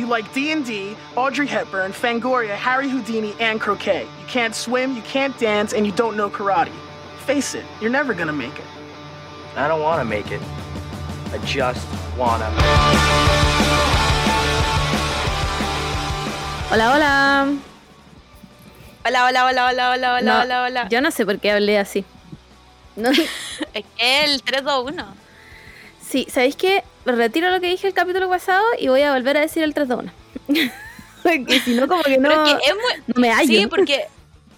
You like D&D, Audrey Hepburn, Fangoria, Harry Houdini, and croquet. You can't swim, you can't dance, and you don't know karate. Face it, you're never gonna make it. I don't want to make it. I just wanna. Hola, hola. Hola, hola, hola, hola, hola, hola, No, hola, hola. Yo no sé por qué hablé así. No, el 3, 2, 1. sí, ¿sabéis qué? Retiro lo que dije el capítulo pasado y voy a volver a decir el 3 de 1. porque si no, como que no, que es muy. no me hallo. Sí, porque.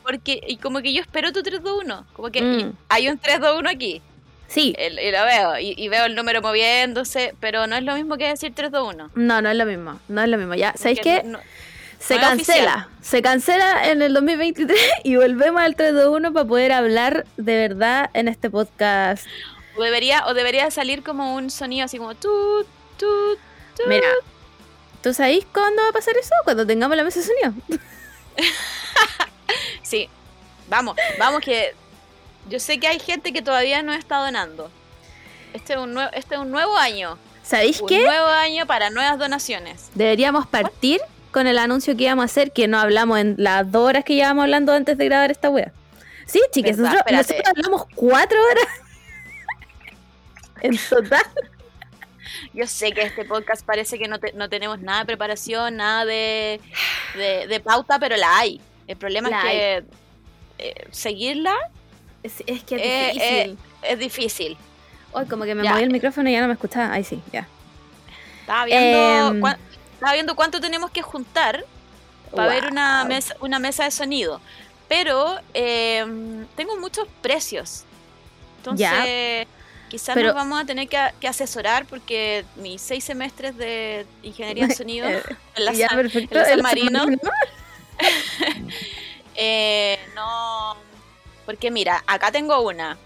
Porque y como que yo espero tu 3, 2, 1. Como que Mm. hay un 3, 2, 1 aquí. Sí, el- Y, lo veo. Y, y veo el número moviéndose. Pero no es lo mismo que decir 3, 2, 1. no, no es lo mismo. No es lo mismo. Ya, ¿sabéis qué? no- Se no es cancela. Se cancela en el 2023 y volvemos al 3 de 1 para poder hablar de verdad en este podcast. O, debería, o debería salir como un sonido así como tut, tut, tut. Mira, ¿tú sabéis cuándo va a pasar eso? Cuando tengamos la mesa de sonido. Sí. Vamos, vamos que. Yo sé que hay gente que todavía no está donando. Este es un, nue- este es un nuevo año. ¿Sabéis Un qué? nuevo año para nuevas donaciones. Deberíamos partir con el anuncio que íbamos a hacer, que no hablamos en las dos horas que llevamos hablando antes de grabar esta wea. Sí, chicas, nosotros hablamos cuatro horas en total. Yo sé que este podcast parece que no, te- no tenemos nada de preparación, nada de, de, de pauta, pero la hay. El problema La es que eh, seguirla Es, es que es Eh, difícil. es difícil. Ay, como que me ya. moví el micrófono y ya no me escuchaba. Ahí sí, ya. Estaba viendo, Em. cuán- estaba viendo cuánto tenemos que juntar para ver una mesa, una mesa de sonido. Pero em, tengo muchos precios. Entonces, quizás Pero- nos vamos a tener que, que asesorar porque mis seis semestres de ingeniería de sonido Eh, en la ya, San- perfecto. en la San El Marino. Eh, no. Porque mira, acá tengo una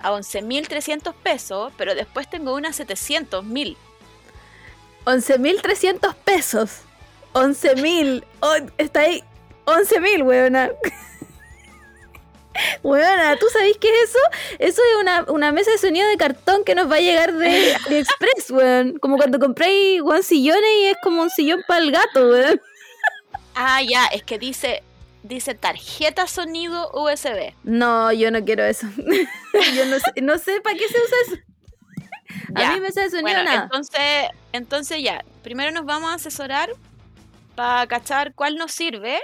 a 11.300 pesos, pero después tengo una a 700.000. 11.300 pesos. 11.000. Oh, está ahí. 11.000, weona. Weona, ¿tú sabés qué es eso? Eso es una, una mesa de sonido de cartón que nos va a llegar de AliExpress, weón. Como cuando compréis weón, sillones y es como un sillón para el gato, weón. Ah, ya, es que dice, dice tarjeta sonido USB. No, yo no quiero eso. yo no sé, no sé para qué se usa eso. Ya. A mí mesa de sonido Bueno, nada. entonces, entonces ya, primero nos vamos a asesorar para cachar cuál nos sirve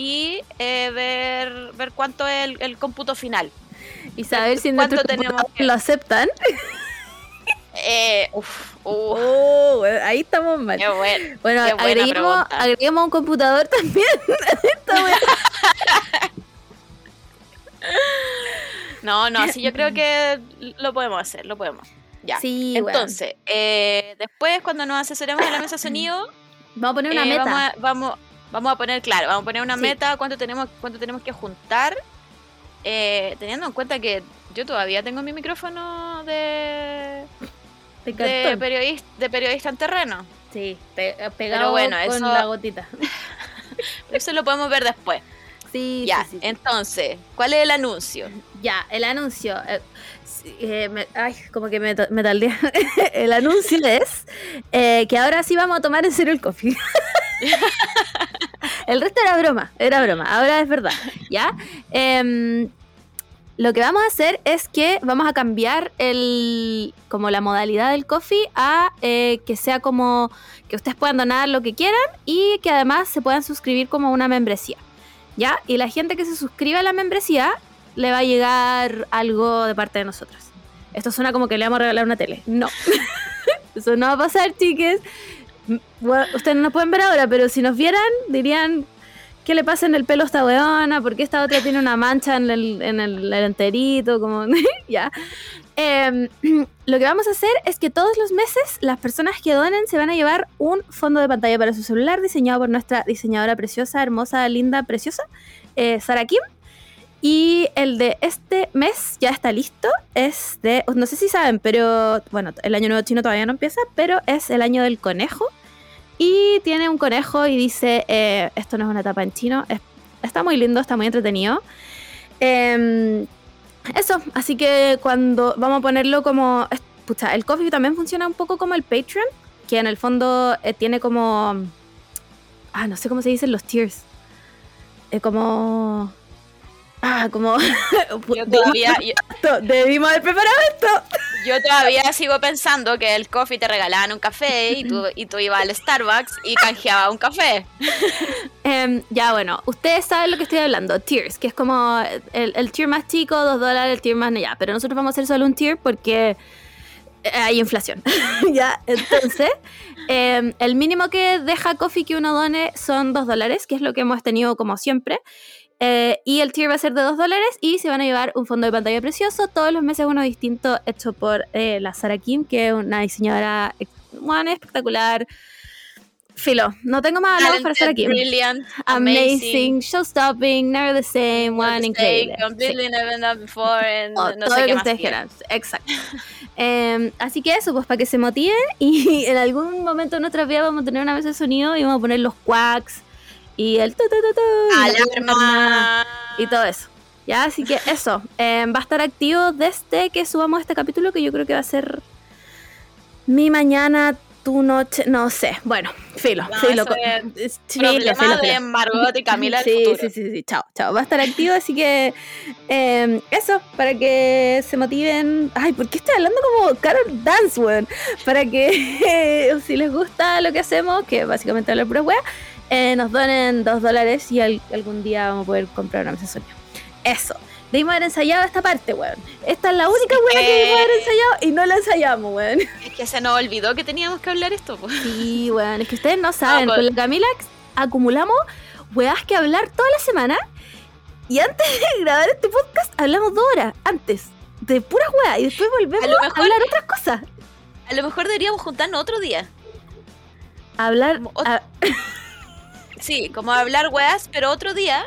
y eh, ver, ver cuánto es el, el cómputo final. Y saber si en ¿cuánto nuestro tenemos que- lo aceptan. Eh, uf, uf, Oh, ahí estamos mal. qué bueno. Bueno, Qué agreguemos, un computador también. No, no, sí, yo creo que lo podemos hacer, lo podemos. Ya. Sí. Entonces, eh, después cuando nos asesoremos en la mesa de sonido, Vamos a poner una eh, meta. Vamos, a, vamos, vamos a poner, claro, vamos a poner una Sí. meta, cuánto tenemos, cuánto tenemos que juntar, eh, teniendo en cuenta que yo todavía tengo mi micrófono de, de periodista, de periodista en terreno. Sí, pe- pegado bueno, con eso- la gotita. Eso lo podemos ver después. Sí, ya, sí, entonces, ¿cuál es el anuncio? Ya, el anuncio. eh, eh, me- ay, como que me, me el anuncio es eh, que ahora sí vamos a tomar en serio el coffee. el resto era broma, era broma. Ahora es verdad, ¿ya? Em, lo que vamos a hacer es que vamos a cambiar el como la modalidad del coffee a eh, que sea como que ustedes puedan donar lo que quieran y que además se puedan suscribir como una membresía. ¿Ya? Y la gente que se suscriba a la membresía le va a llegar algo de parte de nosotros. Esto suena como que le vamos a regalar una tele. No. Eso no va a pasar, chiques. Bueno, ustedes no nos pueden ver ahora, pero si nos vieran, dirían, ¿qué le pasa en el pelo a esta weona? ¿Por qué esta otra tiene una mancha en el, en el? Como, ya. Em, lo que vamos a hacer es que todos los meses las personas que donen se van a llevar un fondo de pantalla para su celular diseñado por nuestra diseñadora preciosa, hermosa, linda, preciosa, eh, Sara Kim. Y el de este mes ya está listo. Es de, no sé si saben, pero bueno, el año nuevo chino todavía no empieza, pero es el año del conejo. Y tiene un conejo y dice, eh, esto no es una tapa en chino, es- está muy lindo, está muy entretenido. Em, eso, así que cuando vamos a ponerlo como... Pucha, el coffee también funciona un poco como el Patreon, que en el fondo eh, tiene como. Ah, no sé cómo se dicen los tiers. Eh, como. Ah, como. Yo todavía, yo, Debimos haber preparado esto. yo todavía sigo pensando que el coffee te regalaban un café y tú, y tú ibas al Starbucks y canjeabas un café. Em, ya, bueno, ustedes saben lo que estoy hablando. Tiers, que es como el, el tier más chico, dos dólares, el tier más. Ya, pero nosotros vamos a hacer solo un tier porque eh, hay inflación. ya, entonces, em, el mínimo que deja Coffee que uno done son dos dólares, que es lo que hemos tenido como siempre. Eh, y el tier va a ser de 2 dólares y se van a llevar un fondo de pantalla precioso. Todos los meses uno distinto hecho por eh, la Sara Kim, que es una diseñadora bueno, espectacular. Filo, no tengo más palabras para Sara Kim. Brilliant, Amazing, show stopping, never the same, one increíble. Sí. Completely never done before, and Oh, no todo sé lo qué que más ustedes quieran. Exacto. Em, así que eso, pues para que se motiven y en algún momento de nuestra vida vamos a tener una mesa de sonido y vamos a poner los quacks y el tu, tu, tu, alarma y todo eso. Ya, así que eso, em, va a estar activo desde que subamos este capítulo que yo creo que va a ser mi mañana, tu noche, no sé. Bueno, filo, No, filo. es filo, filo, de. Margot y Camila sí, futuro. Sí, sí, sí, chao, chao. Va a estar activo, así que eh, eso, para que se motiven. Ay, ¿por qué estoy hablando como Carol Dance, weón? Para que si les gusta lo que hacemos, que básicamente hablar pura wea, eh, nos donen dos dólares y al- algún día vamos a poder comprar una mesa de sonido. Eso. Debimos haber ensayado esta parte, weón. Esta es la única Sí, wea que debimos haber ensayado y no la ensayamos, weón. Es que se nos olvidó que teníamos que hablar esto. pues. Sí, weón, es que ustedes no saben. Con la Camila acumulamos weas que hablar toda la semana. Y antes de grabar este podcast, hablamos dos horas. Antes. De puras weas. Y después volvemos A lo a, mejor- hablar otras cosas. A lo mejor deberíamos juntarnos otro día. Hablar. Como ot- a- Sí, como hablar weas, pero otro día.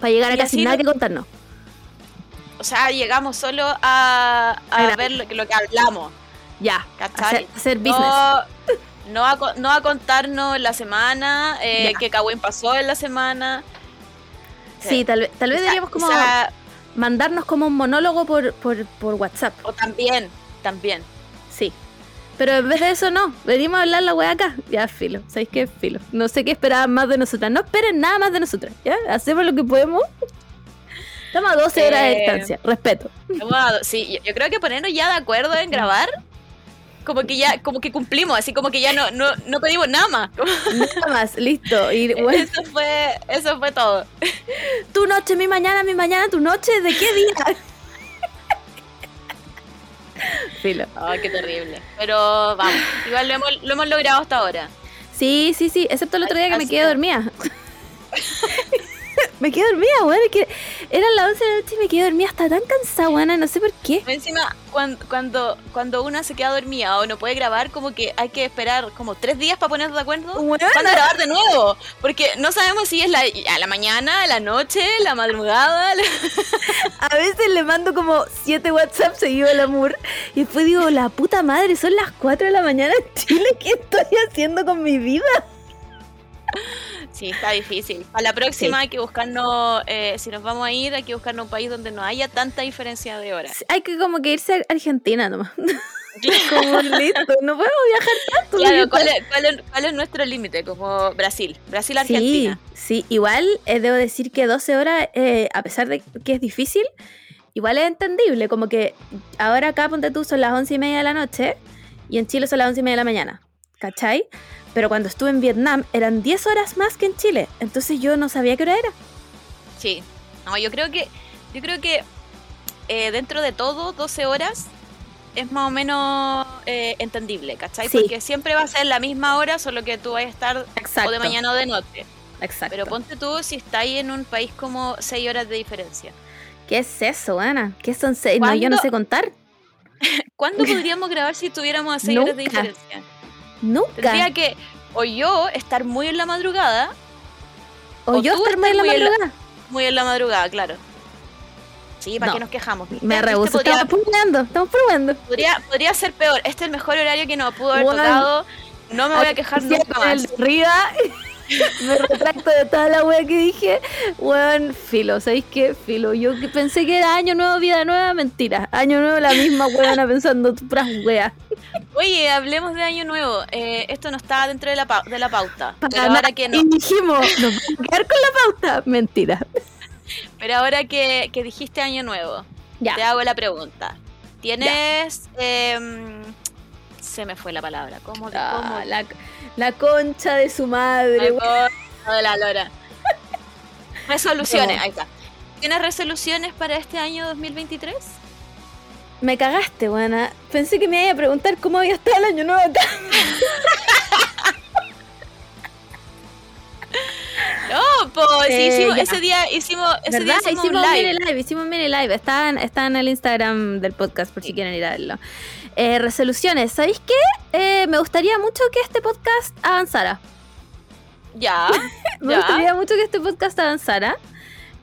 para llegar a casi nada que contarnos. O sea, llegamos solo a, a ver lo, que- lo que hablamos. Ya. ¿Cachai? Hacer, hacer business. No, no, a, no a contarnos la semana, eh, qué Kawin pasó en la semana. sí, tal, vez- tal vez deberíamos como o sea, mandarnos como un monólogo por, por, por WhatsApp. o también, también. Pero en vez de eso, no. Venimos a hablar la wea acá. Ya, filo. ¿Sabéis qué? Filo. No sé qué esperaban más de nosotras. No esperen nada más de nosotras. ¿Ya? Hacemos lo que podemos. Estamos a 12 horas de distancia. Respeto. Sí, yo, yo creo que ponernos ya de acuerdo en grabar, como que ya, como que cumplimos, así como que ya no, no, no pedimos nada más. Nada más. Listo. Y bueno, Eso fue, eso fue todo. tu noche, mi mañana, mi mañana, tu noche, ¿de qué día? filo. Ay, qué terrible. Pero vamos, igual lo hemos, lo hemos logrado hasta ahora. Sí, sí, sí. Excepto el otro día que me quedé que- dormida. me quedé dormida, weón. Es que eran las 11 de la noche y me quedé dormida hasta tan cansada, weón. No sé por qué. Encima, cuando, cuando, cuando una se queda dormida o no puede grabar, como que hay que esperar como tres días para ponernos de acuerdo. Weona. ¿Cuándo grabar de nuevo? Porque no sabemos si es la, a la mañana, la noche, la madrugada. la- A veces le mando como siete WhatsApp seguido al amor y después digo, la puta madre, son las 4 de la mañana en Chile, ¿qué estoy haciendo con mi vida? Sí, está difícil. Para la próxima Sí. hay que buscarnos, eh, si nos vamos a ir, hay que buscarnos un país donde no haya tanta diferencia de horas. Hay que como que irse a Argentina nomás. como listo, no podemos viajar tanto. Claro, ¿cuál es, cuál es- cuál es nuestro límite? Como Brasil, Brasil, Sí, Argentina. sí, igual eh, debo decir que 12 horas, eh, a pesar de que es difícil, igual es entendible, como que ahora acá, ponte tú, son las 11 y media de la noche y en Chile son las 11 y media de la mañana, ¿cachai? Pero cuando estuve en Vietnam eran 10 horas más que en Chile, entonces yo no sabía qué hora era. Sí. No, yo creo que, yo creo que eh, dentro de todo, 12 horas es más o menos eh, entendible, ¿cachai? Sí. Porque siempre va a ser la misma hora, solo que tú vas a estar Exacto. o de mañana o de noche. Exacto. Pero ponte tú si estáis en un país como 6 horas de diferencia. ¿Qué es eso, Ana? ¿Qué son seis? No, yo no sé contar. ¿Cuándo podríamos grabar si tuviéramos a 6 horas de diferencia? Nunca. Tendría que o yo estar muy en la madrugada, o o yo tú estar muy en la en madrugada. muy en la madrugada, claro. Sí, ¿para No. qué nos quejamos? Me rehuso. Podría, Estamos probando, estamos probando. podría, podría ser peor. Este es el mejor horario que nos pudo haber Bueno. tocado. No me voy a quejar nunca el más. de arriba. Me retracto de toda la wea que dije. Weón, filo, ¿sabéis qué? Filo. Yo pensé que era año nuevo, vida nueva, mentira. Año nuevo, la misma weona pensando puras weas. Oye, hablemos de Año Nuevo. Eh, esto no está dentro de la, pau- de la pauta. Pero Para ahora nada. que no. Y dijimos, nos vamos a quedar con la pauta. Mentira. Pero ahora que, que dijiste Año Nuevo, Ya. te hago la pregunta. ¿Tienes. em, se me fue la palabra. ¿Cómo? Ah, cómo- la, la concha de su madre. Algo de la lora. Resoluciones, No. ahí está. ¿Tienes resoluciones para este año 2023? Me cagaste, buena. Pensé que me iba a preguntar cómo había estado el año nuevo acá. No, pues Eh, hicimos, ese día hicimos, ese día hicimos, Hicimos un live. mini live, hicimos un mini live. Está en, está en el Instagram del podcast por si quieren ir a verlo. Eh, resoluciones. ¿Sabéis qué? Eh, me gustaría mucho que este podcast avanzara. Ya, Me Ya. gustaría mucho que este podcast avanzara.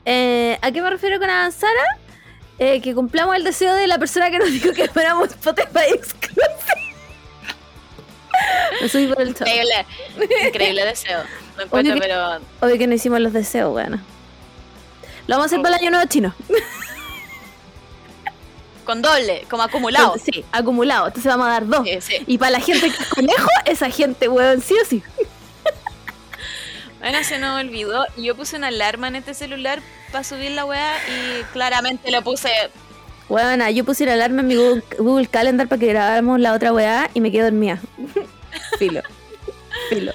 Eh, ¿A qué me refiero con avanzara? Eh, que cumplamos el deseo de la persona que nos dijo que fuéramos Spotify exclusive. Me subí por el chat. increíble, increíble deseo. Lo encuentro, que- pero Obvio que no hicimos los deseos, bueno. Lo vamos a hacer Oh. para el año nuevo chino. con doble, como acumulado. Sí, acumulado. Entonces vamos a dar dos. Sí, sí. Y para la gente que es conejo, esa gente, weón, sí o sí. Bueno, se nos olvidó. Yo puse una alarma en este celular para subir la weá y claramente lo puse. Weón, yo puse la alarma en mi Google, Google Calendar para que grabáramos la otra weá y me quedé dormida. Filo. Filo.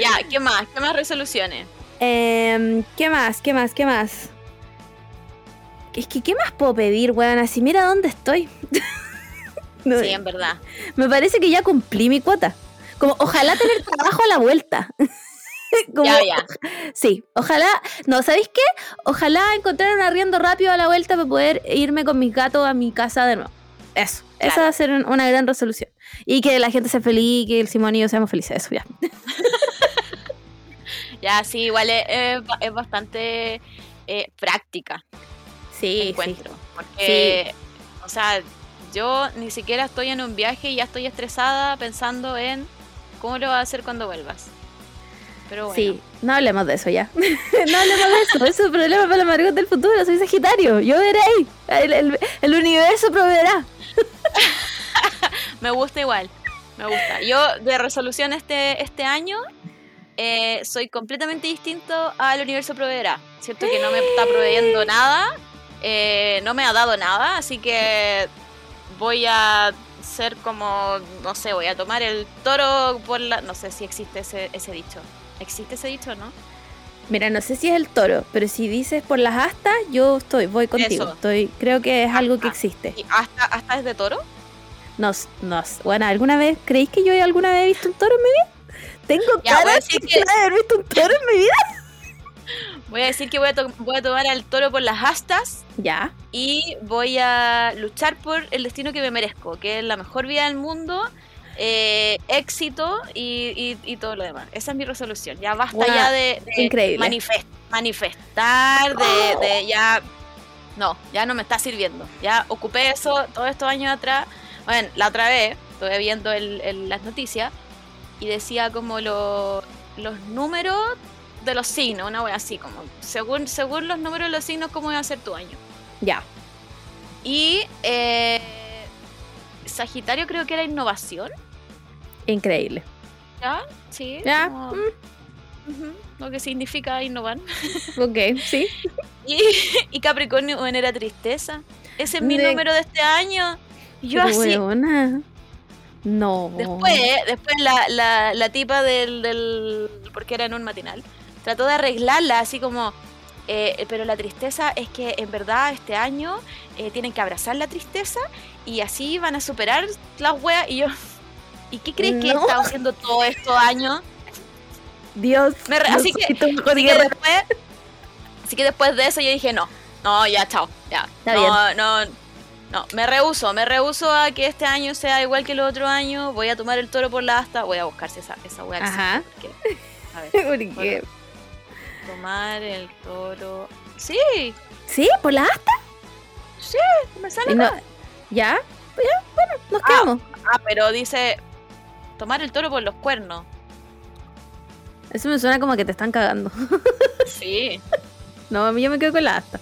Ya, ¿qué más? ¿Qué más resoluciones? Em, ¿Qué más? ¿Qué más? ¿Qué más? Es que, ¿qué más puedo pedir, weón? Así, mira dónde estoy. No, Sí, en verdad. Me parece que ya cumplí mi cuota. Como, ojalá tener trabajo a la vuelta. Como- Ya, ya. Sí, ojalá, no, ¿sabéis qué? Ojalá encontrar un arriendo rápido a la vuelta para poder irme con mis gatos a mi casa de nuevo. Eso, esa Claro. va a ser un- una gran resolución. Y que la gente sea feliz, que el Simón y yo seamos felices, eso ya. Ya, sí, igual es, es ba- es bastante eh, práctica. Sí, encuentro. Porque, o sea, yo ni siquiera estoy en un viaje y ya estoy estresada pensando en cómo lo vas a hacer cuando vuelvas. Pero bueno. Sí, no hablemos de eso ya. no hablemos de eso, eso es un problema para los maricos del futuro, soy Sagitario, yo veré ahí, el, el- el universo proveerá. Me gusta igual. Me gusta. Yo de resolución este, este año eh, soy completamente distinto al universo proveerá. Siento que no me está proveyendo nada. eh, no me ha dado nada. Así que voy a ser como, no sé, voy a tomar el toro por la... No sé si existe ese, ese dicho. ¿Existe ese dicho, no? Mira, no sé si es el toro, pero si dices por las astas, yo estoy, voy contigo. Eso. Estoy, creo que es algo que existe. ¿Y hasta, hasta es de toro? Nos, nos, bueno, ¿alguna vez creéis que yo alguna vez he visto un toro en mi vida? Tengo Ya, cara de que- haber visto un toro en mi vida. Voy a decir que voy a, voy a tomar al toro por las astas Ya, y voy a luchar por el destino que me merezco, que es la mejor vida del mundo, eh, éxito y, y- y todo lo demás. Esa es mi resolución. Ya basta ya de, de manifest- manifestar, de, de ya... No, ya no me está sirviendo. Ya ocupé eso todos estos años atrás. Bueno, la otra vez estuve viendo el- el- las noticias y decía como lo- los números de los signos, una wea así, como según, según los números de los signos, cómo iba a ser tu año. ya. Y eh, Sagitario creo que era innovación, Increíble. ¿ya? Sí. Ya, como- mm, lo que significa innovar. ok, sí. Y, y Capricornio bueno, era tristeza. Ese es mi De- número de este año. Yo así. weona, No. Después, después la, la, la tipa del, del. porque era en un matinal. Trató de arreglarla así como. eh, pero la tristeza es que en verdad este año eh, tienen que abrazar la tristeza y así van a superar las weas. Y yo. ¿Y qué crees que he estado haciendo todos estos años? Dios. Me re- así que- Así después, así que después de eso yo dije, no, no, ya, chao, ya. Está no, bien. no, no, me rehuso, me rehuso a que este año sea igual que el otro año, voy a tomar el toro por la asta, voy a buscarse esa, esa wea. que Ajá. a ver, Porque- tomar el toro... Sí, ¿Sí? ¿Por la asta? sí, me sale no-. ¿Ya? Pues ya, bueno, nos Ah. quedamos. Ah, pero dice tomar el toro por los cuernos. Eso me suena como que te están cagando. Sí. No, a mí yo me quedo con la asta.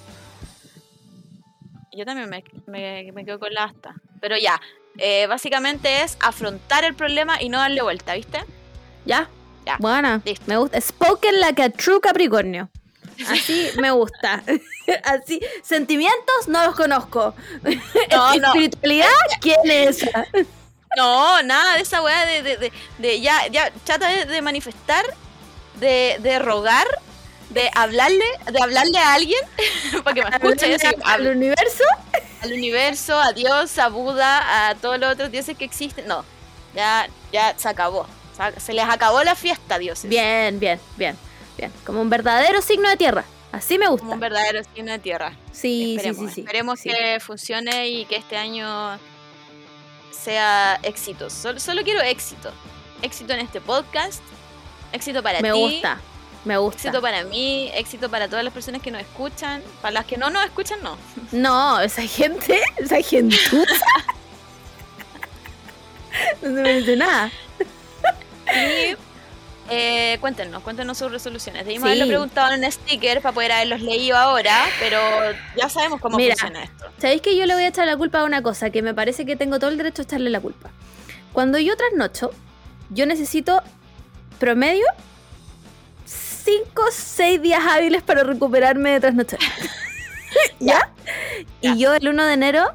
Yo también me, me- me quedo con la asta. Pero ya, eh, básicamente es afrontar el problema y no darle vuelta, ¿viste? ¿Ya? Ya. Buena. Listo. Me gusta. Spoken like a true Capricornio. Así me gusta. Así. Sentimientos no los conozco. No, no. Espiritualidad, ¿quién es? No, nada de esa weá de, de, de, de ya, ya, trata de, de manifestar, de, de rogar, de hablarle, de hablarle a alguien para que me escuche al "Habla- universo. al universo, a Dios, a Buda, a todos los otros dioses que existen. No, ya, ya se acabó. Se les acabó la fiesta, dioses. Bien, bien, bien, bien. Como un verdadero signo de tierra. Así me gusta. Como un verdadero signo de tierra. Sí, esperemos, sí, sí, sí. esperemos Sí. que funcione y que este año sea éxito. Solo, solo quiero éxito. Éxito en este podcast. Éxito para Me ti. gusta. Me gusta. Éxito para mí, éxito para todas las personas que nos escuchan. Para las que no nos escuchan, no. No, esa gente, esa gentuza. no se merece nada. Y eh, cuéntenos, cuéntenos sus resoluciones. Debimos Sí. haberlo preguntado en un sticker para poder haberlos leído ahora, pero ya sabemos cómo Mira. funciona esto. ¿Sabéis que yo le voy a echar la culpa a una cosa que me parece que tengo todo el derecho a echarle la culpa? Cuando yo trasnocho, yo necesito promedio 5 o 6 días hábiles para recuperarme de trasnochar. ¿Ya? Ya. Y yo el 1 de enero,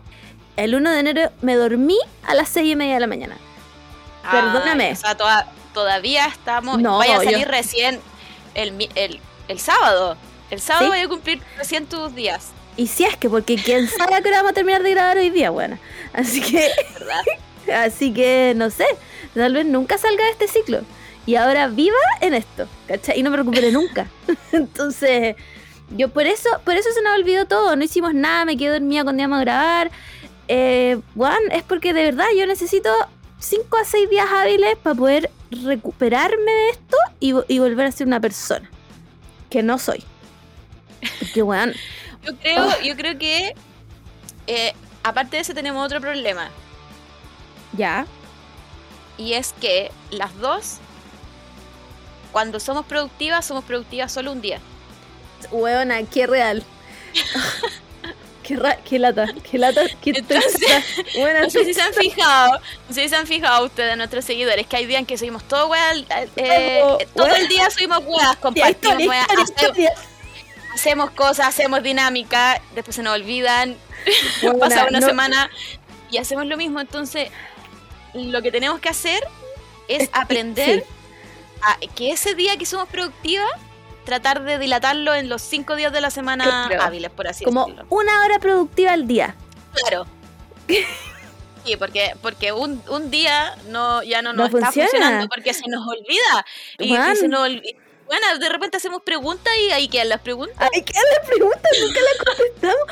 el 1 de enero me dormí a las 6 y media de la mañana. Perdóname. O sea, toda- todavía estamos. No, vaya a salir yo- recién el, el, el sábado. El sábado ¿Sí? voy a cumplir recién tus días, Y si es que, porque quién sabe a qué hora vamos a terminar de grabar hoy día, bueno. Así que, ¿verdad? así que, no sé, tal vez nunca salga de este ciclo. Y ahora viva en esto, ¿cachai? Y no me recupere nunca. Entonces, yo por eso, por eso se nos olvidó todo. No hicimos nada, me quedé dormida cuando íbamos a grabar. Eh, es porque de verdad yo necesito 5 a 6 días hábiles para poder recuperarme de esto y, vo- y volver a ser una persona. Que no soy. Porque, Juan, Yo creo, yo creo que eh, aparte de eso tenemos otro problema. ya. Y es que las dos, cuando somos productivas, somos productivas solo un día. Huevona, qué real. qué, ra- qué lata, qué lata, qué Entonces. Buena No sé si se han fijado, no sé si se han fijado ustedes, nuestros seguidores, que hay días en que subimos todo weas, eh, Todo, todo wea. el día subimos weas, compartimos historia, weas, historia, hace- historia. hacemos cosas, hacemos dinámica, después se nos olvidan, Huevona, pasa una no- semana y hacemos lo mismo. Entonces, lo que tenemos que hacer es aprender sí. A que ese día que somos productivas, tratar de dilatarlo en los cinco días de la semana Claro. hábiles, por así Como decirlo. una hora productiva al día. Claro. Sí, porque, porque un, un día no, ya no No nos está funciona. funcionando porque se nos olvida. Y, y se nos olvi- Bueno, de repente hacemos preguntas y ahí quedan las preguntas. Ay, que la pregunta nunca la contestamos.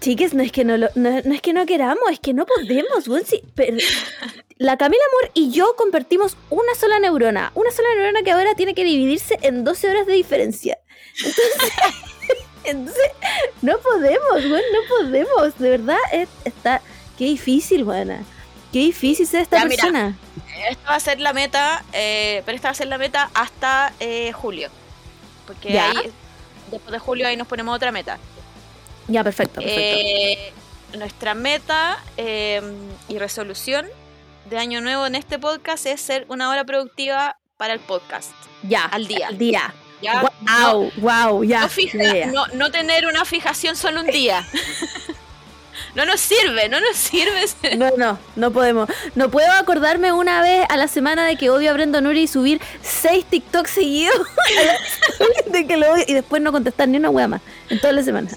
Chiques, no es que no, lo- no, no es que no queramos, es que no podemos. weón, sí, pero la Camila Moore y yo compartimos una sola neurona. Una sola neurona que ahora tiene que dividirse en 12 horas de diferencia. Entonces, entonces no podemos, weón, no podemos. De verdad, es- está. Qué difícil, buena. Qué difícil ser esta Ya, mira. persona. Esta va a ser la meta, eh, pero esta va a ser la meta hasta eh, julio. Porque Ya. ahí, después de julio ahí nos ponemos otra meta. Ya, perfecto, perfecto. Eh, nuestra meta eh, y resolución de año nuevo en este podcast es ser una hora productiva para el podcast. ya, al día. Al día. ¿ya? No- Wow, wow, ya. no, fija- no, no tener una fijación solo un día. no nos sirve, no nos sirve. No, no, no podemos. No puedo acordarme una vez a la semana de que odio a Brenda Nuri y subir seis TikToks seguidos de que lo odio y después no contestar ni una wea más en toda la semana.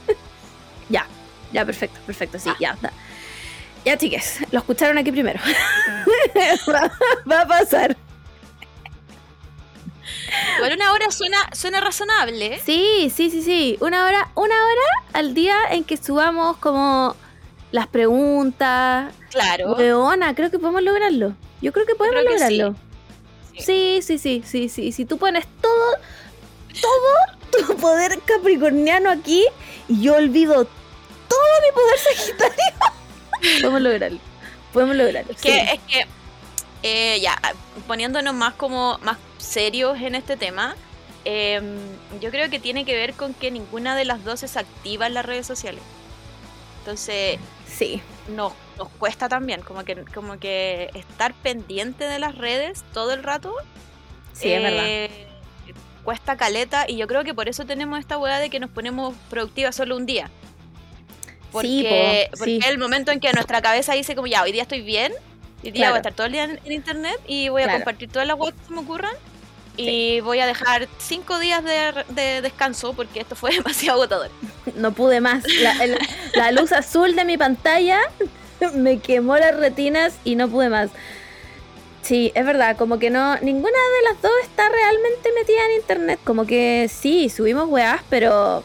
ya, ya, perfecto, perfecto, sí, ya. da. Ya, chiques, lo escucharon aquí primero. va, va a pasar. Igual una hora suena, suena razonable. ¿eh? Sí, sí, sí, sí. Una hora, una hora al día en que subamos como las preguntas. Claro. Weona, creo que podemos lograrlo. Yo creo que podemos creo que sí. lograrlo. Sí. Sí, sí, sí, sí, sí. Si tú pones todo, todo tu poder capricorniano aquí y yo olvido todo mi poder sagitario, podemos lograrlo. Podemos lograrlo. Es que, sí. es que eh, ya, poniéndonos más como más serios en este tema, em, yo creo que tiene que ver con que ninguna de las dos es activa en las redes sociales. Entonces, Sí. nos, nos cuesta también, como que, como que estar pendiente de las redes todo el rato. Sí, es verdad. eh, Cuesta caleta y yo creo que por eso tenemos esta hueá de que nos ponemos productivas solo un día. Porque, Sí, po, porque sí. el momento en que nuestra cabeza dice como ya, hoy día estoy bien, hoy día Claro. voy a estar todo el día en, en internet y voy a Claro. compartir todas las webs que me ocurran y voy a dejar cinco días de, de descanso porque esto fue demasiado agotador. No pude más. La, el- la luz azul de mi pantalla me quemó las retinas y no pude más. Sí, es verdad, como que no, ninguna de las dos está realmente metida en internet. Como que sí, subimos weás, pero.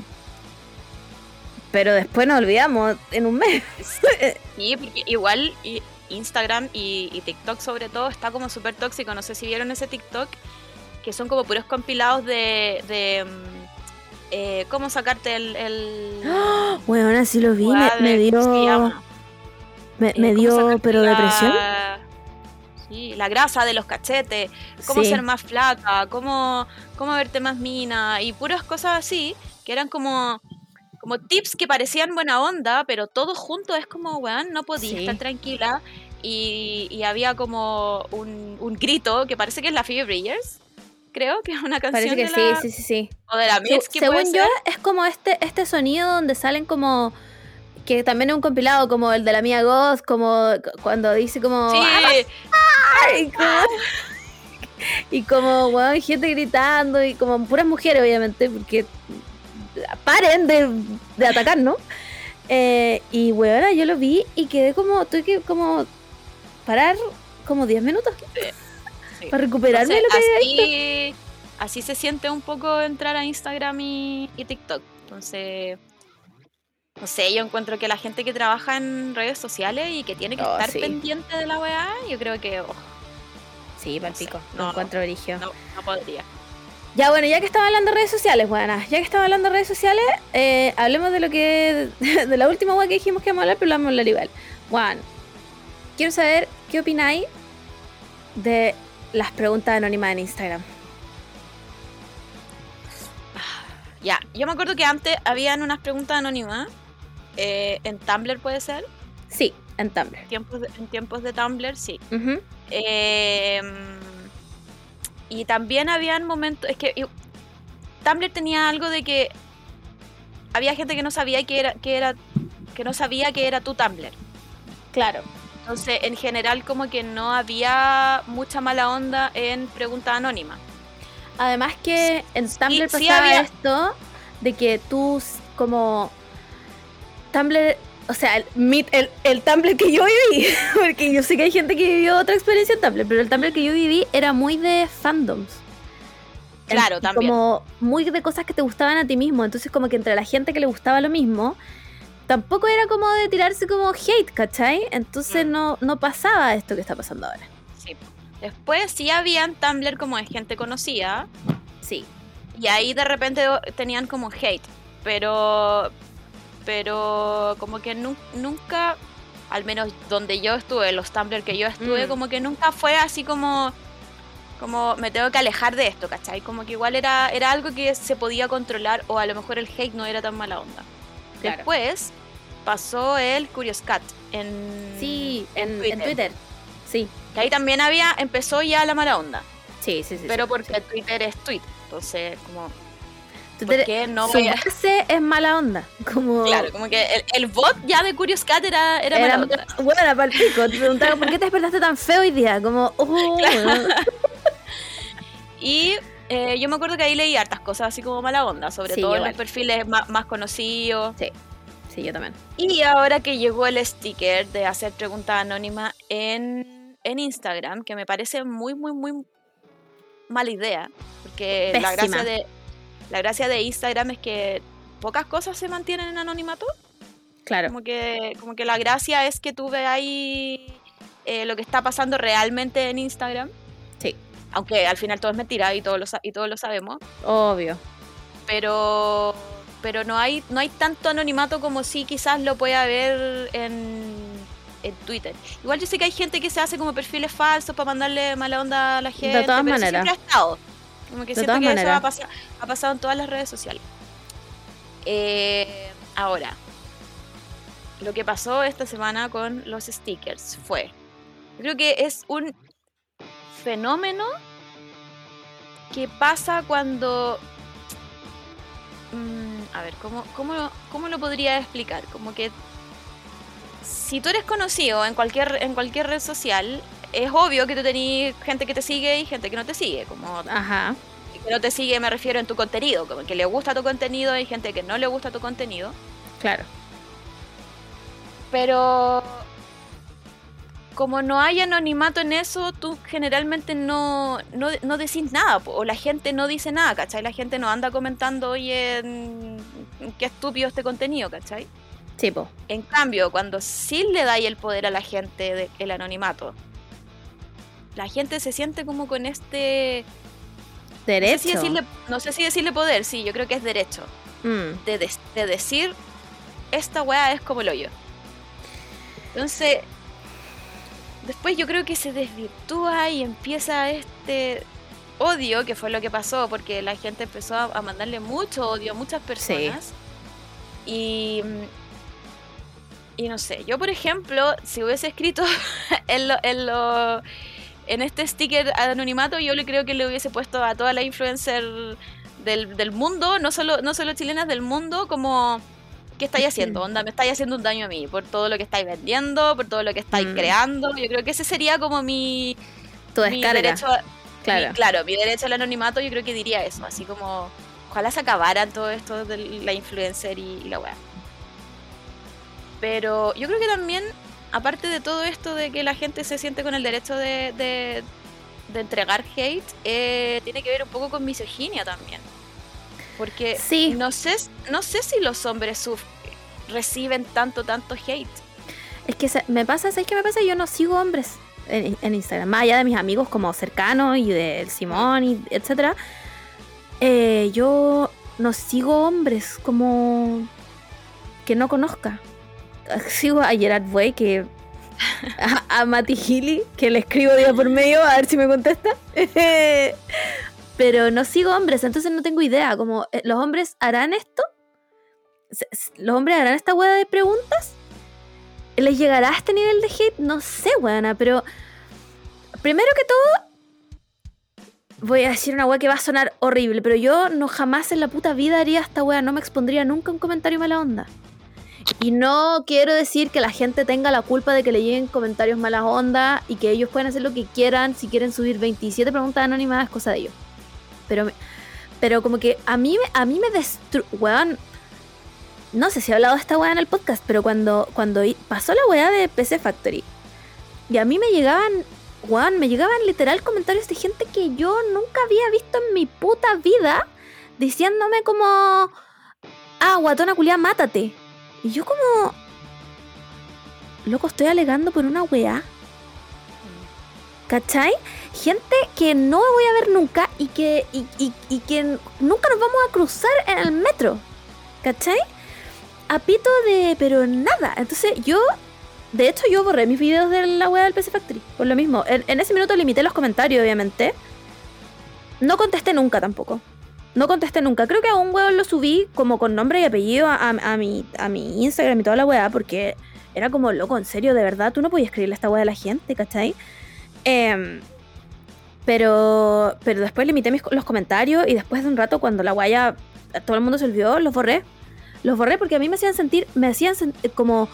Pero después nos olvidamos en un mes. Sí, porque igual Instagram y, y TikTok sobre todo está como súper tóxico. No sé si vieron ese TikTok, que son como puros compilados de... de mm, eh, ¿Cómo sacarte el... el Bueno, así lo vi, me, weá de- me ¿cómo se dio. Me, Eh, me ¿cómo dio, sacarte pero la- depresión. Sí, la grasa de los cachetes, cómo Sí. ser más flaca, cómo, cómo verte más mina y puras cosas así, que eran como, como tips que parecían buena onda, pero todo junto es como, weón, no podía Sí. estar tranquila. Y, y había como un, un grito que parece que es la Phoebe Bridgers, creo que es una canción Parece que de sí, la, sí, sí, sí. o de la Se- Mitski, puede según yo, es como este, este sonido donde salen como. Que también es un compilado como el de la mía Goth, como cu- cuando dice como. Sí, "Ay", como- y como, weón, gente gritando y como puras mujeres, obviamente, porque paren de, de atacar, ¿no? Eh, y weón, yo lo vi y quedé como, tuve que como parar como 10 minutos sí. para recuperarme Entonces, lo que así, así se siente un poco entrar a Instagram y, y TikTok. Entonces, no sé, yo encuentro que la gente que trabaja en redes sociales y que tiene que Oh, estar sí. pendiente de la weá, yo creo que oh, Sí, No palpico, no, lo encuentro origio. no, no podría. Ya bueno, ya que estaba hablando de redes sociales, buena, ya que estaba hablando de redes sociales, eh, hablemos de lo que. de la última web que dijimos que íbamos a hablar, pero lo vamos a hablar igual. Juan, quiero saber qué opináis de las preguntas anónimas en Instagram. Ya, yo me acuerdo que antes habían unas preguntas anónimas eh, en Tumblr, puede ser. Sí, en Tumblr. Tiempos de- en tiempos de Tumblr, sí. Eh, y también habían momentos, es que Tumblr tenía algo de que había gente que no sabía que era, que era, que no sabía que era tu Tumblr. Claro. Entonces, en general, como que no había mucha mala onda en pregunta anónima. Además que en Tumblr sí pasaba había- esto de que tú como Tumblr, o sea, el, el, el Tumblr que yo viví, porque yo sé que hay gente que vivió otra experiencia en Tumblr, pero el Tumblr que yo viví era muy de fandoms. Claro, también. Como muy de cosas que te gustaban a ti mismo, entonces como que entre la gente que le gustaba lo mismo, tampoco era como de tirarse como hate, ¿cachai? Entonces Mm. no, no pasaba esto que está pasando ahora. Sí. Después sí habían Tumblr como de gente conocida, Sí. Y ahí de repente tenían como hate, pero pero como que nu- nunca, al menos donde yo estuve, los Tumblr que yo estuve, Mm. como que nunca fue así como como me tengo que alejar de esto, ¿cachai? Como que igual era, era algo que se podía controlar o a lo mejor el hate no era tan mala onda. Claro. Después pasó el Curious Cat en, Sí, en, en Twitter. Twitter. Sí, Que ahí también había, empezó ya la mala onda, sí, sí, sí. pero sí, porque sí. Twitter es Twitter, entonces como... Twitter, ¿Por qué no su voy a- base es mala onda. Como Claro, como que el, el bot ya de Curious Cat era, era, era mala onda. buena para el pico. Te preguntaba, ¿por qué te despertaste tan feo hoy día? Como, oh, bueno. Y eh, yo me acuerdo que ahí leí hartas cosas así como mala onda, sobre Sí, todo en los perfiles más, más conocidos. Sí, yo también. Y ahora que llegó el sticker de hacer preguntas anónimas en, en Instagram, que me parece muy, muy, muy mala idea. Porque la gracia, de, la gracia de Instagram es que pocas cosas se mantienen en anonimato. Claro. Como que, como que la gracia es que tú veas ahí eh, lo que está pasando realmente en Instagram. Sí. Aunque al final todo es mentira y todos lo, y todos lo sabemos. Obvio. Pero, pero no, hay, no hay tanto anonimato como si quizás lo puede haber en, en Twitter. Igual yo sé que hay gente que se hace como perfiles falsos para mandarle mala onda a la gente. De todas pero eso maneras. siempre ha estado. Como que De siento que eso ha, pasado, ha pasado en todas las redes sociales. Eh, ahora, lo que pasó esta semana con los stickers fue, creo que es un fenómeno que pasa cuando... mm, a ver, ¿cómo, cómo, ¿cómo lo podría explicar? Como que si tú eres conocido en cualquier, en cualquier red social, es obvio que tú tenés gente que te sigue y gente que no te sigue. Como Ajá. que no te sigue me refiero en tu contenido, como que le gusta tu contenido y gente que no le gusta tu contenido. Claro. Pero como no hay anonimato en eso, tú generalmente no, no, no decís nada, o la gente no dice nada, ¿cachai? La gente no anda comentando, oye, mm, qué estúpido este contenido, ¿cachai? Sí, po. En cambio, cuando sí le dais el poder a la gente del el anonimato, la gente se siente como con este... No sé, Derecho. si decirle, no sé si decirle poder, sí, yo creo que es derecho. Mm. de, de decir esta weá es como el hoyo. Entonces, después yo creo que se desvirtúa y empieza este odio, que fue lo que pasó, porque la gente empezó a, a mandarle mucho odio a muchas personas. Y, y no sé, yo por ejemplo, si hubiese escrito en, lo- en, lo- en este sticker anonimato, yo le creo que le hubiese puesto a toda la influencer del, del mundo, no solo, no solo chilenas del mundo, como ¿qué estáis haciendo? Onda, me estáis haciendo un daño a mí por todo lo que estáis vendiendo, por todo lo que estáis Mm. creando. Yo creo que ese sería como mi, Tu mi derecho a- Claro. mi- claro, mi derecho al anonimato, yo creo que diría eso, así como ojalá se acabaran todo esto de la influencer y, y la weá. Pero yo creo que también, aparte de todo esto de que la gente se siente con el derecho de, de- de entregar hate, eh, tiene que ver un poco con misoginia también. Porque Sí. no sé, no sé si los hombres reciben tanto, tanto hate. Es que se- me pasa, ¿sabes qué me pasa? Yo no sigo hombres en, en Instagram, más allá de mis amigos como cercanos y del Simón y etcétera. eh, yo no sigo hombres como que no conozca. Sigo a Gerard Way que a, a Mati Healy que le escribo día por medio a ver si me contesta. Pero no sigo hombres, entonces no tengo idea. Como eh, los hombres harán esto, los hombres harán esta hueá de preguntas. ¿Les llegará a este nivel de hate? No sé, weona, pero primero que todo, voy a decir una weá que va a sonar horrible, pero yo no jamás en la puta vida haría esta weá, no me expondría nunca un comentario mala onda. Y no quiero decir que la gente tenga la culpa de que le lleguen comentarios malas onda y que ellos pueden hacer lo que quieran, si quieren subir 27 preguntas anónimas, cosa de ellos. Pero, pero como que a mí, a mí me destruye, weón, no sé si he hablado de esta weá en el podcast, pero cuando, cuando pasó la weá de PC Factory, y a mí me llegaban, weón, me llegaban literal comentarios de gente que yo nunca había visto en mi puta vida, diciéndome como, ah, guatona culiá, mátate. Y yo como, loco, estoy alegando por una weá. ¿Cachai? Gente que no voy a ver nunca y que, y, y- y que nunca nos vamos a cruzar en el metro. ¿Cachai? a pito de. pero nada. Entonces yo. De hecho, yo borré mis videos de la web del PC Factory. Por lo mismo. En, en ese minuto limité los comentarios, obviamente. No contesté nunca tampoco. No contesté nunca. Creo que a un weón lo subí como con nombre y apellido a, a- mi, a mi Instagram y toda la weá. Porque era como, loco, en serio, de verdad, tú no podías escribirle a esta weá a la gente, ¿cachai? Em, pero, pero después limité mis, los comentarios y después de un rato, cuando la weá todo el mundo se olvidó, los borré. Los borré porque a mí me hacían sentir, me hacían sen- eh, como,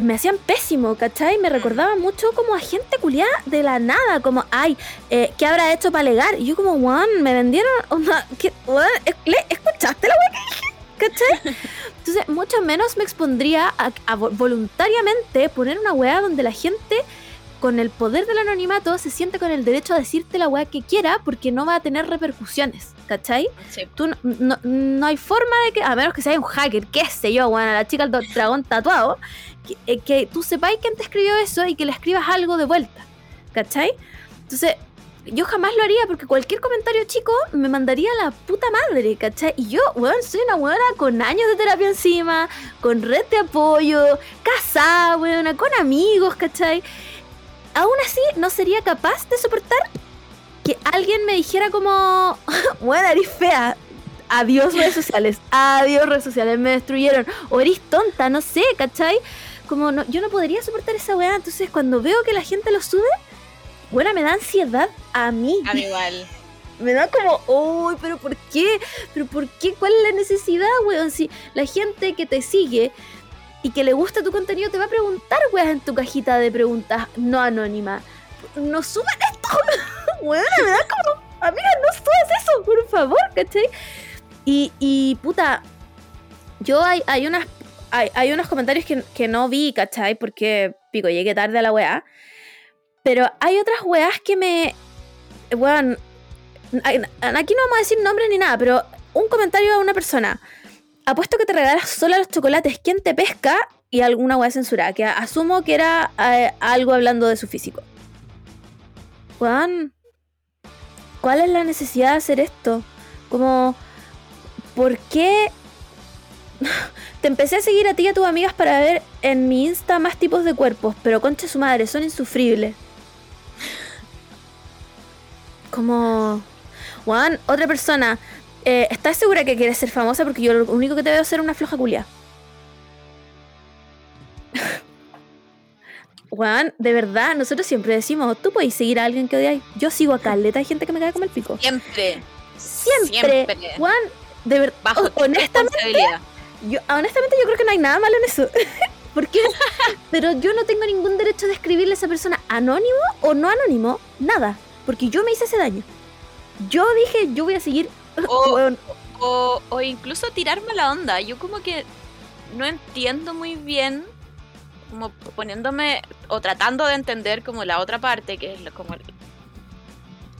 me hacían pésimo, ¿cachai? Me recordaba mucho como a gente culiada de la nada, como, ay, eh, ¿qué habrá hecho para alegar? Y yo como, weón, me vendieron, onda, ¿qué, weón, ¿es- le- ¿escuchaste la dije? ¿Cachai? Entonces, mucho menos me expondría a, a vo- voluntariamente poner una weá donde la gente con el poder del anonimato se siente con el derecho a decirte la weá que quiera porque no va a tener repercusiones, ¿cachai? Sí. Tú no, no- no hay forma de que, a menos que sea un hacker, qué sé yo, bueno, la chica do- dragón tatuado, que, eh, que tú sepáis quién te escribió eso y que le escribas algo de vuelta, ¿cachai? Entonces, yo jamás lo haría porque cualquier comentario chico me mandaría a la puta madre, ¿cachai? Y yo, weón, soy una weona con años de terapia encima, con red de apoyo, casada, weona, con amigos, ¿cachai? Aún así, no sería capaz de soportar que alguien me dijera como, weón, eres fea. Adiós redes sociales, adiós redes sociales, me destruyeron. O eres tonta, no sé, ¿cachai? Como no, yo no podría soportar esa weá. Entonces cuando veo que la gente lo sube, bueno, me da ansiedad a mí. A mí igual. Me da como, uy, pero ¿por qué? ¿Pero por qué? ¿Cuál es la necesidad, weón? Si la gente que te sigue y que le gusta tu contenido te va a preguntar, weón, en tu cajita de preguntas no anónima. No suban esto, weón, me da como, amiga, no subas eso, por favor, ¿cachai? Y, y puta, yo hay, hay unas hay, unos comentarios que, que no vi, ¿cachai? Porque, pico, llegué tarde a la weá. Pero hay otras weas que me. Weón. Aquí no vamos a decir nombres ni nada, pero un comentario a una persona. Apuesto que te regalas solo los chocolates. ¿Quién te pesca? Y alguna wea censurada. Que asumo que era eh, algo hablando de su físico. Weón. ¿Cuál es la necesidad de hacer esto? Como. ¿Por qué te empecé a seguir a ti y a tus amigas para ver en mi Insta más tipos de cuerpos, pero concha su madre, son insufribles. Como. Juan, otra persona. Eh, ¿Estás segura que quieres ser famosa? Porque yo lo único que te veo es ser una floja culia. Juan, de verdad, nosotros siempre decimos, tú puedes seguir a alguien que odiáis. Yo sigo a caleta, hay gente que me cae como el pico. Siempre. Siempre. Juan, de verdad, Bajo honestamente, responsabilidad. Yo, honestamente yo creo que no hay nada malo en eso. ¿Por qué? Pero yo no tengo ningún derecho de escribirle a esa persona anónimo o no anónimo, nada. Porque yo me hice ese daño. Yo dije, yo voy a seguir. O- O, o incluso tirarme la onda. Yo como que no entiendo muy bien, como poniéndome o tratando de entender como la otra parte, que es como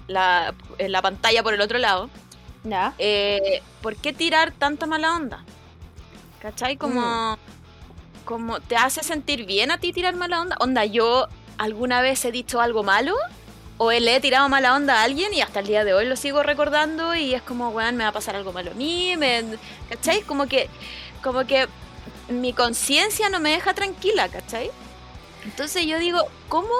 la, la pantalla por el otro lado. ¿Ya? eh, ¿Por qué tirar tanta mala onda? ¿Cachai? Como, como te hace sentir bien a ti tirar mala onda. Onda, yo alguna vez he dicho algo malo o le he tirado mala onda a alguien y hasta el día de hoy lo sigo recordando y es como, weón, me va a pasar algo malo a mí, me, ¿cachai? Como que, como que mi conciencia no me deja tranquila, ¿cachai? Entonces yo digo, ¿cómo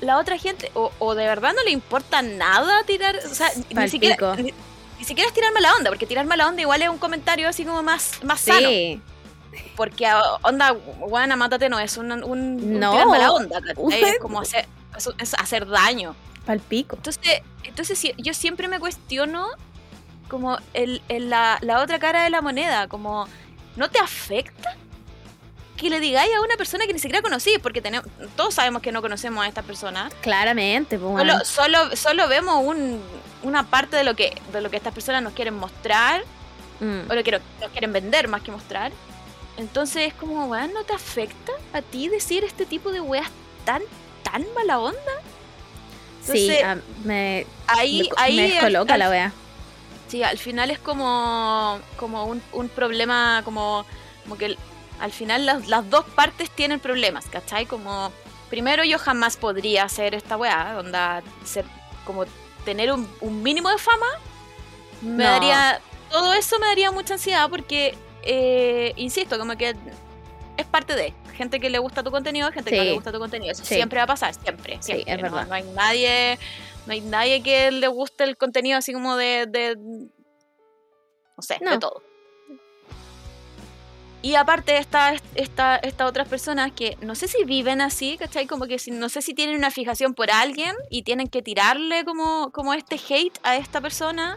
la otra gente, o, o de verdad no le importa nada tirar, o sea, ni siquiera, ni, ni siquiera es tirar mala onda, porque tirar mala onda igual es un comentario así como más, más sano. Sí. Porque ah, onda, guana, mátate no es un, un, un No. tirar mala onda, es como hacer, es, hacer daño. Palpico. Entonces, entonces yo siempre me cuestiono como el, el- la, la otra cara de la moneda, como, ¿no te afecta? Que le digáis a una persona que ni siquiera conocí, porque tenemos, todos sabemos que no conocemos a esta persona. Claramente, pues bueno. Solo, solo, solo vemos un, una parte de lo que de lo que estas personas nos quieren mostrar Mm. o lo que no- nos quieren vender más que mostrar. Entonces es como, weón, ¿no te afecta a ti decir este tipo de weas tan, tan mala onda? Sí, me, Ahí, me, ahí me descoloca al- la wea. Sí, al final es como, como un, un problema, como, como que el- al final las, las dos partes tienen problemas, ¿cachai? Como, primero yo jamás podría hacer esta weá, onda, ser, como tener un, un mínimo de fama, me No. daría, todo eso me daría mucha ansiedad porque, eh, insisto, como que es parte de gente que le gusta tu contenido, gente que no Sí. le gusta tu contenido, eso Sí. siempre va a pasar, siempre, Sí, siempre, es no- verdad. no hay nadie no hay nadie que le guste el contenido así como de, de no sé, de todo. Y aparte está esta, esta otras personas que no sé si viven así, ¿cachai? Como que si, no sé si tienen una fijación por alguien y tienen que tirarle como, como este hate a esta persona.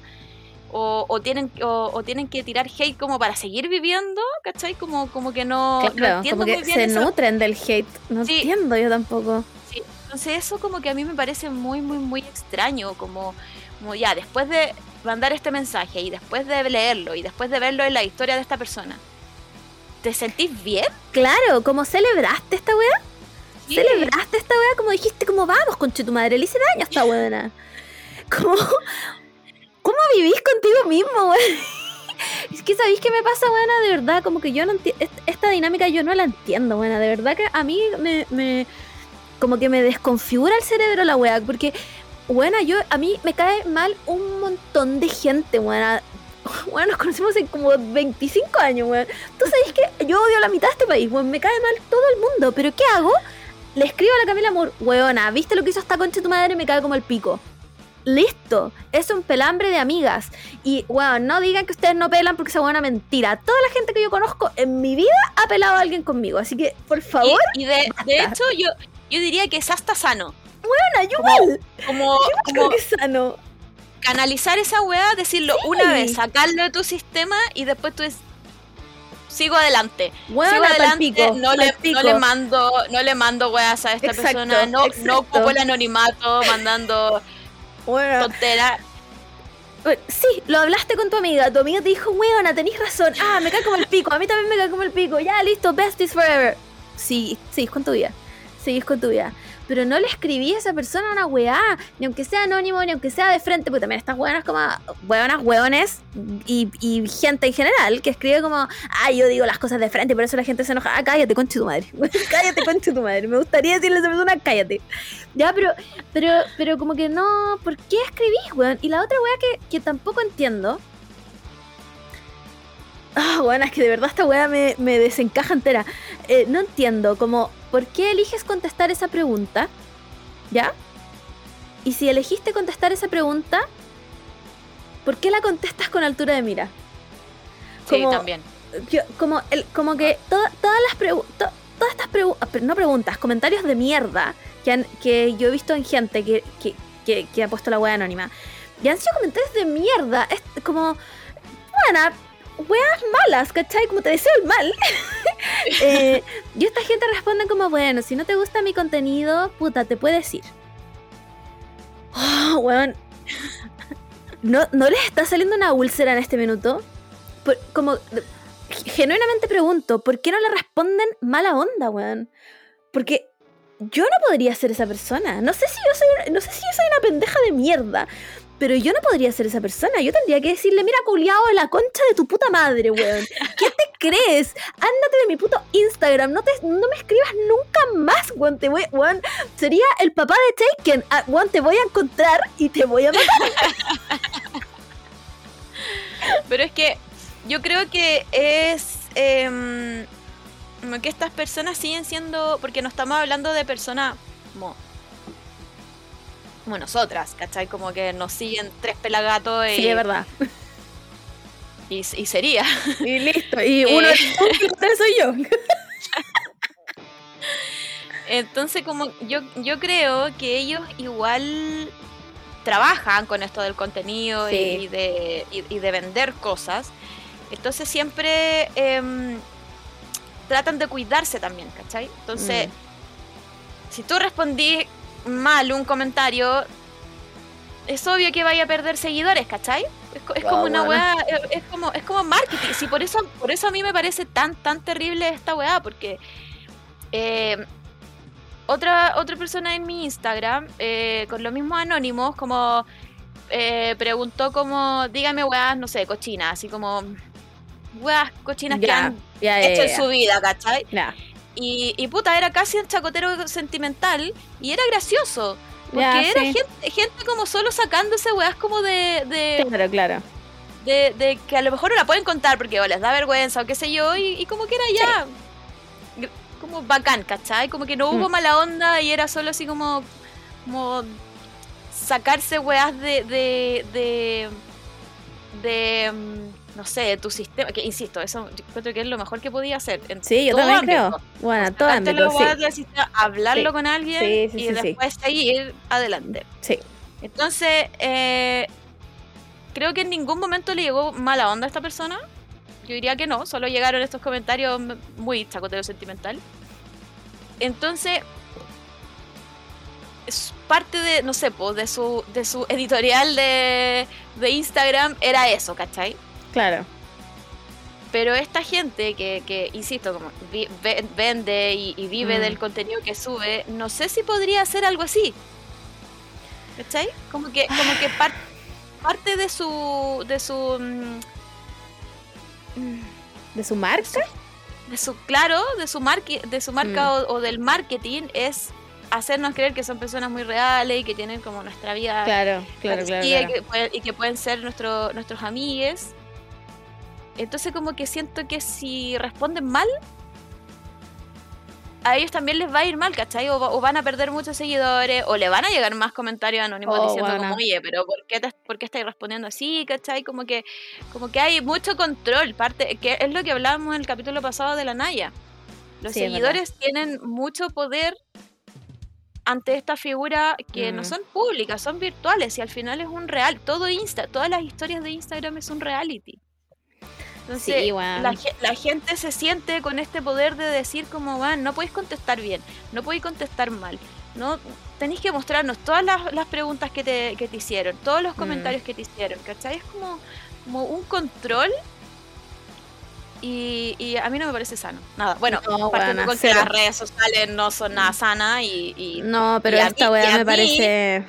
O, o tienen, o, o tienen que tirar hate como para seguir viviendo, ¿cachai? Como, como que no, no Claro, entiendo como muy que bien se nutren del hate. No Sí. entiendo yo tampoco. Sí, entonces eso como que a mí me parece muy, muy, muy extraño, como, como ya, después de mandar este mensaje y después de leerlo y después de verlo en la historia de esta persona, ¿te sentís bien? Claro, como celebraste esta Sí. celebraste esta wea, como dijiste, como vamos, conche tu madre, le hice daño a esta buena. Como, ¿cómo vivís contigo mismo, weón? Es que sabéis qué me pasa, buena, de verdad, como que yo no entiendo, esta dinámica yo no la entiendo, buena, de verdad que a mí me, me- como que me desconfigura el cerebro la wea, porque buena, yo, a mí me cae mal un montón de gente, buena. Bueno, nos conocimos en como 25 años, weón. Tú sabes que yo odio a la mitad de este país, weón. Me cae mal todo el mundo. ¿Pero qué hago? Le escribo a la Camila Moore, weona, ¿viste lo que hizo esta concha de tu madre? Me cae como el pico. Listo, es un pelambre de amigas. Y, weón, no digan que ustedes no pelan porque esa buena mentira. Toda la gente que yo conozco en mi vida ha pelado a alguien conmigo. Así que, por favor. Y, y de, de hecho, yo, yo diría que es hasta sano. Weona, yo Como, igual. como, Yo como creo que es sano. Canalizar esa weá, decirlo Sí. una vez, sacarlo de tu sistema y después tú es, sigo adelante. Weona, sigo adelante, pico, no, le, no mando, no le mando weas a esta Exacto, persona, no, no ocupo el anonimato mandando Weona. tonteras. Bueno, Sí, lo hablaste con tu amiga. Tu amiga te dijo, weona, tenés razón. Ah, me cae como el pico. A mí también me cae como el pico. Ya, listo, besties forever. Sí, seguís con tu vida. Seguís con tu vida. Pero no le escribí a esa persona una weá. Ni aunque sea anónimo, ni aunque sea de frente. Porque también estas weonas como weonas, weones y, gente en general que escribe como, ah, yo digo las cosas de frente, por eso la gente se enoja. Ah, cállate, concha tu madre. cállate, concha tu madre. Me gustaría decirle a esa persona, cállate. Ya, pero, pero, pero como que no, ¿por qué escribís, weón? Y la otra weá que, que tampoco entiendo. Ah, weón, es que de verdad esta weá me, me desencaja entera. Eh, no entiendo, como, ¿por qué eliges contestar esa pregunta? ¿Ya? Y si elegiste contestar esa pregunta, ¿por qué la contestas con altura de mira? Sí, también. yo- como, el, como que toda- todas las preguntas, todas estas preguntas, no preguntas, comentarios de mierda que, han- que yo he visto en gente que, que, que, que ha puesto la wea anónima. Y han sido comentarios de mierda. Es como, bueno, weas malas, ¿cachai? Como te deseo el mal. Eh, y esta gente responde como, bueno, si no te gusta mi contenido, puta, te puedes ir. Oh, weón. ¿No, ¿No les está saliendo una úlcera en este minuto? Como, genuinamente pregunto, ¿por qué no le responden mala onda, weón? Porque yo no podría ser esa persona. No sé si yo soy no sé si yo soy una pendeja de mierda. Pero yo no podría ser esa persona. Yo tendría que decirle, mira, culiao, la concha de tu puta madre, weón. ¿Qué te crees? Ándate de mi puto Instagram. No, te, no me escribas nunca más, weón. Te voy, weón. Sería el papá de Taken. Ah, weón, te voy a encontrar y te voy a matar. Pero es que yo creo que es em, que estas personas siguen siendo, porque no estamos hablando de personas como, nosotras, ¿cachai? Como que nos siguen tres pelagatos y, Sí, es verdad. y, y sería. Y listo. Y Eh. uno de ustedes soy yo. Entonces, como yo, yo creo que ellos igual trabajan con esto del contenido y- Sí. y, de, y- y de vender cosas. Entonces siempre em, tratan de cuidarse también, ¿cachai? Entonces, Mm. si tú respondí mal un comentario, es obvio que vaya a perder seguidores, ¿cachai? Es, como una buena. weá, es, como, es como marketing. Sí, por eso, por eso a mí me parece tan, tan terrible esta weá, porque eh, otra, otra persona en mi Instagram, eh, con los mismos anónimos, como eh, preguntó como, dígame weás, no sé, cochinas, así como weas cochinas que Ya, han ya, ya, hecho en su vida, ¿cachai? Y, y puta, era casi un chacotero sentimental y era gracioso. Porque Ya, era sí. gente, gente como solo sacándose weas como de, de, Claro, claro. de, de que a lo mejor no la pueden contar porque o les da vergüenza o qué sé yo, y, y como que era ya como bacán, ¿cachai? Como que no hubo Mm. mala onda y era solo así como, como sacarse weas de, de, de, de, mm, no sé, tu sistema, que insisto, eso yo creo que es lo mejor que podía hacer. En Sí, yo también ámbito. creo. Bueno, todo ámbito, sí. del sistema, hablarlo Sí. con alguien Sí, sí, y después seguir adelante. Sí. Entonces, eh, creo que en ningún momento le llegó mala onda a esta persona. Yo diría que no, solo llegaron estos comentarios muy chacotero sentimental. Entonces, es parte de, no sé, pues, de su, de su editorial de, de Instagram era eso, ¿cachai? Claro. Pero esta gente que, que insisto, como vi- ve- vende y, y vive Mm. del contenido que sube, no sé si podría hacer algo así. ¿Cachai? Como que, como que par- parte de su. de su. mm, ¿De su marca? de su claro, de su marca, de su marca Mm. o, o del marketing es hacernos creer que son personas muy reales y que tienen como nuestra vida Claro, claro, claro. y. Que, y que pueden ser nuestro, nuestros amigues. Entonces como que siento que si responden mal, a ellos también les va a ir mal, ¿cachai? O, va- o van a perder muchos seguidores, o le van a llegar más comentarios anónimos Oh, diciendo buena. como, oye, pero ¿por qué, te- por qué estáis respondiendo así, ¿cachai? Como que, como que hay mucho control, parte, que es lo que hablábamos en el capítulo pasado de la Naya. Los Sí, seguidores tienen mucho poder ante esta figura que no Mm. son públicas, son virtuales y al final es un real. Todo Insta, todas las historias de Instagram es un reality. Entonces, Sí, weón. la, ge- la gente se siente con este poder de decir como, van, no podéis contestar bien, no podéis contestar mal, no tenéis que mostrarnos todas las, las preguntas que te, que te hicieron, todos los Mm. comentarios que te hicieron, ¿cachai? Es como, como un control y, y a mí no me parece sano. Nada, bueno, No, weona, con que las redes sociales no son nada sanas y, y No, pero y esta mí- weá me mí- parece.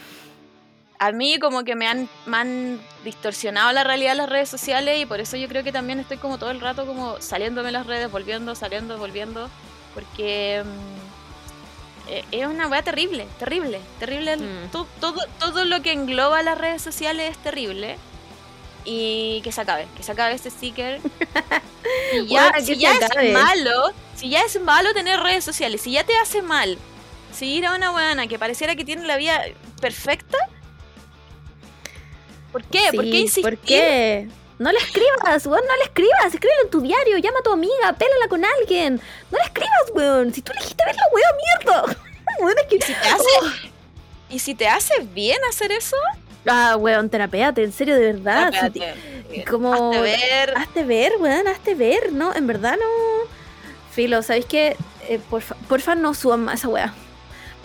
A mí como que me han, me han distorsionado la realidad de las redes sociales y por eso yo creo que también estoy como todo el rato como saliéndome de las redes, volviendo, saliendo, volviendo, porque mm, eh, es una weá terrible, terrible, terrible. Mm. to- todo, todo lo que engloba las redes sociales es terrible. Y que se acabe, que se acabe este sticker. Y ya, si ya es malo, si ya es malo tener redes sociales, si ya te hace mal seguir a una weana que pareciera que tiene la vida perfecta, ¿por qué? ¿Por qué insistir? ¿Por qué? No le escribas, weón, no le escribas. Escríbelo en tu diario, llama a tu amiga, pélala con alguien. No le escribas, weón. Si tú elegiste verlo, weón, mierda. Weón, es que- Si te hace, ¿Y si te hace bien hacer eso? Ah, weón, terapéate, en serio, de verdad. Si como- hazte ver. Hazte ver, weón, hazte ver, ¿no? En verdad no. Filo, ¿sabéis qué? Eh, porfa, porfa, no suban más esa weá.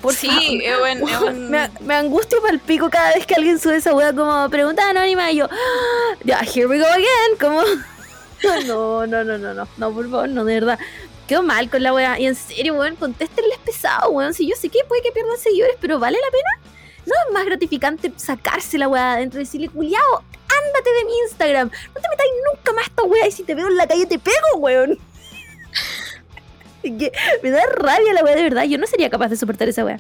Porfa. Sí, es un- es un- me, me angustio para el pico cada vez que alguien sube esa weá como pregunta anónima y yo, "Ah, ya, here we go again. Como, no, no, no, no, no, no, por favor, no, de verdad. Quedo mal con la weá. Y en serio, weón, contéstenles pesado, weón. Si yo sé que puede que pierdan seguidores, pero ¿vale la pena? ¿No es más gratificante sacarse la weá de adentro y decirle, culiao, ándate de mi Instagram? No te metáis nunca más esta weá y si te veo en la calle te pego, weón. Que me da rabia la weá de verdad. Yo no sería capaz de soportar esa weá.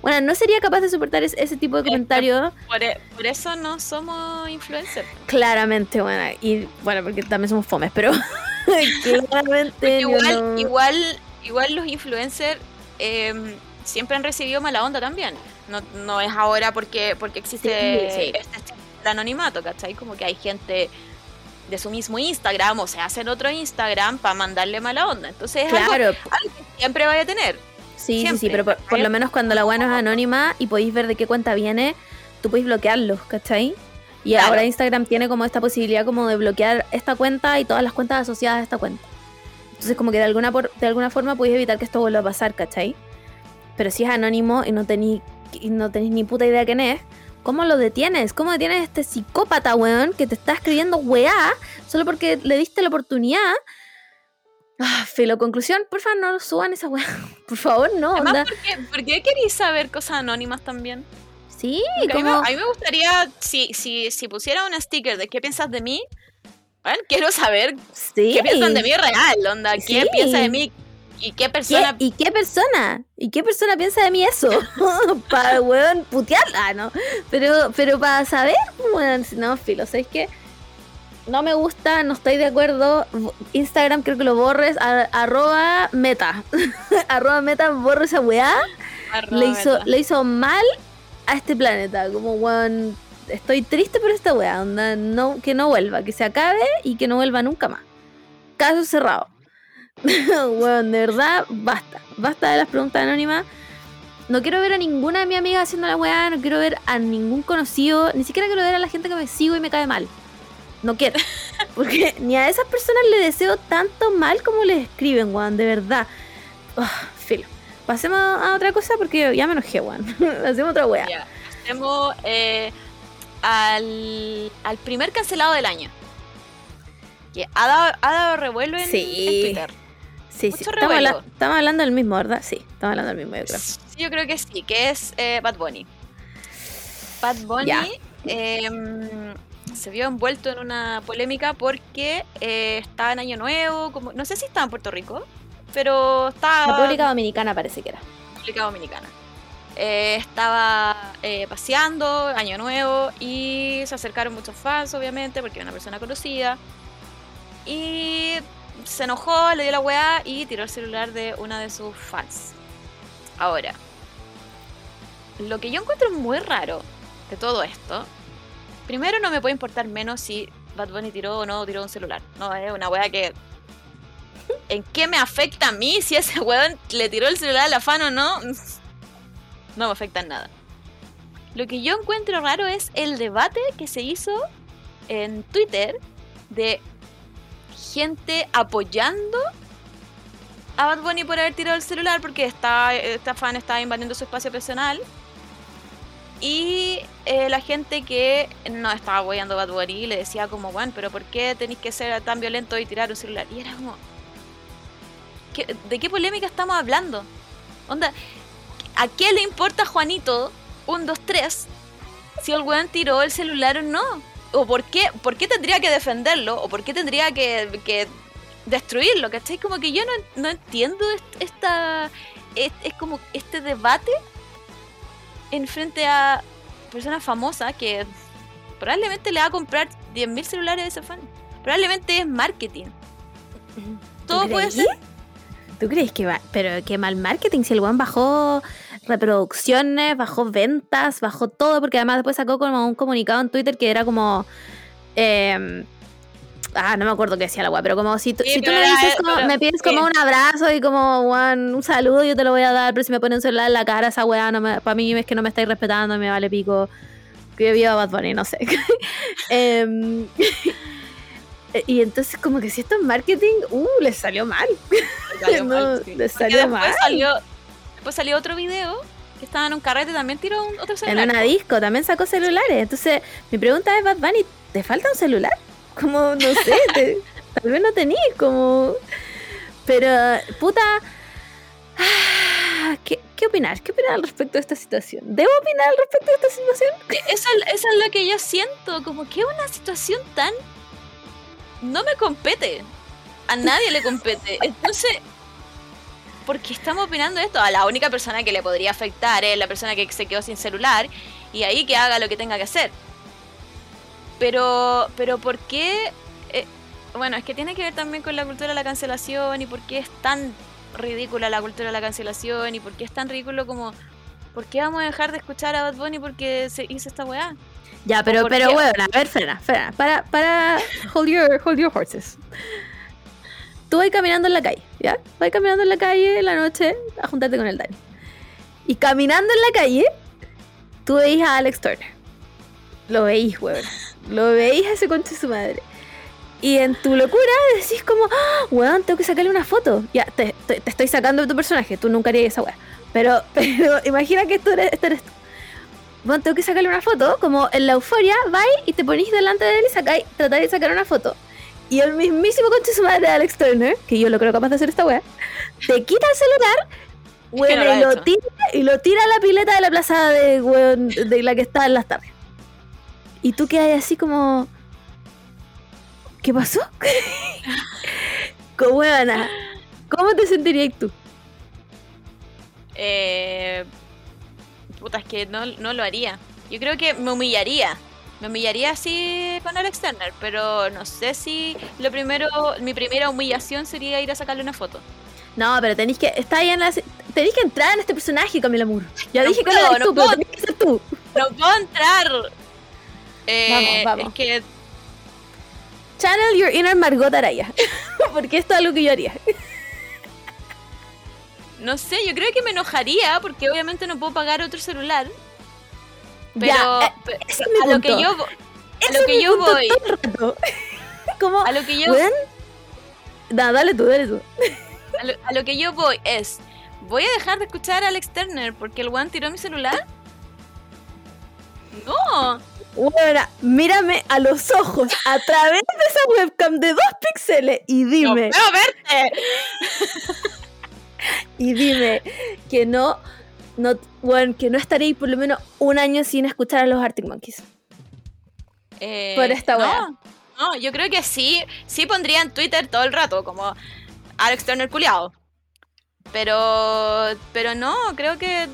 Bueno, no sería capaz de soportar es- ese tipo de comentarios. Por, e- por eso no somos influencers. Claramente, bueno. Y bueno, porque también somos fomes, pero claramente. Igual, no- igual, igual los influencers eh, siempre han recibido mala onda también. No, no es ahora porque, porque existe Sí, sí. este estilo de anonimato, ¿cachai? Como que hay gente de su mismo Instagram o se hacen otro Instagram para mandarle mala onda. Entonces es Claro, algo que siempre vaya a tener. sí, sí, sí, pero por, lo menos cuando la no es anónima y podéis ver de qué cuenta viene, tú podéis bloquearlos, ¿cachai? Y Claro. ahora Instagram tiene como esta posibilidad como de bloquear esta cuenta y todas las cuentas asociadas a esta cuenta. Entonces como que de alguna, por- de alguna forma podéis evitar que esto vuelva a pasar, ¿cachai? Pero si es anónimo y no tenéis no tenéis ni puta idea quién es, ¿cómo lo detienes? ¿Cómo detienes a este psicópata, weón, que te está escribiendo weá solo porque le diste la oportunidad? Ah, filo, conclusión, por favor no suban esa weá. Por favor, no, Además, onda. ¿por qué, queréis saber cosas anónimas también? Sí, a, mí como... a mí me gustaría, si, si, si pusiera un sticker de qué piensas de mí, bueno, quiero saber Sí. qué piensan de mí real, onda, qué Sí. piensa de mí y qué ¿Qué- persona ¿Y qué persona? ¿Y qué persona piensa de mí eso? para, weón, putearla, ¿no? Pero, pero para saber, weón, no, filo, ¿sabes qué? No me gusta, no estoy de acuerdo. Instagram creo que lo borres. a- arroba meta. arroba meta, borra esa weá. Le hizo, le hizo mal a este planeta. Como, weón, estoy triste por esta weá. Onda, no, que no vuelva, que se acabe y que no vuelva nunca más. Caso cerrado. weón, de verdad, basta. Basta de las preguntas anónimas. No quiero ver a ninguna de mis amigas haciendo la weá. No quiero ver a ningún conocido. Ni siquiera quiero ver a la gente que me sigo y me cae mal. No quiero. Porque ni a esas personas le deseo tanto mal como les escriben, weón, de verdad. Ah, filo. Pasemos a otra cosa porque ya me enojé, weón. Hacemos otra weá. Ya, Hacemos eh, al, al primer cancelado del año. Que ha dado, ha dado revuelo en, Sí. en Twitter. Sí, sí. Mucho Estamos, habla- estamos hablando del mismo, ¿verdad? Sí, estamos hablando del mismo, yo creo. Sí, Yo creo que sí, que es eh, Bad Bunny. Bad Bunny em, se vio envuelto en una polémica porque eh, estaba en Año Nuevo, como, no sé si estaba en Puerto Rico, pero estaba República Dominicana parece que era. República Dominicana. eh, estaba eh, paseando, año nuevo, y se acercaron muchos fans, obviamente, porque era una persona conocida. Y se enojó, le dio la weá y tiró el celular de una de sus fans. Ahora, lo que yo encuentro muy raro de todo esto, primero no me puede importar menos si Bad Bunny tiró o no tiró un celular. No, es una weá que. ¿En qué me afecta a mí si ese weón le tiró el celular a la fan o no? No me afecta en nada. Lo que yo encuentro raro es el debate que se hizo en Twitter de gente apoyando a Bad Bunny por haber tirado el celular porque esta, esta fan estaba invadiendo su espacio personal. Y eh, la gente que no estaba apoyando a Bad Bunny le decía como, bueno, pero ¿por qué tenéis que ser tan violento y tirar un celular? Y era como, ¿qué- ¿de qué polémica estamos hablando? Onda, ¿a qué le importa Juanito, un, dos, tres, si el weón tiró el celular o no? ¿O por qué, por qué tendría que defenderlo? ¿O por qué tendría que, que destruirlo? ¿Cachai? Como que yo no, no entiendo est- esta... Es, es como este debate en frente a personas famosas que probablemente le va a comprar 10.000 celulares a ese fan. Probablemente es marketing. Todo puede ser. ¿Tú crees que va? Pero qué mal marketing, si el weón bajó reproducciones, bajó ventas, bajó todo, porque además después sacó como un comunicado en Twitter que era como. eh, ah, no me acuerdo qué decía la weá, pero como si, tú- Sí, si tú me dices como, pero- me pides sí. como un abrazo y como weón, un saludo, yo te lo voy a dar, pero si me ponen un celular en la cara, esa weá, no para mí es que no me estáis respetando, me vale pico. Que viva Bad Bunny, no sé. Em, y entonces, como que si esto es marketing, uh, les salió mal. Salió No, mal, sí. salió mal. Salió, después salió otro video que estaba en un carrete también tiró un, otro En celular. una disco también sacó celulares. Entonces, mi pregunta es, Bad Bunny, ¿te falta un celular? Como, no sé, te- tal vez no tenís, como... Pero, puta... ah, ¿Qué, ¿Qué opinar? ¿Qué opinar al respecto de esta situación? ¿Debo opinar al respecto de esta situación? Eso, eso es lo que yo siento, como que una situación tan... No me compete. A nadie le compete. Entonces, ¿por qué estamos opinando esto? A la única persona que le podría afectar es la persona que se quedó sin celular y ahí que haga lo que tenga que hacer. Pero, pero ¿por qué? eh, bueno, es que tiene que ver también con la cultura de la cancelación y por qué es tan ridícula la cultura de la cancelación y por qué es tan ridículo como... ¿Por qué vamos a dejar de escuchar a Bad Bunny porque se hizo esta weá? Ya, pero, pero qué? bueno, a ver, frena, frena. Para, para, hold your, hold your horses. Tú vas caminando en la calle, ¿ya? Vas caminando en la calle en la noche a juntarte con el Dani. Y caminando en la calle, tú veis a Alex Turner. Lo veis, weón. Lo veis a ese concha de su madre. Y en tu locura decís como, "Ah, weón, tengo que sacarle una foto. Ya, te, te- te estoy sacando de tu personaje, tú nunca harías esa weá. Pero, pero imagina que esto eres, eres tú. Bueno, tengo que sacarle una foto, como en la euforia, vais y te ponís delante de él y sacáis, tratáis de sacar una foto. Y el mismísimo conche su madre de Alex Turner, que yo lo creo capaz de hacer esta weá, te quita el celular, weón, no lo y, lo hecho. tira, y lo tira a la pileta de la plaza de, weón, de la que está en las tardes. Y tú quedas así como. ¿Qué pasó? como weona, ¿Cómo te sentirías tú? Eh, puta, es que no, no lo haría. Yo creo que me humillaría. Me humillaría así con Alex Turner, pero no sé si lo primero, mi primera humillación sería ir a sacarle una foto. No, pero tenéis que. Está ahí en la. Tenéis que entrar en este personaje, Camila Moore. Ya No dije que no eres no tú, pero puedo. tenés que ser tú. ¡No puedo entrar! Eh, Vamos, vamos. Es que Channel your inner Margot Araya. Porque esto es algo que yo haría. no sé, yo creo que me enojaría porque obviamente no puedo pagar otro celular. Pero Ya, eh, ese a lo que yo ese lo que yo voy. Como, a lo que yo. No, dale tú, dale tú. a lo, a lo que yo voy es voy a dejar de escuchar a Alex Turner porque el one tiró mi celular. No, Weona, mírame a los ojos a través de esa webcam de dos píxeles y dime, no puedo verte. y dime que no, no, weón, que no estaréis por lo menos un año sin escuchar a los Arctic Monkeys. Eh, Por esta no, wea. No, yo creo que sí, sí pondría en Twitter todo el rato, como Alex Turner culiado. Pero, pero no, creo que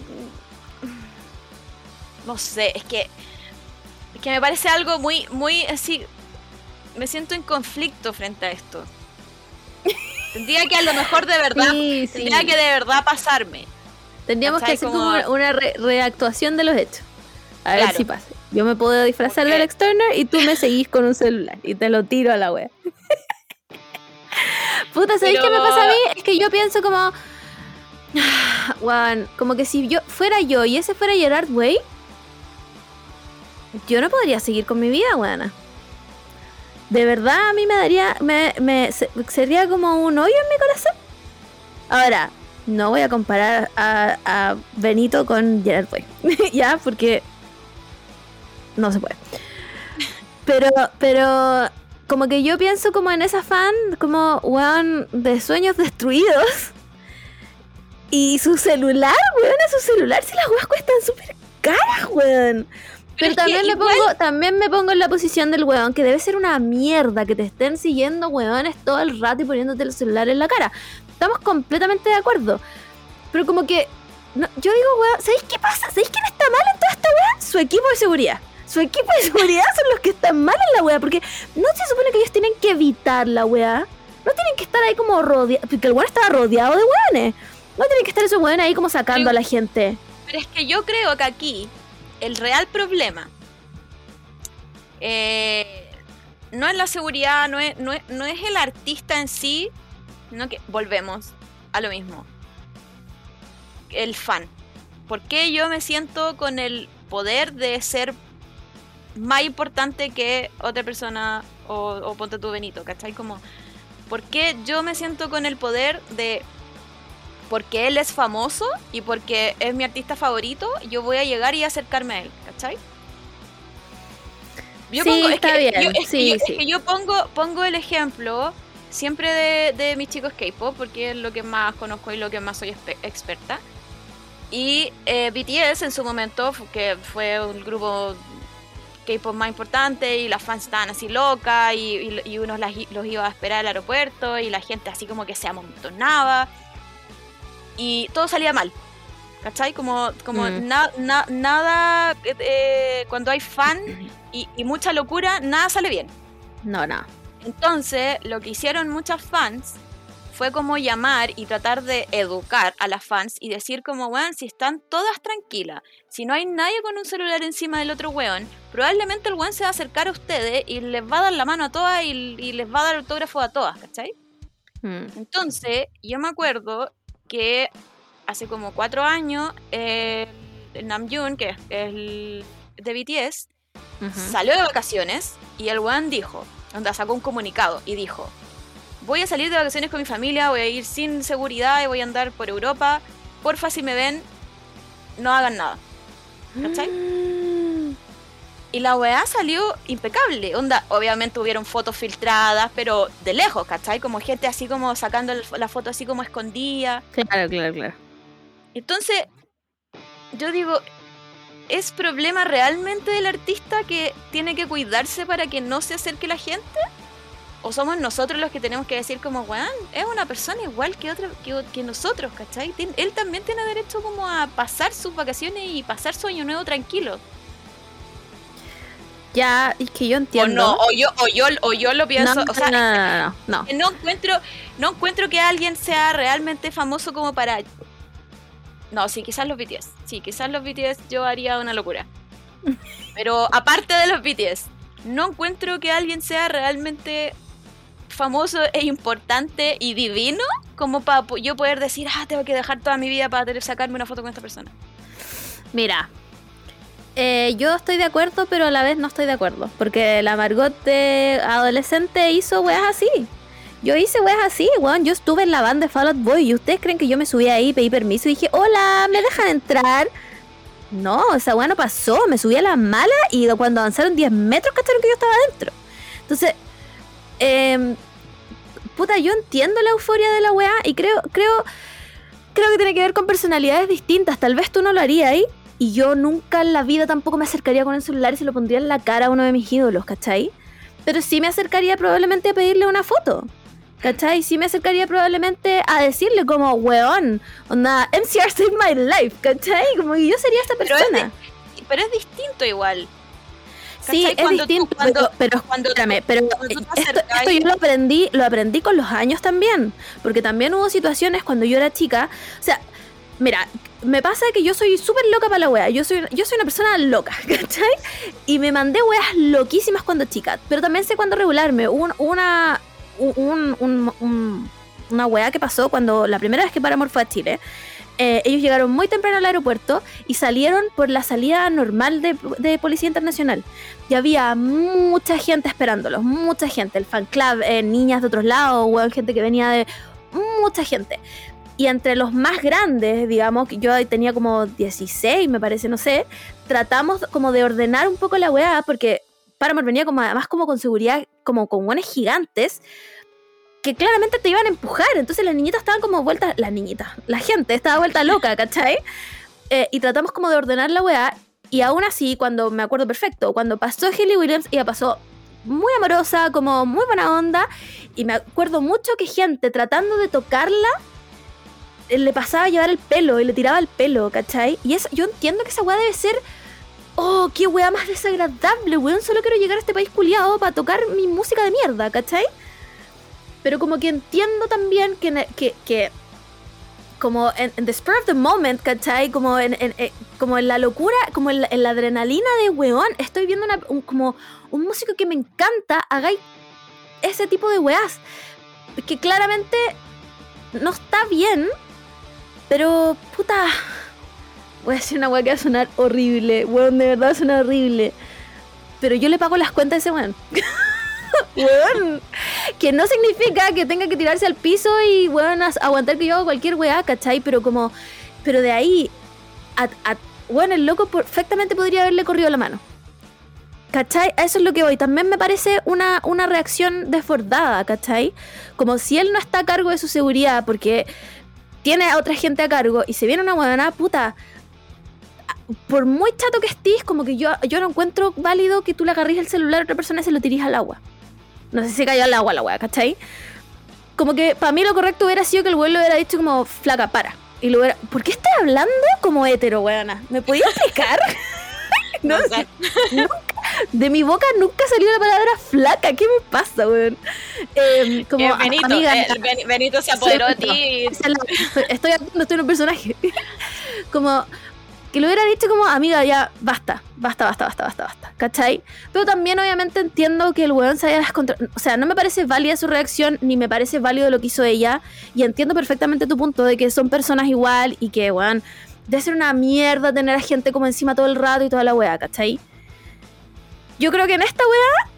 no sé, es que, es que me parece algo muy, muy así, me siento en conflicto frente a esto. Tendría que a lo mejor de verdad, Sí, sí. tendría que de verdad pasarme. Tendríamos que hacer Como- como una re- reactuación de los hechos. A ver si pasa. Yo me puedo disfrazar del externer y tú me seguís con un celular y te lo tiro a la wea. Puta, ¿sabéis qué me Pero- pasa a mí? Es que yo pienso como. Juan, como que si yo fuera yo y ese fuera Gerard Way, yo no podría seguir con mi vida, weana. De verdad a mí me daría, me, me- se- sería como un hoyo en mi corazón. Ahora, no voy a comparar a, a Benito con Gerard Way, ya, porque no se puede. Pero, pero como que yo pienso como en esa fan, como weón de sueños destruidos. Y su celular, weón, a su celular si las weas cuestan súper caras, weón. Pero también me, igual- pongo, también me pongo en la posición del weón, que debe ser una mierda que te estén siguiendo weones todo el rato y poniéndote el celular en la cara. Estamos completamente de acuerdo. Pero como que, no, yo digo, weón, ¿sabéis qué pasa? ¿Sabéis quién está mal en toda esta weá? Su equipo de seguridad. Su equipo de seguridad son los que están mal en la weá, porque no se supone que ellos tienen que evitar la weá. No tienen que estar ahí como rodeados, porque el weón estaba rodeado de weones. No tienen que estar esos weones ahí como sacando a la gente. Pero es que yo creo que aquí el real problema eh, no es la seguridad, no es, no, es, no es el artista en sí, sino que volvemos a lo mismo. El fan. ¿Por qué yo me siento con el poder de ser más importante que otra persona o, o ponte tu Benito, ¿cachai? Como, ¿por qué yo me siento con el poder de porque él es famoso y porque es mi artista favorito, yo voy a llegar y acercarme a él, ¿cachai? Yo Sí, es está que- bien, yo- es que sí, yo- es sí. que yo pongo, pongo el ejemplo siempre de, de mis chicos K-pop, porque es lo que más conozco y lo que más soy experta. Y eh, BTS en su momento, que fue un grupo K-pop más importante y las fans estaban así locas y, y, y uno las los iba a esperar al aeropuerto y la gente así como que se amontonaba y todo salía mal. ¿Cachai? Como, como Mm. na- na- nada, eh, eh, cuando hay fan y, y mucha locura, nada sale bien. No, no. Entonces, lo que hicieron muchas fans fue como llamar y tratar de educar a las fans y decir como, weón, si están todas tranquilas, si no hay nadie con un celular encima del otro weón, probablemente el weón se va a acercar a ustedes y les va a dar la mano a todas y, y les va a dar autógrafo a todas, ¿cachai? Mm. Entonces, yo me acuerdo que hace como cuatro años, eh, Namjoon, que es el de BTS, salió de vacaciones y el weón dijo, onda sacó un comunicado y dijo, voy a salir de vacaciones con mi familia, voy a ir sin seguridad y voy a andar por Europa, porfa si me ven, no hagan nada. ¿Cachai? Mm. Y la weá salió impecable. Onda, obviamente hubieron fotos filtradas, pero de lejos, ¿cachai? Como gente así como sacando la foto así como escondida. Claro, claro, claro. Entonces, yo digo, ¿es problema realmente del artista que tiene que cuidarse para que no se acerque la gente? ¿O somos nosotros los que tenemos que decir como, weón, es una persona igual que, otra, que, que nosotros, ¿cachai? Tien- Él también tiene derecho como a pasar sus vacaciones y pasar su año nuevo tranquilo. Ya, es que yo O entiendo. no, o yo, o yo, o yo lo pienso, no, o sea, no, no, no, no encuentro, no encuentro que alguien sea realmente famoso como para. No, sí, quizás los BTS. Sí, quizás los BTS yo haría una locura. Pero aparte de los BTS, no encuentro que alguien sea realmente famoso e importante y divino como para yo poder decir, ah, tengo que dejar toda mi vida para sacarme una foto con esta persona. Mira, eh, yo estoy de acuerdo, pero a la vez no estoy de acuerdo. Porque la Margot adolescente hizo weas así. Yo hice weas así, weón. Yo estuve en la banda de Fall Out Boy y ustedes creen que yo me subí ahí, pedí permiso y dije, hola, ¿me dejan entrar? No, esa wea no pasó. Me subí a la mala y cuando avanzaron 10 metros cacharon que yo estaba adentro. Entonces, em, puta, yo entiendo la euforia de la wea y creo, creo, creo que tiene que ver con personalidades distintas. Tal vez tú no lo harías ahí. Y yo nunca en la vida tampoco me acercaría con el celular y se lo pondría en la cara a uno de mis ídolos, ¿cachai? Pero sí me acercaría probablemente a pedirle una foto. ¿Cachai? Sí me acercaría probablemente a decirle como, weón, onda, MCR saved my life, ¿cachai? Como que yo sería esta Pero es persona. pero es distinto igual. Sí, es tú- distinto, cuando- pero, cuando espérame, pero cuando esto, yo lo aprendí, lo aprendí con los años también, porque también hubo situaciones cuando yo era chica, o sea, mira, me pasa que yo soy súper loca para la wea, yo soy, yo soy una persona loca, ¿cachai? Y me mandé weas loquísimas cuando chica, pero también sé cuándo regularme, hubo un- una, un, un- un- una wea que pasó cuando la primera vez que Paramore fue a Chile, eh, ellos llegaron muy temprano al aeropuerto y salieron por la salida normal de, Policía Internacional. Y había mucha gente esperándolos, mucha gente. El fan club, eh, niñas de otros lados, gente que venía de. mucha gente. Y entre los más grandes, digamos, yo tenía como 16, me parece, no sé, tratamos como de ordenar un poco la weá, porque Paramore venía como además como con seguridad, como con guanes gigantes, que claramente te iban a empujar. Entonces las niñitas estaban como vueltas, las niñitas, la gente estaba vuelta loca, ¿cachai? Eh, y tratamos como de ordenar la weá. Y aún así, cuando me acuerdo perfecto, cuando pasó Hayley Williams, ella pasó muy amorosa, como muy buena onda. Y me acuerdo mucho que gente tratando de tocarla eh, le pasaba a llevar el pelo y le tiraba el pelo, ¿cachai? Y eso, yo entiendo que esa weá debe ser. Oh, qué weá más desagradable, weón. Solo quiero llegar a este país culiado para tocar mi música de mierda, ¿cachai? Pero como que entiendo también que, ne- que, que como en, the spur of the moment, ¿cachai? Como en, eh, como en la locura, como en la, en la adrenalina de weón, estoy viendo como un músico que me encanta, hagáis ese tipo de weás. Que claramente no está bien, pero puta. Voy a decir una weá que va a sonar horrible, weón, de verdad va a sonar horrible. Pero yo le pago las cuentas a ese weón. weón. Que no significa que tenga que tirarse al piso y, weón, aguantar que yo haga cualquier weá, ¿cachai? Pero como. Pero de ahí. Weón, el loco perfectamente podría haberle corrido la mano. ¿Cachai? A eso es lo que voy. También me parece una, una reacción desbordada, ¿cachai? Como si él no está a cargo de su seguridad porque tiene a otra gente a cargo y se viene una huevona, puta. Por muy chato que estés, como que yo, yo no encuentro válido que tú le agarres el celular a otra persona y se lo tires al agua. No sé si cayó al agua la wea, ¿cachai? Como que para mí lo correcto hubiera sido que el güey le hubiera dicho como, flaca, para. Y lo hubiera... ¿Por qué estás hablando como hetero, weona? ¿Me podías explicar? no, sé. de mi boca nunca salió la palabra flaca. ¿Qué me pasa, weón? Eh, como, Benito, amiga, eh, Ben- Benito se apoderó de ti. estoy, estoy estoy en un personaje. como que lo hubiera dicho como, amiga, ya, basta, basta, basta, basta, basta, basta, ¿cachai? Pero también obviamente entiendo que el weón se haya descontrolado. O sea, no me parece válida su reacción, ni me parece válido lo que hizo ella. Y entiendo perfectamente tu punto de que son personas igual y que, weón, debe ser una mierda tener a gente como encima todo el rato y toda la weá, ¿cachai? Yo creo que en esta weá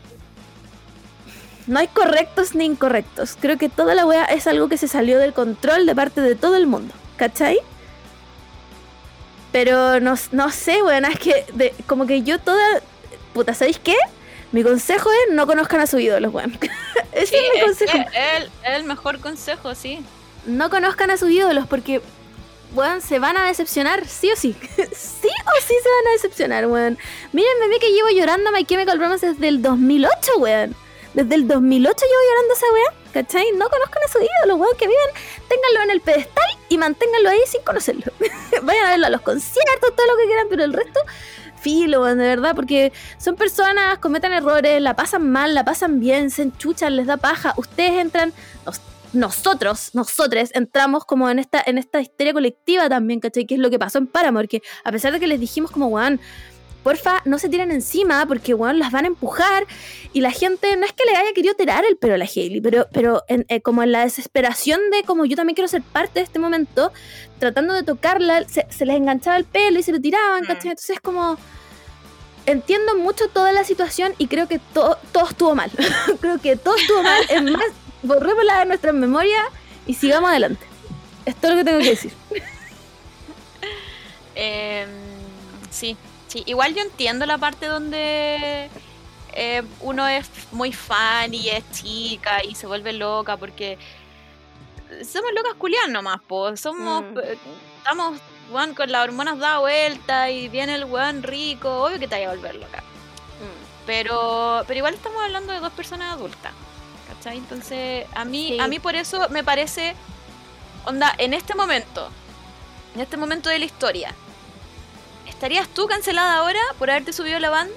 no hay correctos ni incorrectos. Creo que toda la weá es algo que se salió del control de parte de todo el mundo. ¿Cachai? Pero no, no sé, weón, es que de- como que yo toda... Puta, ¿sabéis qué? Mi consejo es no conozcan a su ídolo, weón. Ese Sí, es mi es consejo. que el, el mejor consejo, sí. No conozcan a sus ídolos porque, weón, se van a decepcionar, sí o sí. sí o sí se van a decepcionar, weón. Mírenme a mí que llevo llorando a My Chemical Romance desde el 2008, weón. Desde el 2008 llevo llorando esa weón, ¿cachai? No conozcan a sus ídolos, weón, que vivan, ténganlo en el pedestal y manténganlo ahí sin conocerlo. Vayan a verlo a los conciertos, todo lo que quieran, pero el resto, filo, weón, de verdad, porque son personas, cometen errores, la pasan mal, la pasan bien, se enchuchan, les da paja. Ustedes entran, nos- nosotros, nosotros entramos como en esta, en esta histeria colectiva también, ¿cachai? Que es lo que pasó en Paramore, que a pesar de que les dijimos como, weón, porfa, no se tiren encima porque, weón, las van a empujar y la gente, no es que le haya querido tirar el pelo a la Hailey, pero, pero en- eh, como en la desesperación de como yo también quiero ser parte de este momento, tratando de tocarla, se, se les enganchaba el pelo y se lo tiraban, Mm. ¿cachai? Entonces es como... Entiendo mucho toda la situación y creo que todo, todo estuvo mal. creo que todo estuvo mal. Es más, borrémosla de nuestras memorias y sigamos adelante. Es todo lo que tengo que decir. Eh, sí, sí. Igual yo entiendo la parte donde eh, uno es muy fan y es chica y se vuelve loca porque somos locas culiadas nomás, po. Somos, Mm. eh, estamos, weón, con las hormonas da vuelta y viene el weón rico, obvio que te vaya a volver loca. Pero, pero igual estamos hablando de dos personas adultas. ¿Cachai? Entonces, a mí, Sí. a mí por eso me parece, onda, en este momento, en este momento de la historia, ¿estarías tú cancelada ahora por haberte subido la van?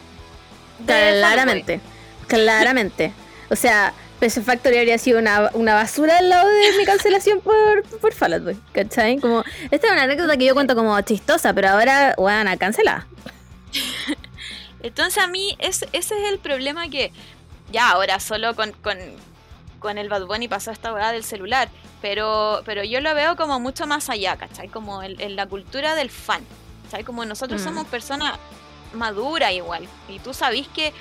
Claramente, claramente. O sea, PC Factory habría sido una, una basura al lado de mi cancelación por, por Fall Out Boy, ¿cachai? Como, esta es una anécdota que yo cuento como chistosa, pero ahora, bueno, cancelada. Entonces a mí es, ese es el problema que ya ahora solo con, con, con el Bad Bunny pasó esta weá del celular, pero, pero yo lo veo como mucho más allá, ¿cachai? Como en, en la cultura del fan, ¿cachai? Como nosotros Mm. somos personas maduras igual, y tú sabís que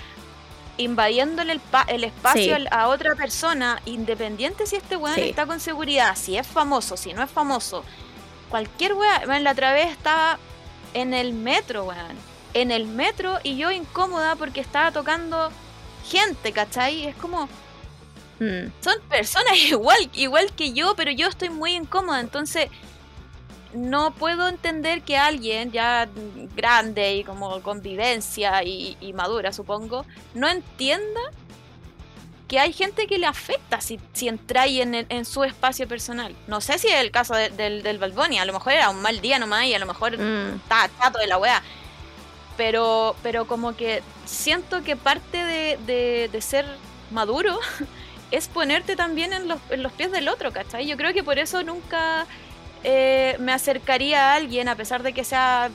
invadiéndole el, pa- el espacio Sí. a otra persona, independiente si este weón Sí. está con seguridad, si es famoso, si no es famoso, cualquier weá, bueno, la otra vez estaba en el metro, weón, en el metro y yo incómoda porque estaba tocando gente, ¿cachai? Es como, Mm, son personas igual, igual que yo, pero yo estoy muy incómoda, entonces no puedo entender que alguien ya grande y como convivencia y, y madura, supongo, no entienda que hay gente que le afecta si, si entráis en, en su espacio personal. No sé si es el caso de- del, del Bad Bunny, a lo mejor era un mal día nomás y a lo mejor mm. está chato de la wea. Pero, pero como que siento que parte de, de- de ser maduro es ponerte también en los, en los pies del otro, ¿cachai? Yo creo que por eso nunca eh, me acercaría a alguien, a pesar de que sea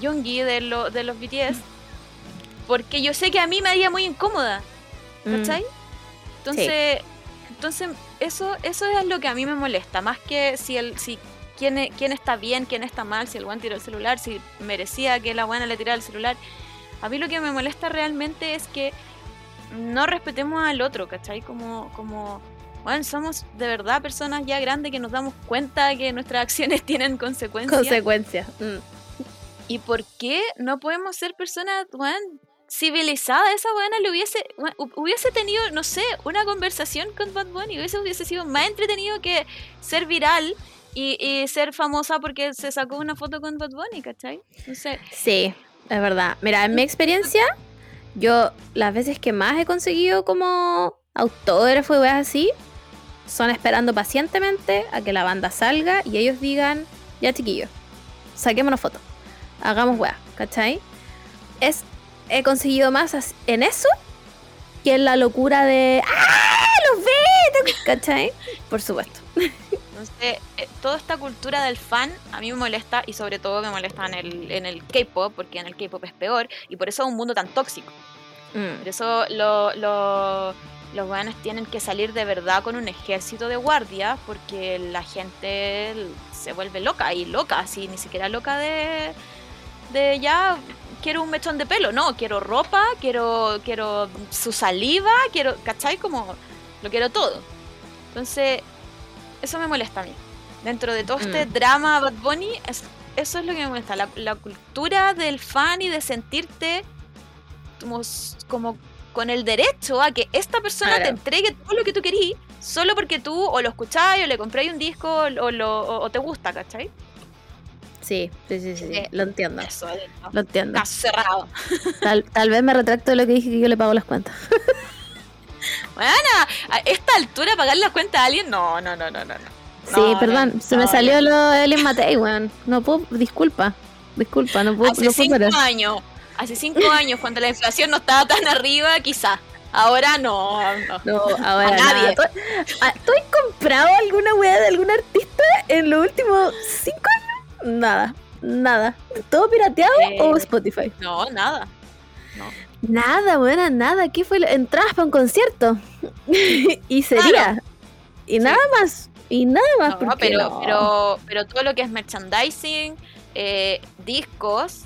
Yoongi de, lo- de los BTS, porque yo sé que a mí me haría muy incómoda, Mm. ¿cachai? Entonces, entonces eso, eso es lo que a mí me molesta, más que si el, si quién, e- quién está bien, quién está mal, si el buen tiró el celular, si merecía que la buena le tirara el celular. A mí lo que me molesta realmente es que no respetemos al otro, ¿cachai? Como, como, bueno, somos de verdad personas ya grandes que nos damos cuenta que nuestras acciones tienen consecuencias. Consecuencias. Mm. ¿Y por qué no podemos ser personas, weón, civilizadas? Esa weona le hubiese, hubiese tenido, no sé, una conversación con Bad Bunny. Hubiese, hubiese sido más entretenido que ser viral y, y ser famosa porque se sacó una foto con Bad Bunny, ¿cachai? Entonces, Sí, es verdad. Mira, en mi experiencia, yo las veces que más he conseguido como autógrafo y weas así, son esperando pacientemente a que la banda salga y ellos digan, ya chiquillos, saquemos una foto, hagamos weas, ¿cachai? Es, he conseguido más en eso que en la locura de, ¡ah, los veo! ¿Cachai? Por supuesto. entonces eh, toda esta cultura del fan a mí me molesta y sobre todo me molesta en el, en el K-pop, porque en el K-pop es peor y por eso es un mundo tan tóxico. Mm, Por eso lo- lo- los weones tienen que salir de verdad con un ejército de guardias porque la gente se vuelve loca y loca, así ni siquiera loca de, de ya quiero un mechón de pelo, no, quiero ropa, quiero, quiero su saliva, quiero, ¿cachai? Como lo quiero todo. Entonces, eso me molesta a mí. Dentro de todo este Mm. drama Bad Bunny, es- eso es lo que me molesta, la, la cultura del fan y de sentirte como, como con el derecho a que esta persona te entregue todo lo que tú querís solo porque tú o lo escucháis o le compráis un disco o, lo, o- o te gusta, ¿cachai? Sí, sí, sí, sí, lo entiendo. Eso, es, ¿no? Lo entiendo. caso cerrado. Tal, tal vez me retracto de lo que dije que yo le pago las cuentas. Bueno, a esta altura pagar las cuentas a alguien, no, no, no, no, no. no. Sí, No, perdón, no, se me salió lo de Ellen Matei, weón. No puedo, disculpa. Disculpa, no puedo, Hace no puedo cinco parar. años, hace cinco años, cuando la inflación no estaba tan arriba, quizá. Ahora no, no. No, ahora A nadie. nada. ¿Tú, ah, ¿tú has comprado alguna weá de algún artista en los últimos cinco años? Nada, nada. ¿Todo pirateado Eh, o Spotify? No, nada. Nada, buena, nada. ¿Qué fue? lo- Entradas para un concierto. y sería. Claro. Y nada más. Y nada más. No, porque pero, no. pero, pero todo lo que es merchandising, eh, discos,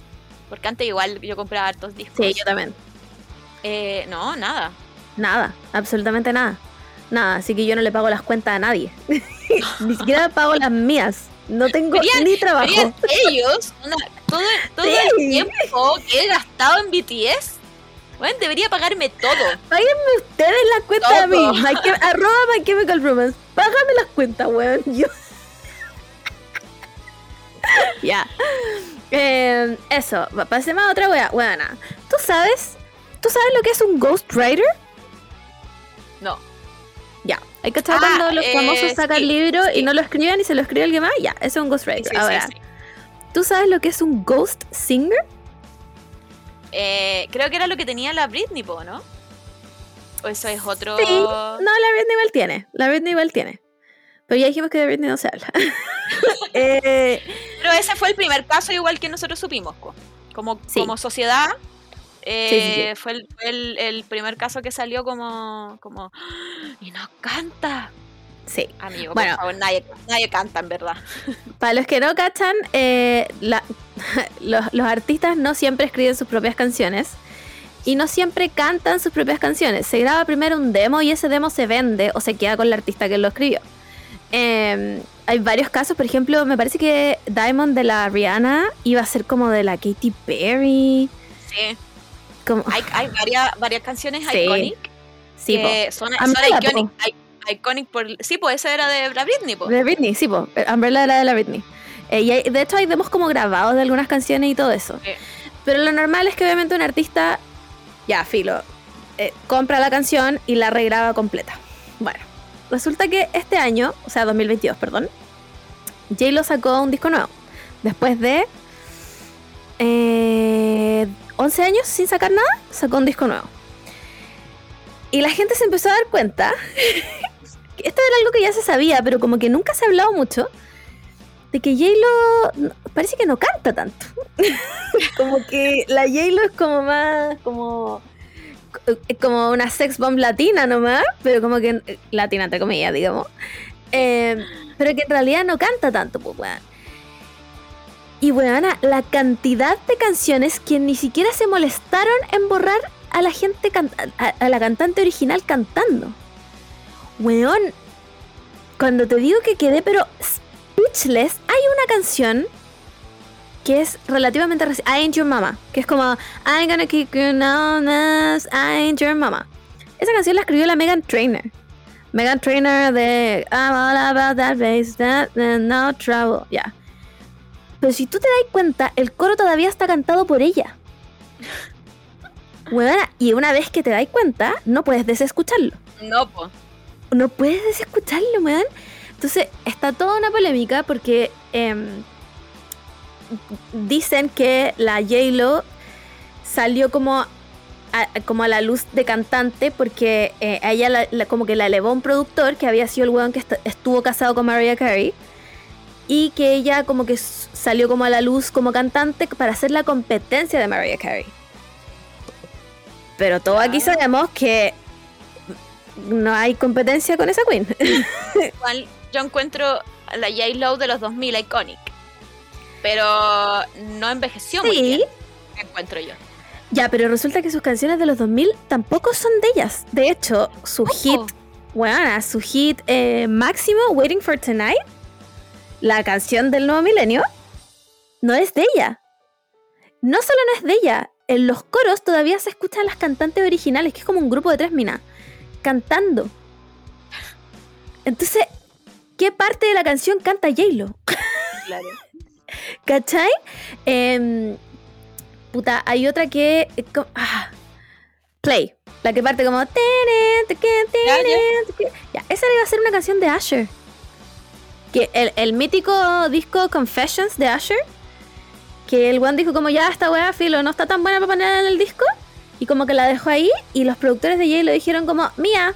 porque antes igual yo compraba hartos discos. Sí, yo también. Eh, no, nada. Nada, absolutamente nada. Nada, así que yo no le pago las cuentas a nadie. ni siquiera pago las mías. No tengo ni trabajo. Ellos, una- todo, todo Sí. el tiempo que he gastado en BTS, bueno, debería pagarme todo. Páguenme ustedes las cuentas a mí. My arroba My Chemical Romance. Págame las cuentas, weón. Yo. ya. Eh, eso, pa- pasemos a otra wea. Weona, ¿tú sabes? ¿Tú sabes lo que es un ghostwriter? No. Ya. Hay que estar Ah, cuando los eh, famosos sacan sí, libros y no lo escriben y se lo escribe alguien más. Ya, eso es un ghostwriter. Sí, Ahora. ¿Tú sabes lo que es un ghost singer? Eh, creo que era lo que tenía la Britney, ¿no? O eso es otro. Sí. No, la Britney igual tiene. La Britney igual tiene. Pero ya dijimos que de Britney no se habla. Eh, Pero ese fue el primer caso, igual que nosotros supimos, co. como, Sí. como sociedad. eh, Sí, sí, sí. Fue, el, fue el- el primer caso que salió como. como "¡Ah! y no canta. sí. Amigo, Bueno. por favor, nadie, nadie canta, en verdad. Para los que no cachan, eh, la- los, los artistas no siempre escriben sus propias canciones y no siempre cantan sus propias canciones. Se graba primero un demo y ese demo se vende o se queda con el artista que lo escribió. Eh, hay varios casos, por ejemplo, me parece que Diamond de la Rihanna iba a ser como de la Katy Perry. Sí. Como, Hay, hay varias, varias canciones Sí. iconic sí, po. son, son iconic, iconic por. Sí, pues esa era de la Britney, po. De Britney, sí, po. Eh, Umbrella era de la Britney. Eh, y hay- de hecho hay demos como grabados de algunas canciones y todo eso. Sí. Pero lo normal es que obviamente un artista, ya, filo, eh, compra la canción y la regraba completa. Bueno, resulta que este año, o sea, 2022, perdón, J-Lo sacó un disco nuevo. Después de eh, 11 años sin sacar nada, sacó un disco nuevo. Y la gente se empezó a dar cuenta que esto era algo que ya se sabía, pero como que nunca se ha hablado mucho, de que J-Lo parece que no canta tanto. como que la J-Lo es como más, como, como una sex bomb latina nomás, pero como que eh, latina entre comillas, digamos. Eh, pero que en realidad no canta tanto, pues weón. Y weona, la cantidad de canciones que ni siquiera se molestaron en borrar a la gente, a, a la cantante original cantando. Weón, cuando te digo que quedé, pero speechless, hay una canción que es relativamente reciente, I Ain't Your Mama, que es como I'm gonna kick you now, I Ain't Your Mama. Esa canción la escribió la Megan Trainer. Megan Trainer de I'm all about that bass, that, no trouble, ya. Pero si tú te das cuenta, el coro todavía está cantado por ella. Weona, y una vez que te das cuenta, no puedes desescucharlo No, po. no puedes desescucharlo, weón. Entonces, está toda una polémica porque em, dicen que la J-Lo salió como a, como a la luz de cantante porque eh, a ella la- la- como que la elevó un productor que había sido el weón que est- estuvo casado con Mariah Carey y que ella como que salió como a la luz como cantante para hacer la competencia de Mariah Carey. Pero todos aquí sabemos que no hay competencia con esa queen. Igual yo encuentro a la J-Lo de los 2000 iconic. Pero no envejeció muy Sí. bien, encuentro yo. ya, pero resulta que sus canciones de los 2000 tampoco son de ellas. De hecho, su hit, weona, su hit eh, máximo, Waiting for Tonight, la canción del nuevo milenio, no es de ella. No solo no es de ella, en los coros todavía se escuchan las cantantes originales, que es como un grupo de tres minas, cantando. Entonces, ¿qué parte de la canción canta J-Lo? Claro. ¿Cachai? Em, puta, hay otra que. eh, ah, play. La que parte como. Ya. Ya, esa iba a ser una canción de Asher. Que el, el mítico disco Confessions de Asher. Que el one dijo como ya esta weá filo no está tan buena para ponerla en el disco. Y como que la dejó ahí. Y los productores de Jay lo dijeron como, mía.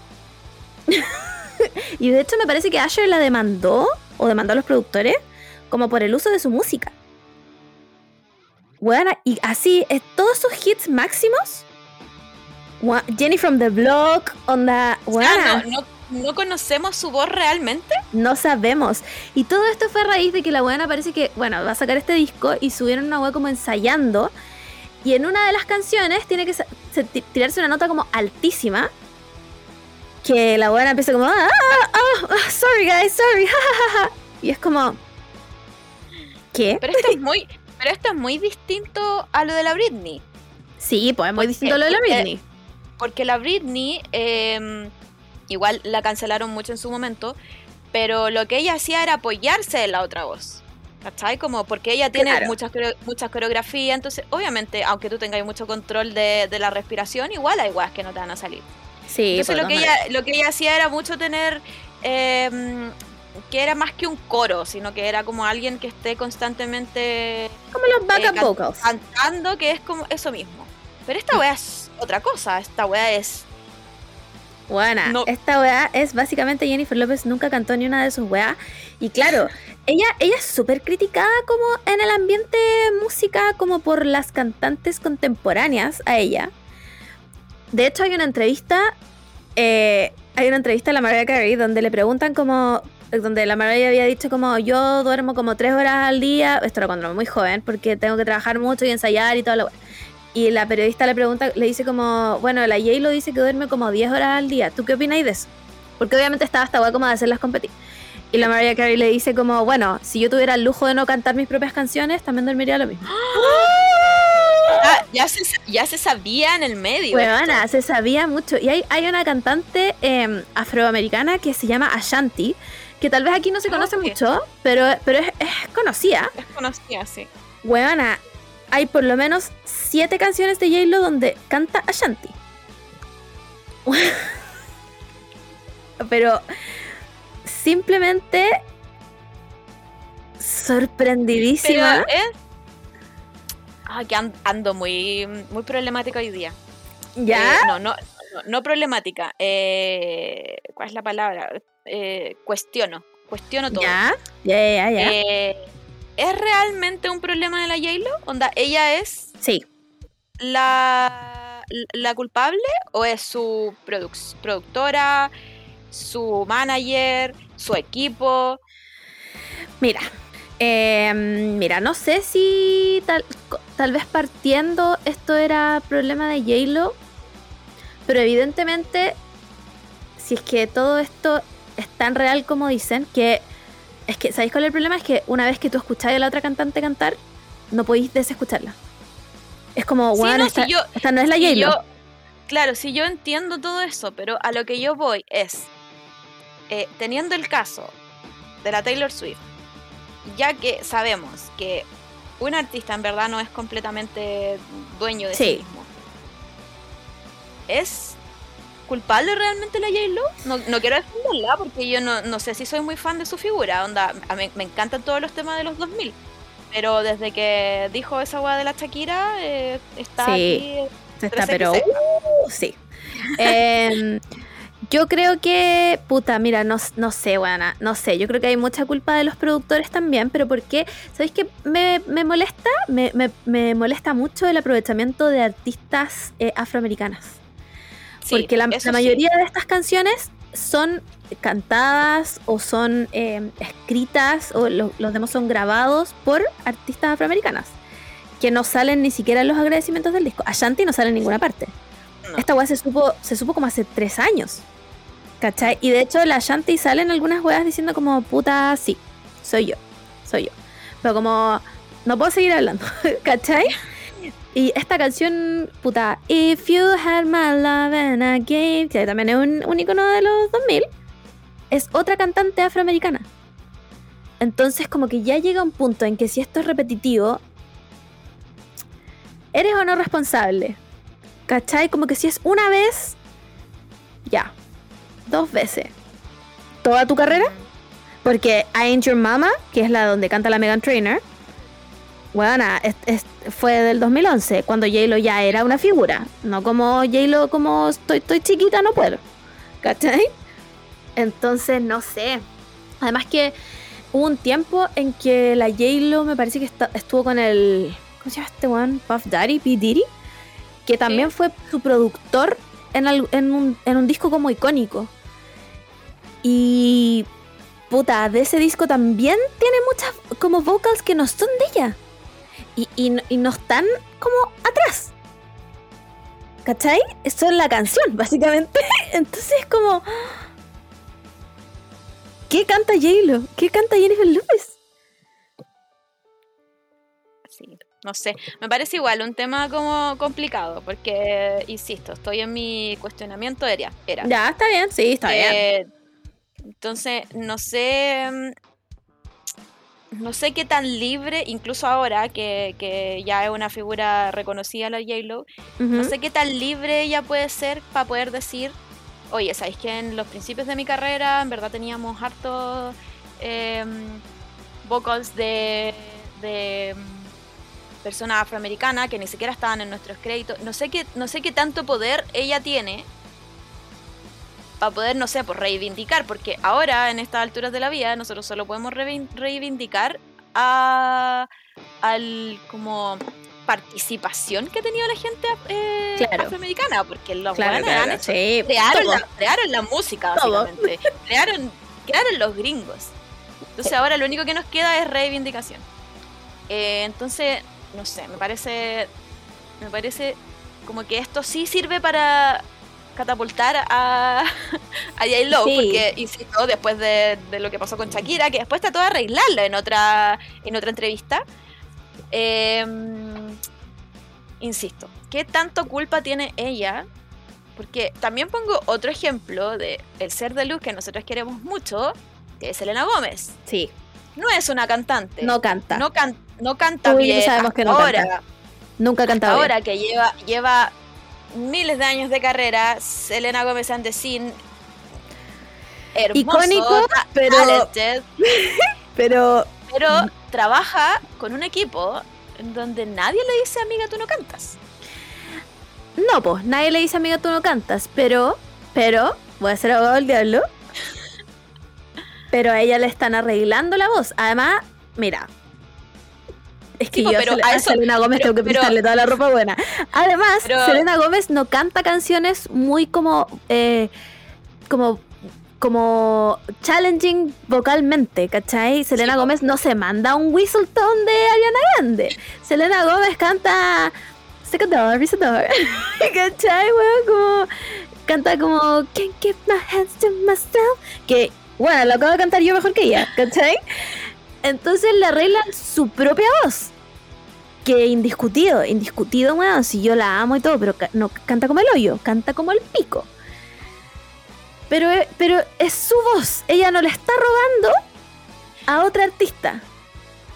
y de hecho me parece que Asher la demandó. O demandó a los productores. Como por el uso de su música. Weona, y así, eh, todos sus hits máximos. Jenny from the Block, onda. O sea, weona, no, no, no conocemos su voz realmente. no sabemos. Y todo esto fue a raíz de que la weona parece que, bueno, va a sacar este disco y subieron una wea como ensayando. Y en una de las canciones tiene que tirarse una nota como altísima. Que la weona empieza como, ah, ah, ah, ah, sorry guys, sorry. Y es como, ¿qué? Pero esto es muy, pero esto es muy distinto a lo de la Britney. Sí, pues es muy Porque- distinto a lo de la Britney. Porque la Britney, eh, igual la cancelaron mucho en su momento, pero lo que ella hacía era apoyarse en la otra voz. ¿Cachai? Como porque ella tiene Claro. muchas, muchas coreografías, entonces obviamente, aunque tú tengas mucho control de, de la respiración, igual hay guas que no te van a salir. Sí, Entonces lo que, ella, lo que ella hacía era mucho tener eh, que era más que un coro, sino que era como alguien que esté constantemente Como los backup eh, vocals. cantando, que es como eso mismo. Pero esta wea es otra cosa, esta wea es... Buena, No. esta weá es básicamente Jennifer López nunca cantó ni una de sus weas. Y claro, ella, ella es súper criticada como en el ambiente música, como por las cantantes contemporáneas a ella. De hecho, hay una entrevista, eh, hay una entrevista a la Mariah Carey donde le preguntan como, donde la Mariah había dicho como, yo duermo como tres horas al día, esto era cuando era muy joven, porque tengo que trabajar mucho y ensayar y la wea. Y la periodista le pregunta, le dice como, bueno, la J lo dice que duerme como 10 horas al día. ¿Tú qué opináis de eso? Porque obviamente estaba hasta guay como de hacerlas competir. Y la Mariah Carey le dice como, bueno, si yo tuviera el lujo de no cantar mis propias canciones, también dormiría lo mismo. Ah, ya, se, ya se sabía en el medio. Esto. se sabía mucho. Y hay, hay una cantante eh, afroamericana que se llama Ashanti, que tal vez aquí no se conoce mucho, pero, pero es, es conocida. Es conocida, sí. Huevona, hay por lo menos siete canciones de J-Lo donde canta Ashanti. Pero simplemente sorprendidísima. Pero. Ah, que an- ando muy, muy problemática hoy día. ¿Ya? Eh, no, no, no, no problemática. Eh, ¿Cuál es la palabra? Eh, cuestiono. Cuestiono todo. ¿Ya? Ya, ya, ya. Eh, ¿Es realmente un problema de la J-Lo? Onda, ¿ella es sí. la, la culpable o es su produc- productora, su manager, su equipo? Mira, eh, mira, no sé si tal, tal vez partiendo esto era problema de J-Lo, pero evidentemente, si es que todo esto es tan real como dicen, que es que, ¿sabéis cuál es el problema? Es que una vez que tú escucháis a la otra cantante cantar, no podéis desescucharla. Es como, Sí, bueno, no, esta, si yo, esta no es la si yo- claro, si yo entiendo todo eso, pero a lo que yo voy es, eh, teniendo el caso de la Taylor Swift, ya que sabemos que un artista en verdad no es completamente dueño de sí, Sí. mismo, ¿es culpable realmente la J-Lo? No, no quiero defenderla porque yo no, no sé si soy muy fan de su figura, onda, a mí- me encantan todos los temas de los 2000. Pero desde que dijo esa weá de la Shakira, eh, está Sí. aquí Está, 13 pero uh, sí. Em, yo creo que, puta, mira, no, no sé, buena, no sé. Yo creo que hay mucha culpa de los productores también, pero ¿por qué? ¿Sabéis qué me, me molesta? Me, me- me molesta mucho el aprovechamiento de artistas eh, afroamericanas. Sí, Porque la, sí. mayoría de estas canciones son cantadas o son eh, escritas o lo- los demás son grabados por artistas afroamericanas que no salen ni siquiera en los agradecimientos del disco. Ashanti no sale en ninguna parte. No. Esta weá se supo, se supo como hace tres años. ¿Cachai? Y de hecho la Ashanti sale en algunas weas diciendo como puta, sí, soy yo, soy yo. Pero como no puedo seguir hablando, ¿cachai? Y esta canción, puta, If You Had My Love and I que también es un, icono de los 2000, es otra cantante afroamericana. Entonces como que ya llega un punto en que si esto es repetitivo, ¿eres o no responsable? ¿Cachai? Como que si es una vez, ya. Dos veces. ¿Toda tu carrera? Porque I Ain't Your Mama, que es la donde canta la Megan Trainor, bueno, fue del 2011, cuando J-Lo ya era una figura. No como J-Lo, como estoy, estoy chiquita, no puedo. ¿Cachai? Entonces, no sé. Además que hubo un tiempo en que la J-Lo me parece que estuvo con el... ¿Cómo se llama este one? Puff Daddy, P. Diddy. Que también fue su productor en un, en un disco como icónico. Y... Puta, de ese disco también tiene muchas como vocals que no son de ella. Y, y, no- y no están como atrás. ¿Cachai? Eso es la canción, básicamente. Entonces es como... ¿Qué canta J-Lo? ¿Qué canta Jennifer Lopez? Sí, no sé. Me parece igual un tema como complicado, porque, insisto, estoy en mi cuestionamiento era. era. Ya, está bien, sí, está bien. Eh, entonces, no sé. No sé qué tan libre, incluso ahora que, que ya es una figura reconocida la J-Lo, no sé qué tan libre ella puede ser para poder decir, oye, ¿sabéis que en los principios de mi carrera en verdad teníamos hartos em, vocals de, de mm, personas afroamericanas que ni siquiera estaban en nuestros créditos. No sé qué, no sé qué tanto poder ella tiene para poder, no sé, pues reivindicar, porque ahora en estas alturas de la vida nosotros solo podemos reivin- reivindicar a al como participación que ha tenido la gente eh, Claro. afroamericana, porque los Claro, han hecho sí, crearon la, crearon la música, básicamente. crearon, crearon los gringos. Entonces Sí. ahora lo único que nos queda es reivindicación. Eh, entonces, no sé, me parece. Me parece como que esto sí sirve para catapultar a, a J-Lo, Sí. porque, insisto, después de, de lo que pasó con Shakira, que después trató de arreglarlo en otra, en otra entrevista. eh, insisto, ¿qué tanto culpa tiene ella? Porque también pongo otro ejemplo de el ser de luz que nosotros queremos mucho, que es Selena Gómez. Sí, No es una cantante. no canta. no, can- no canta Uy, bien. sabemos que no ahora, canta. Nunca cantado. bien. ahora que lleva, lleva miles de años de carrera, Selena Gómez and the Scene. Hermoso, Icónico, pero- talented, Pero pero trabaja con un equipo en donde nadie le dice, amiga, tú no cantas. no, pues nadie le dice amiga tú no cantas, pero, pero, voy a ser abogado del diablo. Pero a ella le están arreglando la voz. Además, mira. Es que Sí, pero a a eso- Selena Gómez pero- tengo que prestarle toda la ropa buena. Además, Pero- Selena Gómez no canta canciones muy como. eh, como. como challenging vocalmente, ¿cachai? Selena po. Gómez no se manda un whistle tone de Ariana Grande. Selena Gómez canta Secador, Risador. ¿Cachai, weón? Como. Canta como Can't keep my hands to myself. Que, bueno, lo acabo de cantar yo mejor que ella, ¿cachai? Entonces le arreglan su propia voz. Que indiscutido, indiscutido, weón. Si yo la amo y todo, pero no canta como el hoyo, canta como el pico. Pero, eh, pero es su voz. Ella no le está robando a otra artista.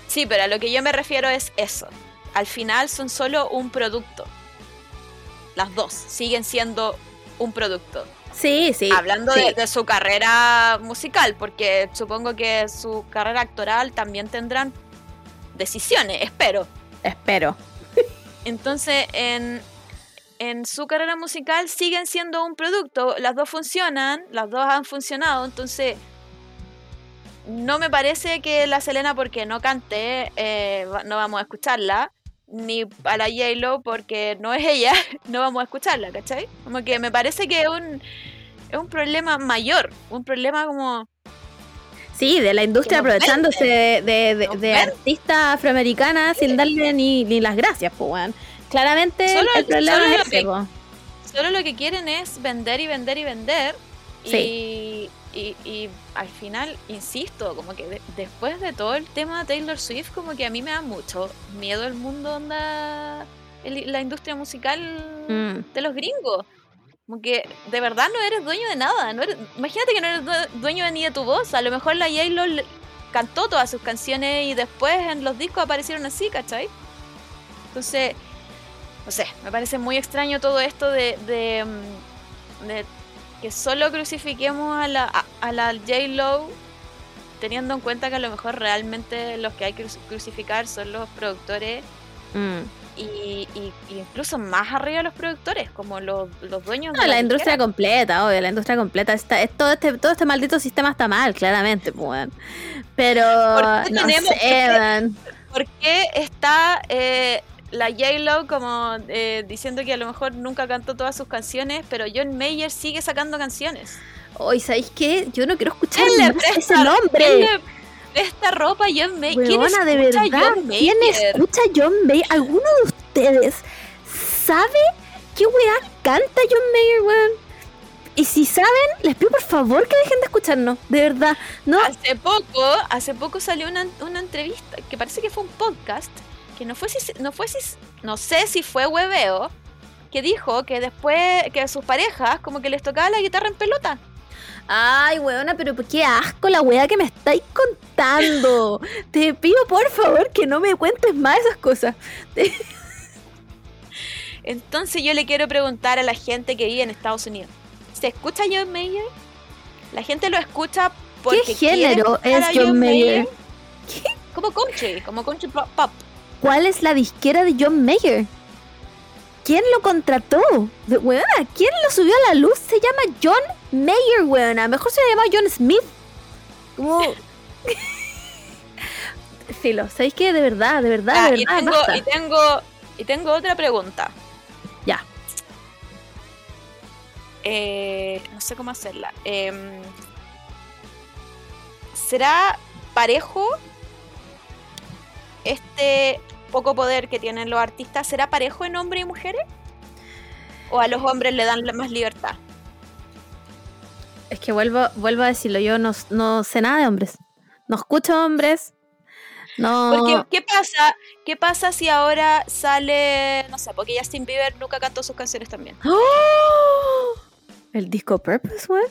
Sí, pero a lo que yo me refiero es eso. Al final son solo un producto. Las dos siguen siendo un producto. Sí, sí. Hablando sí. de, de su carrera musical, porque supongo que su carrera actoral también tendrán decisiones, espero. Espero. Entonces, en, en su carrera musical siguen siendo un producto, las dos funcionan, las dos han funcionado, entonces no me parece que la Selena porque no cante, eh, no vamos a escucharla, ni a la J-Lo porque no es ella, no vamos a escucharla, ¿cachai? Como que me parece que es un, es un problema mayor, un problema como... Sí, de la industria aprovechándose de, de, de- Nos de vende. artistas afroamericanas sin darle ni, ni las gracias, pues, weón. Claramente Solo- el problema solo es lo ese, que- po. Solo lo que quieren es vender y vender y vender. Sí. Y, y, y al final, insisto, como que de- después de todo el tema de Taylor Swift, como que a mí me da mucho miedo el mundo onda el- la industria musical Mm. de los gringos. Como que de verdad no eres dueño de nada. No eres, imagínate que no eres due- dueño ni de tu voz. A lo mejor la J-Lo cantó todas sus canciones y después en los discos aparecieron así, ¿cachai? Entonces, no sé, me parece muy extraño todo esto de, de, mm, de que solo crucifiquemos a la, a, la J-Lo teniendo en cuenta que a lo mejor realmente los que hay que cru- crucificar son los productores Mm. y, y- y incluso más arriba los productores, como los, los dueños No, de la la industria completa, obvio, la industria completa. Está, es todo, este, todo este maldito sistema está mal, claramente, pues, weón. Pero, ¿Por qué no tenemos- sé, weón. ¿Por qué está eh, la J-Lo como eh, diciendo que a lo mejor nunca cantó todas sus canciones, pero John Mayer sigue sacando canciones? Hoy, ¿sabéis qué? Yo no quiero escuchar ¿Quién le más presta- ese nombre. ¿Quién le presta ropa John Mayer? ¿Quién de escucha a verdad, John ¿quién escucha John Mayer? ¿Alguno de ustedes sabe qué weá canta John Mayer, weón? Y si saben, les pido por favor que dejen de escucharnos, de verdad. No, Hace poco, hace poco salió una, una entrevista que parece que fue un podcast, que no fue si, no fue si, no sé si fue hueveo, que dijo que después que a sus parejas como que les tocaba la guitarra en pelota. Ay, weona, pero qué asco la weá que me estáis contando. Te pido por favor que no me cuentes más esas cosas. Entonces yo le quiero preguntar a la gente que vive en Estados Unidos, ¿se escucha John Mayer? La gente lo escucha porque ¿Qué género es John Mayer? Como country, como country pop. pop. ¿Cuál es la disquera de John Mayer? ¿Quién lo contrató? Weona, ¿quién lo subió a la luz? Se llama John Mayer, weona. Mejor se llama John Smith. Como... Filo, ¿sabéis qué? De verdad, de verdad, Ah, de y, verdad, tengo, basta. y, tengo, y tengo otra pregunta. Ya. Eh, no sé cómo hacerla. Em, ¿Será parejo este poco poder que tienen los artistas? ¿Será parejo en hombres y mujeres? ¿O a los hombres le dan más libertad? Es que vuelvo, vuelvo a decirlo, yo no, no sé nada de hombres. No escucho hombres. No. Porque, ¿qué pasa? ¿Qué pasa si ahora sale, no sé, porque Justin Bieber nunca cantó sus canciones también? ¡Oh! El disco Purpose, weón.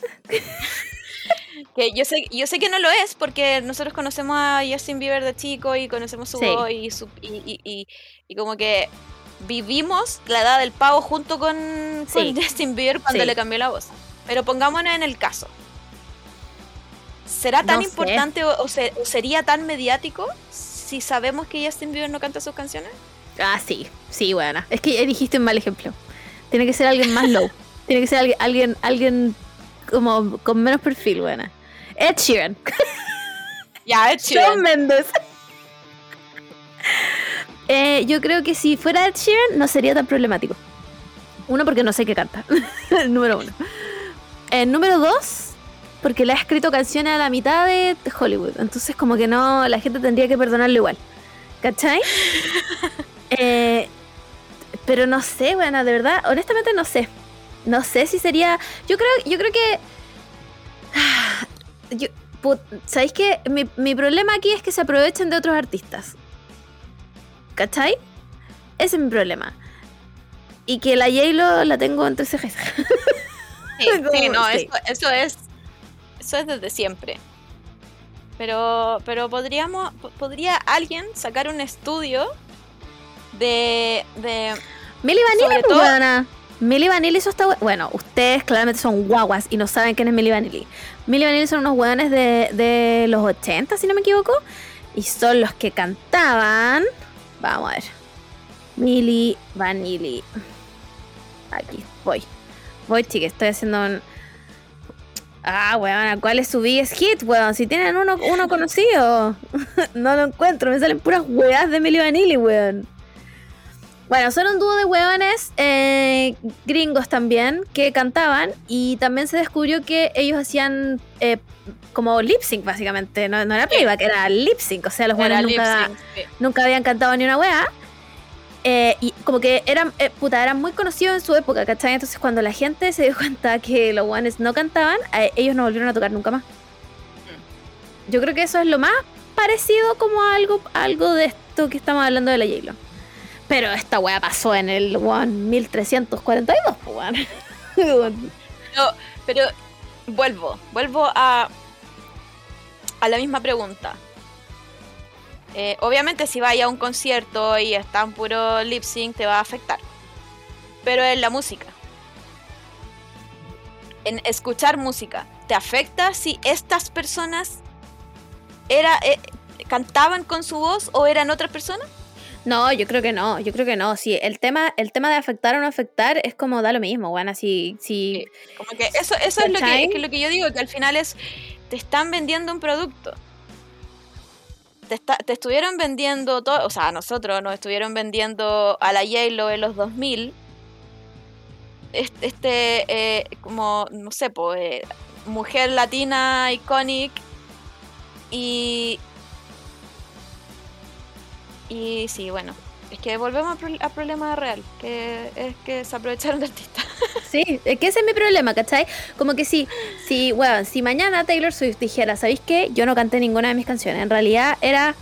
Que yo sé, yo sé que no lo es porque nosotros conocemos a Justin Bieber de chico y conocemos su Sí. voz y, su- y, y- y- y como que vivimos la edad del pavo junto con, con. Justin Bieber cuando Sí. le cambió la voz. Pero pongámonos en el caso. ¿Será tan No importante o, o se- o sería tan mediático si sabemos que Justin Bieber no canta sus canciones? Ah, sí, sí, buena. Es que dijiste un mal ejemplo. Tiene que ser alguien más low. Tiene que ser alguien, alguien, alguien como con menos perfil, buena. Ed Sheeran. Ya, es chido. Shawn Mendes. Eh, yo creo que si fuera Ed Sheeran no sería tan problemático. Uno, porque no sé qué canta. número uno. Eh, número dos, porque le ha escrito canciones a la mitad de Hollywood. Entonces, como que no, la gente tendría que perdonarlo igual. ¿Cachai? Eh, pero no sé, bueno, de verdad, honestamente no sé. No sé si sería. Yo creo, yo creo que. Yo- ¿Sabéis que mi, mi problema aquí es que se aprovechen de otros artistas? ¿Cachai? Ese es mi problema. Y que la J-Lo la tengo entre cejas. Sí, sí, no, Sí. Eso, eso es eso es desde siempre. Pero pero podríamos po- podría alguien sacar un estudio de de Milly Vanilli, Milly Vanilli hizo esta Bueno, ustedes claramente son guaguas y no saben quién es Milly Vanilli. Milly Vanilli son unos weones de, de los 80, si no me equivoco. Y son los que cantaban. Vamos a ver. Milly Vanilli. Aquí, voy. Voy, chiques, estoy haciendo un. Ah, weón, ¿cuál es su biggest hit, weón? Si tienen uno, uno conocido. no lo encuentro, me salen puras weas de Milly Vanilli, weón. Bueno, son un dúo de hueones eh, gringos también que cantaban y también se descubrió que ellos hacían eh, como lip sync básicamente, no, no era playback, era lip sync, o sea, los hueones nunca, sí. nunca habían cantado ni una wea. Eh, y como que eran, eh, puta, eran muy conocidos en su época, ¿cachai? Entonces cuando la gente se dio cuenta que los guanes no cantaban, eh, ellos no volvieron a tocar nunca más. Yo creo que eso es lo más parecido como a algo, a algo de esto que estamos hablando de la j Pero esta wea pasó en el one 1342, pues, weón. Pero, pero vuelvo, vuelvo a, a la misma pregunta. Eh, obviamente si vaya a un concierto y está en puro lip sync te va a afectar. Pero en la música. En escuchar música. ¿Te afecta si estas personas era, eh, cantaban con su voz o eran otras personas? No, yo creo que no, yo creo que no. Sí, el tema, el tema de afectar o no afectar es como da lo mismo, weón. Así, si, Como que eso, eso es lo que, que lo que yo digo, que al final es, te están vendiendo un producto. Te, está- te estuvieron vendiendo todo, o sea, a nosotros nos estuvieron vendiendo a la J-Lo en los 2000. Este, este, eh, como, no sé, po, eh, mujer latina iconic. Y. Y sí, bueno. Es que volvemos al pro- al problema real, que es que se aprovecharon de artistas. Sí, es que ese es mi problema, ¿cachai? Como que si, si, weón, si mañana Taylor Swift dijera, ¿sabéis qué? Yo no canté ninguna de mis canciones. En realidad era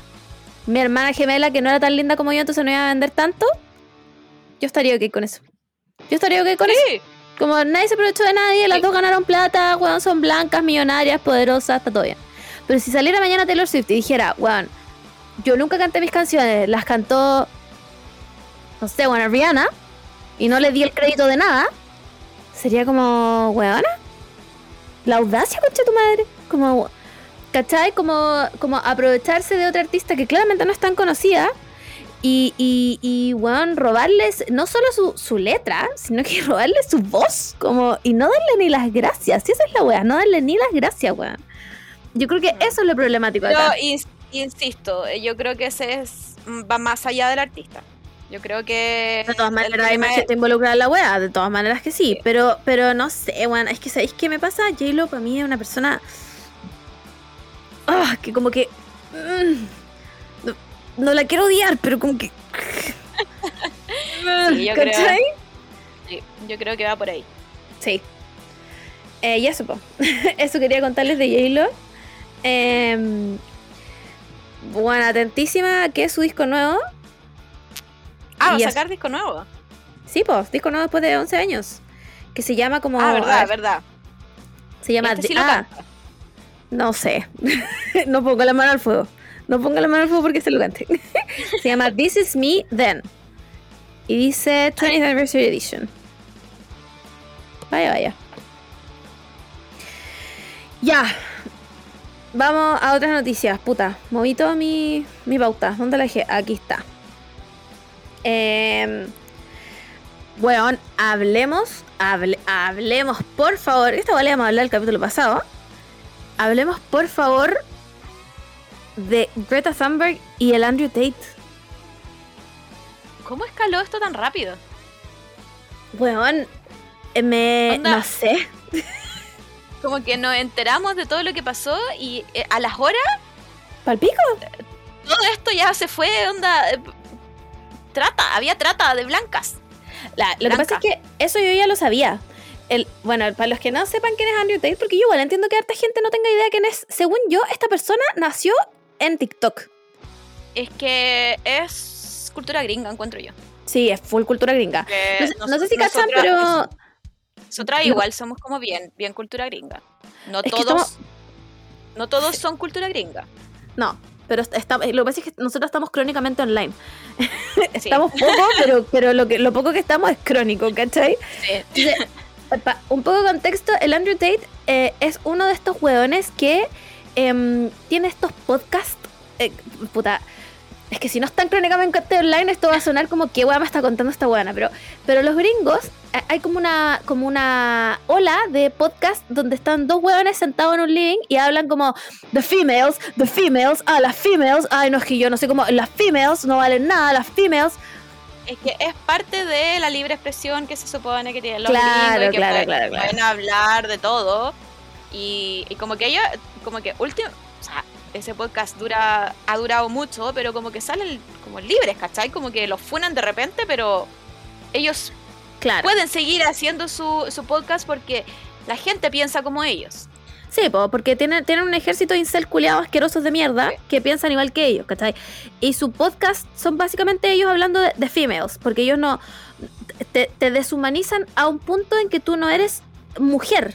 mi hermana gemela que no era tan linda como yo, entonces no iba a vender tanto. Yo estaría ok con eso. Yo estaría ok con eso. Sí. Como nadie se aprovechó de nadie, las dos ganaron plata, weón, son blancas, millonarias, poderosas, está todo bien. Pero si saliera mañana Taylor Swift y dijera, weón, yo nunca canté mis canciones, las cantó, no sé, bueno, Rihanna, y no le di el crédito de nada, sería como, weona, la audacia, concha tu madre. Como, ¿cachai? Como, como aprovecharse de otra artista que claramente no es tan conocida y, y, y weón, robarles no solo su, su letra, sino que robarles su voz, como, y no darle ni las gracias. Si esa es la weá, no darle ni las gracias, weón. Yo creo que eso es lo problemático acá. Insisto, eh, yo creo que ese es, mm, va más allá del artista. Yo creo que. De todas maneras hay más gente involucrada en la weá, de todas maneras que sí, pero, pero no sé, weón, es que ¿sabéis qué me pasa? J-Lo para mí es una persona ah, que como que mm, no, no la quiero odiar, pero como que Sí, yo creo- sí, yo creo que va por ahí. Sí. Eh, y eso, po. eso quería contarles de J-Lo. Em, bueno, atentísima a que es su disco nuevo. Ah, va a sacar disco nuevo. Sí, pues, disco nuevo después de 11 años. Que se llama como... ah, verdad, ver, verdad. Se llama... Este sí The- lo ah, no sé. no pongo la mano al fuego. No pongo la mano al fuego porque se lo cante. se llama This Is Me Then. Y dice 20th Anniversary Edition. Vaya, vaya. Ya. Vamos a otras noticias. Puta, moví toda mi, mi pauta. ¿Dónde la dejé? Aquí está. Eh, bueno, hablemos, hable- hablemos, por favor. Esta vale vamos a hablar el capítulo pasado. Hablemos, por favor, de Greta Thunberg y el Andrew Tate. ¿Cómo escaló esto tan rápido? Weón, eh, me. Onda. No sé. Como que nos enteramos de todo lo que pasó y eh, a las horas ¿Palpico? todo esto ya se fue, onda. eh, trata, había trata de blancas. La- lo que pasa es Blanca. que eso yo ya lo sabía. El, bueno, para los que no sepan quién es Andrew Tate, porque yo igual entiendo que harta gente no tenga idea quién es. Según yo, esta persona nació en TikTok. Es que es cultura gringa, encuentro yo. Sí, es full cultura gringa. Que No sé, no sé si cachan, pero. Nosotras No. igual somos como bien, bien cultura gringa. No Es todos. No todos son cultura gringa. No, pero está, lo que pasa es que nosotros estamos crónicamente online. Sí. Estamos poco, pero, pero lo, que, lo poco que estamos es crónico, ¿cachai? Sí. Entonces, pa- un poco de contexto, el Andrew Tate eh, es uno de estos hueones que em, tiene estos podcasts. eh, puta, es que si no están crónicamente online, esto va a sonar como que hueá me está contando esta hueana. Pero, pero los gringos, eh, hay como una, como una ola de podcast donde están dos hueones sentados en un living y hablan como The females, the females, ah, las females, ay, no es que yo no sé cómo, las females no valen nada, las females. Es que es parte de la libre expresión que se supone que tienen los Claro, gringos y que claro, pueden, claro, claro. pueden hablar de todo. Y, y como que ella, como que último, ese podcast dura, ha durado mucho, pero como que salen como libres, ¿cachai? Como que los funan de repente, pero ellos Claro. pueden seguir haciendo su, su podcast porque la gente piensa como ellos. Sí, po, porque tienen, tienen un ejército de incel culiados asquerosos de mierda Sí. que piensan igual que ellos, ¿cachai? Y su podcast son básicamente ellos hablando de, de females, porque ellos no. Te, te deshumanizan a un punto en que tú no eres mujer,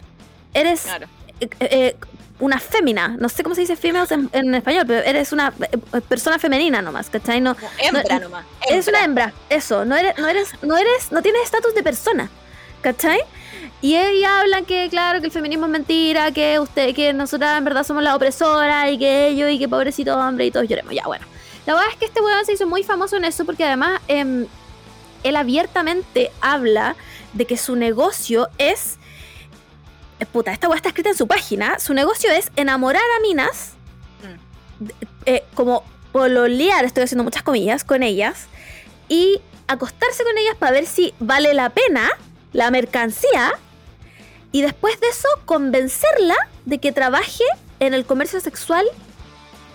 eres Claro. eh, eh, una fémina. No sé cómo se dice females en, en español, pero eres una eh, persona femenina nomás, ¿cachai? No, Como hembra no- nomás. Eres una hembra. eso, no eres, no eres, no eres, no tienes estatus de persona, ¿cachai? Y ella hablan que, claro, que el feminismo es mentira, que usted, que nosotras en verdad somos las opresoras y que ellos y que pobrecito hombre y todos lloremos. Ya, bueno. La verdad es que este weón se hizo muy famoso en eso porque además em, él abiertamente habla de que su negocio es. Eh, Puta, esta weá está escrita en su página. Su negocio es enamorar a minas, de- eh, como pololear, estoy haciendo muchas comillas, con ellas, y acostarse con ellas para ver si vale la pena la mercancía, y después de eso convencerla de que trabaje en el comercio sexual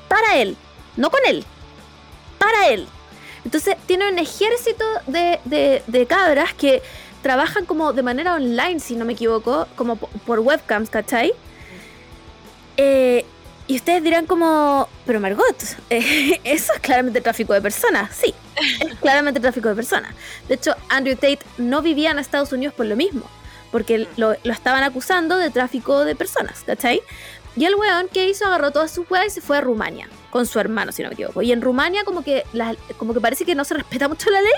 para él, no con él, para él. Entonces tiene un ejército de, de- de cabras que trabajan como de manera online, si no me equivoco, como po- por webcams, ¿cachai? Eh, y ustedes dirán como, pero Margot, eh, eso es claramente tráfico de personas. Sí, es claramente tráfico de personas. De hecho, Andrew Tate no vivía en Estados Unidos por lo mismo, porque lo, lo estaban acusando de tráfico de personas, ¿cachai? Y el weón que hizo agarró todas sus weas y se fue a Rumania con su hermano, si no me equivoco. Y en Rumania como que la- como que parece que no se respeta mucho la ley,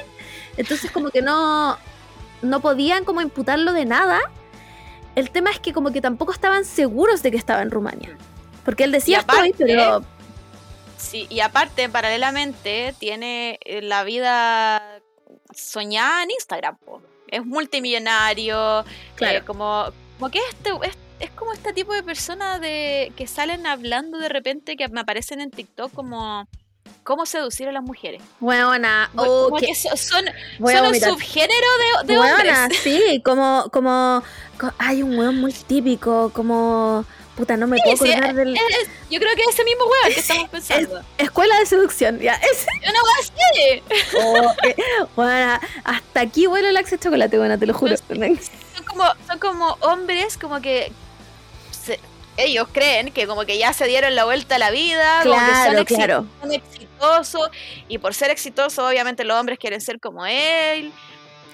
entonces como que no no podían como imputarlo de nada. El tema es que como que tampoco estaban seguros de que estaba en Rumania. Porque él decía Y aparte- estoy, pero Sí, y aparte, paralelamente, tiene eh, la vida soñada en Instagram. po. Es multimillonario, Claro. eh, como, como que este, es, es como este tipo de personas de, que salen hablando de repente que me aparecen en TikTok como cómo seducir a las mujeres. Weona, Como- oh, como son, son un subgénero de, de Weona, hombres. sí, como, como, co- hay un weón muy típico, como, puta, no me puedo Sí, acordar del... es- es- yo creo que es ese mismo weón que estamos pensando. Escuela de seducción, ya, ese. Una así. Oh, eh, weona, hasta aquí huele el Axe chocolate, buena, te lo juro. son como, son como hombres como que se- ellos creen que como que ya se dieron la vuelta a la vida, como que son, claro. exitosos y por ser exitosos obviamente los hombres quieren ser como él.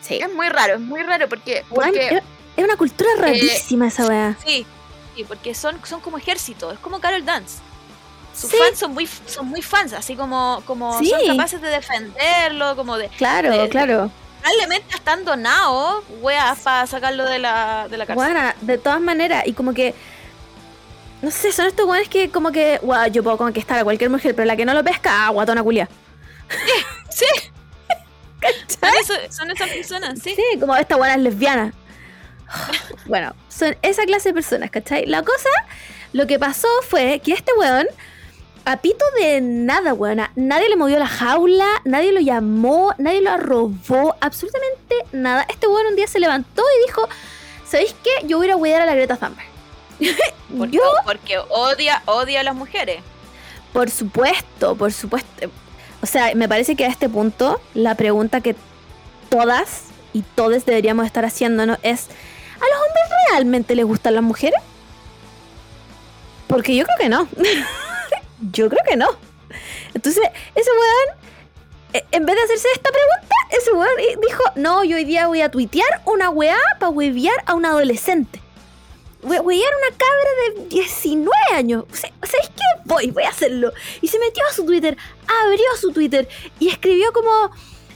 Sí. Es muy raro, es muy raro porque, es- es una cultura rarísima esa weá. sí, sí, porque son, son como ejército, es como Carol Dance. Sus Sí. fans son muy son muy fans, así como, como Sí. son capaces de defenderlo, como de Claro, de- claro. probablemente están donados, weas, para sacarlo de la, de la cárcel. Bueno, de todas maneras, y como que. No sé, son estos weones que, como que. Guau, yo puedo conquistar a cualquier mujer, pero la que no lo pesca, ah, guatona culia. Sí. ¿Cachai? son esas personas, sí. Sí, como esta buena es lesbiana. Bueno, son esa clase de personas, ¿cachai? La cosa, lo que pasó fue que este weón, a pito de nada, weona, nadie le movió la jaula, nadie lo llamó, nadie lo arrobó, absolutamente nada. Este weón un día se levantó y dijo, ¿sabéis qué? Yo voy a ir a huear a la Greta Thunberg. Porque, Yo, porque odia, odia a las mujeres. por supuesto, por supuesto. O sea, me parece que a este punto la pregunta que todas y todos deberíamos estar haciéndonos es, ¿a los hombres realmente les gustan las mujeres? Porque yo creo que no. yo creo que no. Entonces, ese weón, eh, en vez de hacerse esta pregunta, ese weón dijo, no, yo hoy día voy a tuitear una weá para huevear a un adolescente. Voy a una cabra de 19 años. O sea, ¿Sabes qué? Voy, voy a hacerlo. Y se metió a su Twitter, abrió su Twitter y escribió como,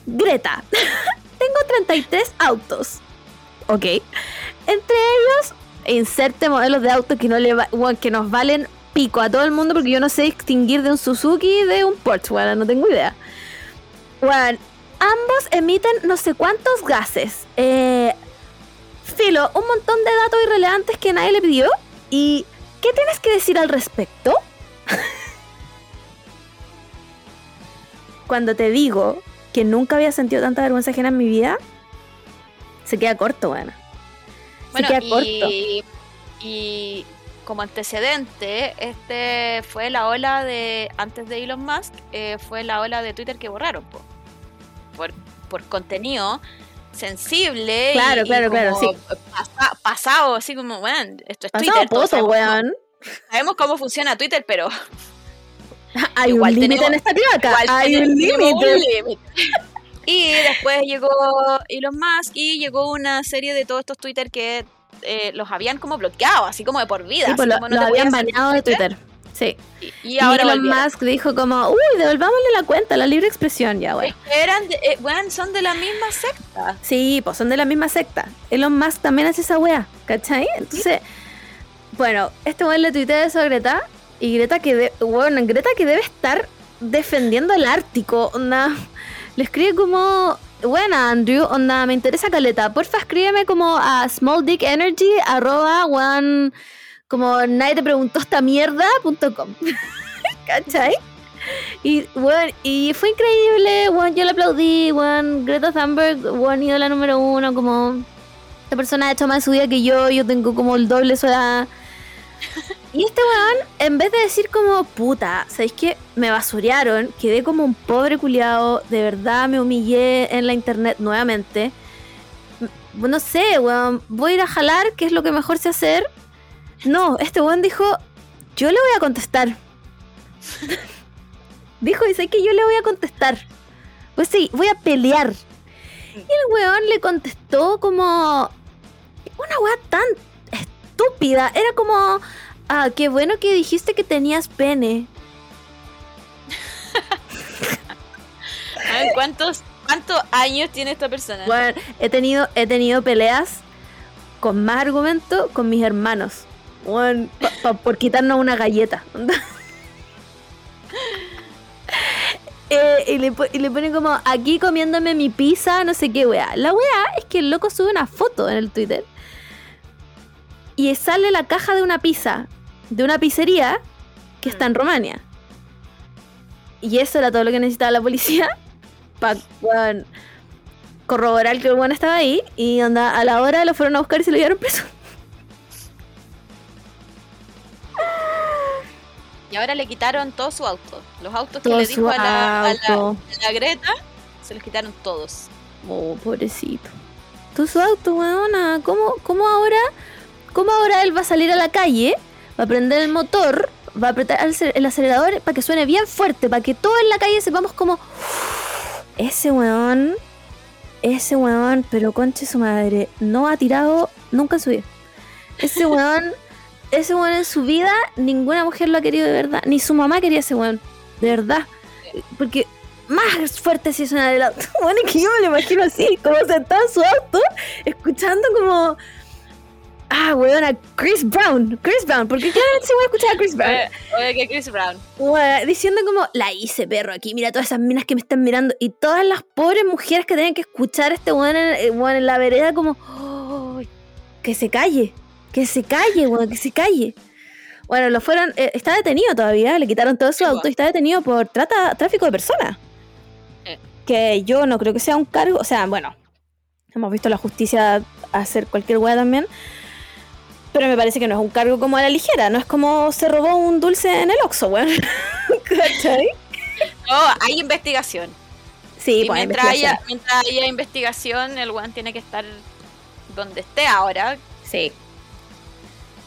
Greta, tengo 33 autos. Ok. Entre ellos, inserte modelos de autos que, no le que nos valen pico a todo el mundo porque yo no sé distinguir de un Suzuki de un Porsche, weón, no tengo idea. Weón, ambos emiten no sé cuántos gases. Eh, filo, un montón de datos irrelevantes que nadie le pidió. ¿Y qué tienes que decir al respecto? Cuando te digo que nunca había sentido tanta vergüenza ajena en mi vida, se queda corto, weón. Se Bueno, queda corto. y, y como antecedente, este fue la ola de, antes de Elon Musk, eh, fue la ola de Twitter que borraron, po. por, por contenido sensible. y- Claro, y claro, claro, sí. pasa- pasado, así como, bueno, esto es Pasado Twitter. poto, sabemos cómo- weón. Sabemos cómo funciona Twitter, pero Hay Igual un límite en esta igual Hay un límite. Y después llegó Elon Musk y llegó una serie de todos estos Twitter que eh, los habían como bloqueado, así como de por vida. Sí, pues lo, como no lo te habían baneado de Twitter. Sí. Y, ahora Elon volvieron. Musk dijo como, uy, devolvámosle la cuenta, la libre expresión, ya, que eran, de- eh, son de la misma secta. Sí, pues son de la misma secta. Elon Musk también hace esa wea, ¿cachai? Entonces, bueno, este weón le tuitea eso a Greta. Y Greta que, de, bueno, Greta que debe estar defendiendo el Ártico, onda. Le escribe como, bueno, Andrew, onda, me interesa caleta. Porfa, escríbeme como a smalldickenergy, arroba, one, como nadie te preguntó esta mierda, punto com. ¿Cachai? Y, bueno, y fue increíble, bueno, yo le aplaudí, bueno, Greta Thunberg, bueno, ídola número uno, como esta persona ha hecho más de su vida que yo, yo tengo como el doble su edad. Y este weón, en vez de decir como, puta, ¿sabéis qué? Me basurearon, quedé como un pobre culiado, de verdad me humillé en la internet nuevamente. M- No sé, weón, voy a ir a jalar, ¿qué es lo que mejor sé hacer? No, este weón dijo, yo le voy a contestar. dijo, dice que yo le voy a contestar. Pues sí, voy a pelear. Y el weón le contestó como una weá tan estúpida. Era como, ah, qué bueno que dijiste que tenías pene. A ver, ¿cuántos, ¿cuántos años tiene esta persona? Bueno, he tenido, he tenido peleas con más argumento con mis hermanos. Pa- pa- por quitarnos una galleta. Eh, y, le, y le pone como aquí comiéndome mi pizza, no sé qué weá. La weá es que el loco sube una foto en el Twitter y sale la caja de una pizza de una pizzería que está en Rumania. Y eso era todo lo que necesitaba la policía para corroborar que el weón estaba ahí. Y onda, a la hora lo fueron a buscar y se lo llevaron preso. Y ahora le quitaron todo su auto. Los autos que le dijo a la, a la- auto. a la Greta, se los quitaron todos. Oh, pobrecito. Todo su auto, weona. ¿Cómo, ¿Cómo ahora? ¿Cómo ahora él va a salir a la calle? Va a prender el motor, va a apretar el acelerador para que suene bien fuerte, para que todos en la calle sepamos como. Ese weón. Ese weón, pero conche su madre. No ha tirado nunca en su vida. Ese weón. Ese weón en su vida, ninguna mujer lo ha querido de verdad. Ni su mamá quería ese weón. De verdad. Porque más fuerte si suena el auto. Bueno, es que yo me lo imagino así, como sentado en su auto, escuchando como. Ah, weón, a Chris Brown. Chris Brown, porque claramente se voy a escuchar a Chris Brown. Oye, oye, que Chris Brown. Weón, diciendo como, la hice, perro, aquí, mira todas esas minas que me están mirando. Y todas las pobres mujeres que tienen que escuchar a este weón en, eh, weón en la vereda, como, "Ay, que se calle, que se calle, weón, que se calle. Bueno, lo fueron, eh, está detenido todavía, le quitaron todo su auto weón. y está detenido por trata, tráfico de personas. Eh. Que yo no creo que sea un cargo, o sea, bueno, hemos visto la justicia hacer cualquier weá también. Pero me parece que no es un cargo como a la ligera, no es como se robó un dulce en el Oxxo, weón. ¿Cachai? No, hay investigación. Sí, y pues, mientras haya, investigación. mientras haya investigación, el one tiene que estar donde esté ahora. Sí.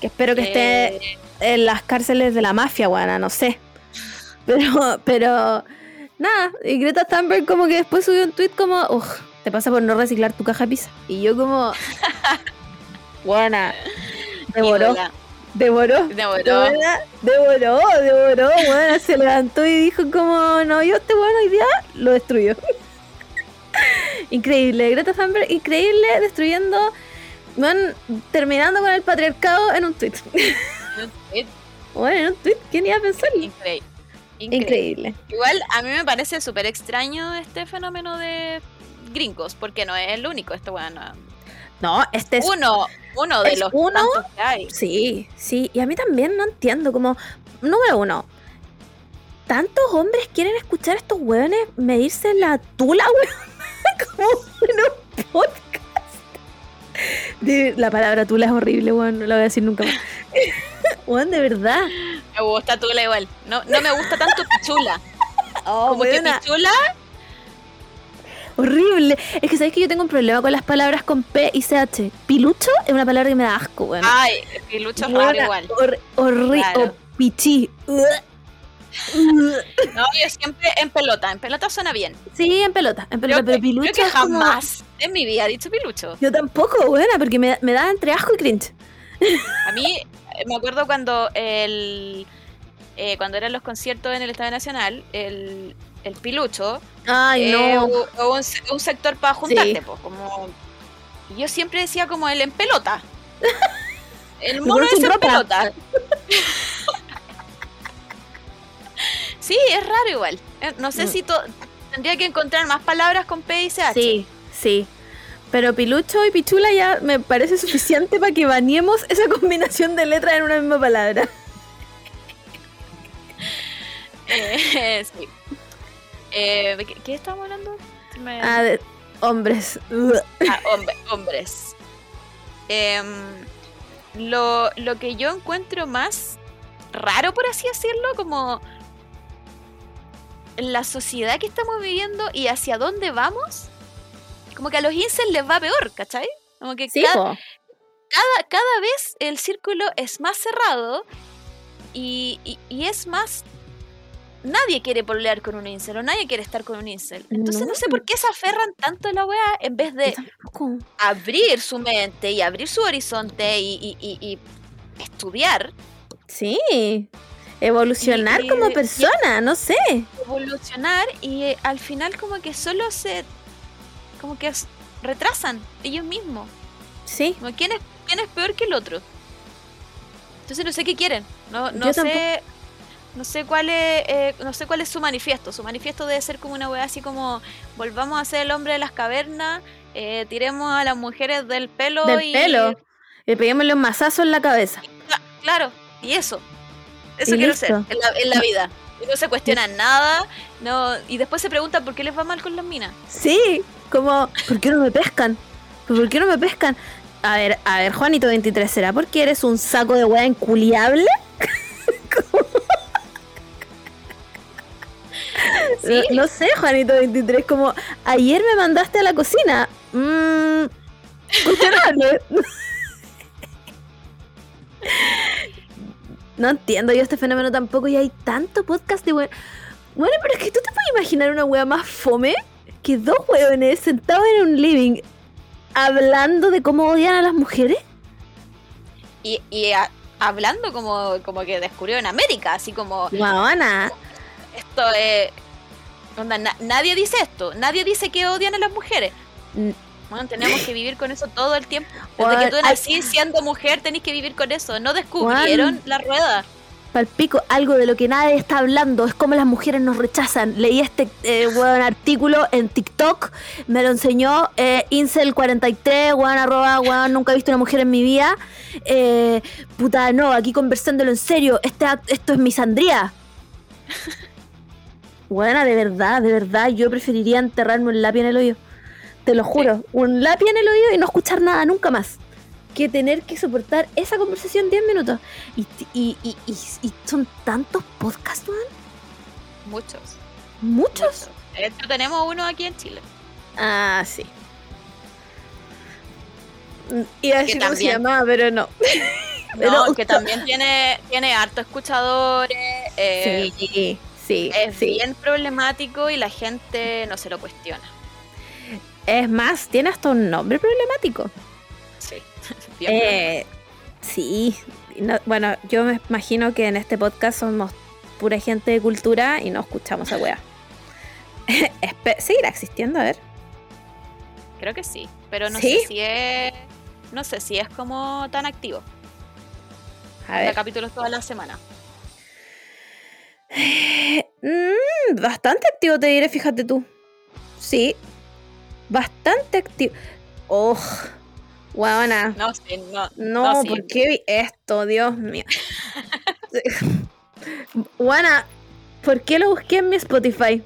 Que espero que esté Eh, en las cárceles de la mafia, weón, no sé. Pero, pero, nada. Y Greta Thunberg como que después subió un tweet como, uff, te pasa por no reciclar tu caja de pizza. Y yo como, buena. Devoró, devoró. Devoró. Devoró, devoró, bueno, se levantó y dijo como, no, yo este bueno hoy día lo destruyó. increíble, Greta Thunberg, increíble, destruyendo, bueno, terminando con el patriarcado en un tweet. bueno, en un tweet, ¿quién iba a pensarlo? Increíble. Increíble. Increíble. Igual a mí me parece súper extraño este fenómeno de gringos, porque no es el único, este bueno. No, este es... Uno, uno de los uno. que hay. Sí, sí, y a mí también no entiendo, como, número uno, ¿tantos hombres quieren escuchar a estos hueones medirse la tula, weón? como en un podcast. De- la palabra tula es horrible, weón, no la voy a decir nunca más. weón, de verdad. Me gusta Tula igual. No, no me gusta tanto Pichula. Oh, Como que weona, Pichula, horrible. Es que sabéis que yo tengo un problema con las palabras con P y CH. Pilucho es una palabra que me da asco, weón. ay, Pilucho es raro igual. hor- horri- Claro. o pichí. No, yo siempre en pelota. En pelota suena bien. Sí, en pelota, en pelota, Creo pero que, pilucho creo que es como- jamás en mi vida he dicho Pilucho. Yo tampoco, buena, porque me, me da entre asco y cringe. A mí eh, me acuerdo cuando el eh, cuando eran los conciertos en el Estadio Nacional, el, el Pilucho, Ay, eh, no. un, un sector para juntarte, Sí. pues, como y yo siempre decía como el en pelota. El mono es en ropa. pelota. sí, es raro igual. Eh, No sé Mm. si tendría que encontrar más palabras con P y CH. Sí, sí. Pero pilucho y pichula ya me parece suficiente para que bañemos esa combinación de letras en una misma palabra. Eh, sí. Eh, ¿qué, qué estábamos hablando? Me- Ah, de hombres. Ah, hombre- hombres. Em, lo, lo que yo encuentro más raro, por así decirlo, como la sociedad que estamos viviendo y hacia dónde vamos, como que a los incels les va peor, ¿cachai? Como que Sí, cada, cada, cada vez el círculo es más cerrado y, y- y es más... Nadie quiere pelear con un incel o nadie quiere estar con un incel. Entonces no, No. sé por qué se aferran tanto a la weá en vez de abrir su mente y abrir su horizonte y, y- y- y estudiar, Sí. Evolucionar Y- como y- persona, no sé. evolucionar y eh, al final como que solo se como que retrasan ellos mismos. Sí. Como quién es quién es peor que el otro. Entonces no sé qué quieren. No, no Yo sé. No sé cuál es. eh, no sé cuál es su manifiesto. Su manifiesto debe ser como una weá así como. Volvamos a ser el hombre de las cavernas. eh, tiremos a las mujeres del pelo Del y. pelo. Y peguémosle un mazazo en la cabeza. Cla- Claro, y eso. Eso quiero ser en la, en la vida. Y no se cuestionan nada. No, y después se preguntan por qué les va mal con las minas. Sí, como, ¿por qué no me pescan? ¿Por qué no me pescan? A ver, a ver, Juanito 23, ¿será porque eres un saco de hueá inculiable? Sí. No, no sé, Juanito 23, como, ayer me mandaste a la cocina. Mmm. No entiendo yo este fenómeno tampoco y hay tanto podcast de weón. Bueno, pero es que tú te puedes imaginar una wea más fome que dos hueones sentados en un living hablando de cómo odian a las mujeres. Y, y a- hablando como, como que descubrió en América, así como Guabana. esto es. na- nadie dice esto, nadie dice que odian a las mujeres. Bueno, tenemos que vivir con eso todo el tiempo. Desde Juan, que tú siendo mujer, tenés que vivir con eso. No descubrieron la rueda. Palpico, algo de lo que nadie está hablando es cómo las mujeres nos rechazan. Leí este eh, weón, artículo en TikTok, me lo enseñó eh, Incel43, weón, arroba, weón, nunca he visto una mujer en mi vida. Eh, puta, no, aquí conversándolo en serio, este, esto es misandría. Buena, de verdad, de verdad, yo preferiría enterrarme un lápiz en el hoyo. Te lo juro, un lápiz en el oído y no escuchar nada nunca más. Que tener que soportar esa conversación 10 minutos. Y, y, y, y, y son tantos podcasts, man. Muchos. Muchos. Hecho, tenemos uno aquí en Chile. Ah, sí. Iba a Que decir cómo se llamaba, pero no. No, Pero- que también tiene, tiene harto escuchadores. eh, sí, sí, Es sí. bien problemático y la gente no se lo cuestiona. Es más, tiene hasta un nombre problemático. Sí. Eh, sí. No- bueno, yo me imagino que en este podcast somos pura gente de cultura y no escuchamos a weá. ¿Seguirá existiendo? A ver. Creo que sí. Pero no ¿Sí? sé si es. No sé si es como tan activo. A ver. capítulos toda la semana. Mm, bastante activo, te diré, fíjate tú. Sí. Bastante activo. Oh, guana. No sé, no. No, sí. ¿por qué vi esto? Dios mío. Guana, ¿por qué lo busqué en mi Spotify?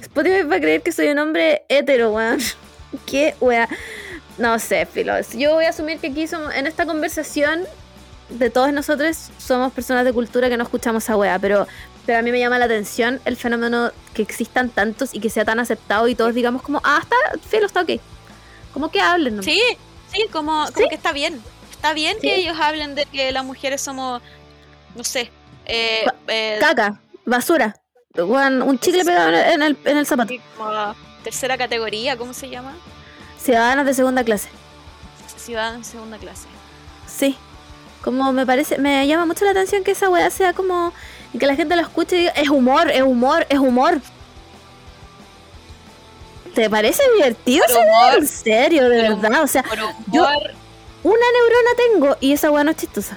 Spotify va a creer que soy un hombre hetero, weón. ¿Qué wea? No sé, filos. Yo voy a asumir que aquí somos, en esta conversación de todos nosotros somos personas de cultura que no escuchamos a wea, pero, pero a mí me llama la atención el fenómeno que existan tantos y que sea tan aceptado y todos digamos como, ah, está, filo, está ok. Como que hablen, ¿no? Sí, sí, como, como ¿Sí? que está bien. Está bien Sí. que ellos hablen de que las mujeres somos, no sé, eh, eh, Caca, basura. Un chicle pegado en el, en el, zapato. como tercera categoría, ¿cómo se llama? Ciudadanos de segunda clase. Ciudadano en segunda clase. Sí. Como me parece, me llama mucho la atención que esa weá sea como. Y que la gente lo escuche y diga, es humor, es humor, es humor. ¿Te parece divertido? Humor. En serio, de verdad. O sea, humor, yo- una neurona tengo y esa weá no es chistosa.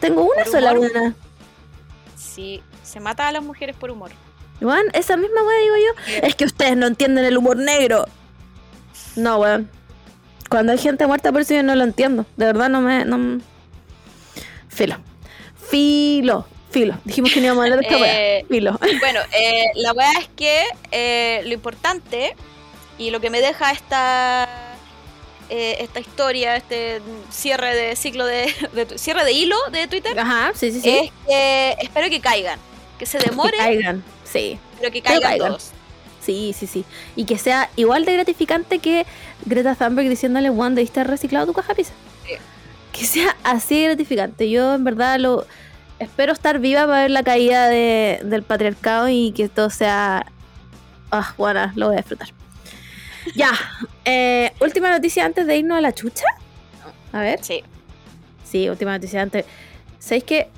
Tengo una sola buena. sí, se mata a las mujeres por humor. Weón, esa misma weá digo yo. Es que ustedes no entienden el humor negro. No, weón. Cuando hay gente muerta por eso yo no lo entiendo. De verdad no me... No... Filo. Filo. Filo. Dijimos que no íbamos a hablar de esta weá. Eh, Filo. Bueno, eh, la weá es que eh, lo importante y lo que me deja esta eh, esta historia, este cierre de ciclo de, cierre de hilo de Twitter, Ajá, sí, sí, sí. es que espero que caigan, que se que demore, caigan. Sí. pero que Pero caigan, caigan. todos. Sí, sí, sí. Y que sea igual de gratificante que Greta Thunberg diciéndole, Juan, debiste haber reciclado tu caja pizza. Sí. Que sea así de gratificante. Yo en verdad lo espero estar viva para ver la caída de- del patriarcado y que todo sea... Ah, buena, lo voy a disfrutar. Ya, eh, última noticia antes de irnos a la chucha. A ver. Sí. Sí, última noticia antes. ¿Sabéis que?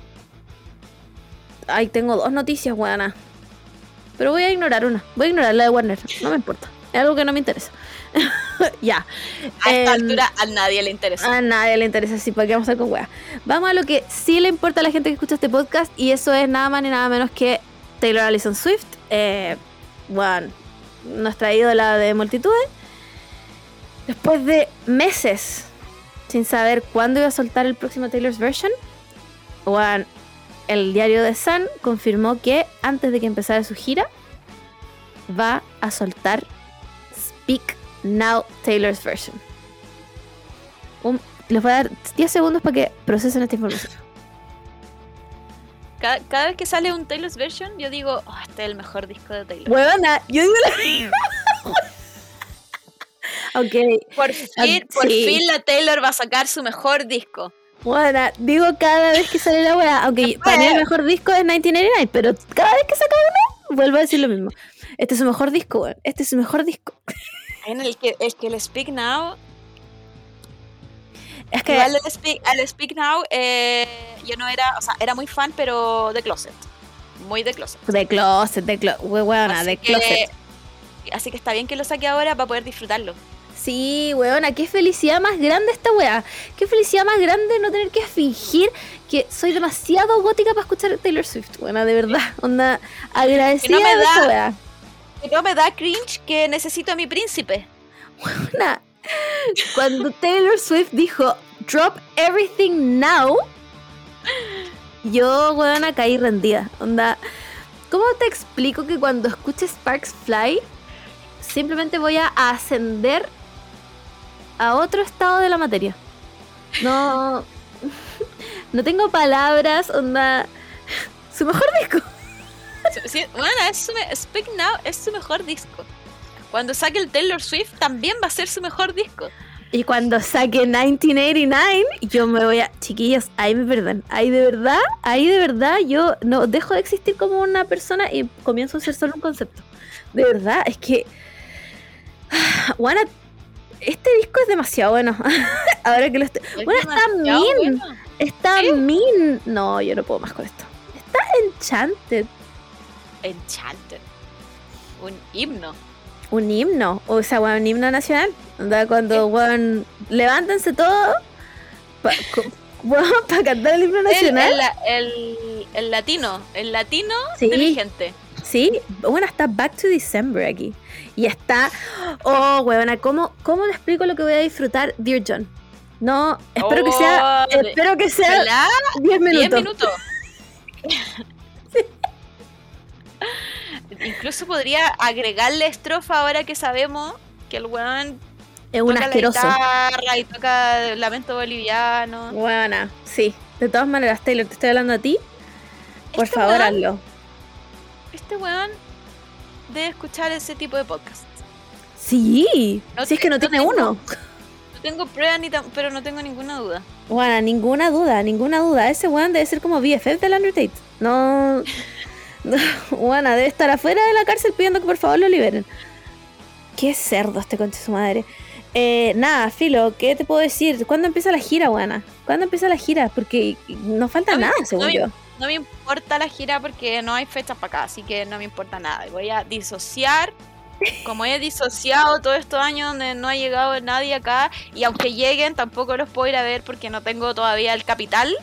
Ay, tengo dos noticias, buena. Pero voy a ignorar una. Voy a ignorar la de Warner. No me importa. Es algo que no me interesa. ya. A esta Em, altura a nadie le interesa. A nadie le interesa así, ¿para qué vamos a estar con weas? Vamos a lo que sí le importa a la gente que escucha este podcast y eso es nada más ni nada menos que Taylor Allison Swift. Eh, bueno, nuestra ídola de multitudes. Después de meses sin saber cuándo iba a soltar el próximo Taylor's version, bueno, el diario The Sun confirmó que antes de que empezara su gira va a soltar Speak Now Taylor's version. Un- les voy a dar 10 segundos para que procesen esta información. Cada, cada vez que sale un Taylor's version, yo digo, oh, este es el mejor disco de Taylor. Huevona, yo digo la Ok, Por fin, por sí. fin la Taylor va a sacar su mejor disco. buena, digo cada vez que sale la wea, aunque para mí el mejor disco es 1989, pero cada vez que saca uno, vuelvo a decir lo mismo. Este es su mejor disco, weón. Este es su mejor disco. En el que, el que el Speak Now, Es que el Speak, al Speak Now, eh, yo no era, o sea, era muy fan, pero de Closet. Muy de Closet. de closet, de closet, Así de que- closet. Así que está bien que lo saque ahora para poder disfrutarlo. Sí, weona, qué felicidad más grande esta wea. Qué felicidad más grande no tener que fingir que soy demasiado gótica para escuchar Taylor Swift, weona, de verdad. Onda, agradecida Que no me de esta da- no me da cringe que necesito a mi príncipe. Cuando Taylor Swift dijo Drop everything now, yo, weona, caí rendida. Onda, ¿cómo te explico que cuando escuche Sparks Fly, simplemente voy a ascender a otro estado de la materia? No. No tengo palabras, onda. Su mejor disco. Bueno, es su Speak Now es su mejor disco. Cuando saque el Taylor Swift también va a ser su mejor disco. Y cuando saque 1989, yo me voy a. Chiquillos, ahí me perdan. Ahí de verdad, ahí de verdad, yo no dejo de existir como una persona y comienzo a ser solo un concepto. De verdad, es que. Juana, este disco es demasiado bueno. Ahora que lo estoy. Es Bueno, está mean. bueno. Está ¿Sí? mean. No, yo no puedo más con esto. Está enchanted. Enchanted. Un himno. Un himno. O sea, weón, un himno nacional. Cuando, weón, levántense todos. Para cantar el himno nacional. el- el- el latino. El latino Sí. de mi gente. Sí, bueno, está Back to December aquí. Y está. Oh, huevona, ¿cómo, ¿cómo le explico lo que voy a disfrutar, Dear John? No, espero que sea. Oh, Espero que sea ¿Verdad? 10 minutos. 10 minutos. Incluso podría agregarle estrofa ahora que sabemos que el weón Es un toca asqueroso. la guitarra y toca el lamento boliviano. Huevona, sí. De todas maneras, Taylor, te estoy hablando a ti. Por Este favor, weón- hazlo. Este weón debe escuchar ese tipo de podcast. Sí, No si es que no tiene tengo- uno. No tengo pruebas, ni pero no tengo ninguna duda. Bueno, ninguna duda, ninguna duda. Ese weón debe ser como BFF del Andrew Tate. No. no bueno, debe estar afuera de la cárcel pidiendo que por favor lo liberen. Qué cerdo este conche su madre. Eh, nada, Filo, ¿qué te puedo decir? ¿Cuándo empieza la gira, buena? ¿Cuándo empieza la gira? Porque no falta No me- nada, no según me-. No me importa la gira porque no hay fechas para acá, así que no me importa nada. Voy a disociar. Como he disociado todos estos años donde no ha llegado nadie acá, y aunque lleguen, tampoco los puedo ir a ver porque no tengo todavía el capital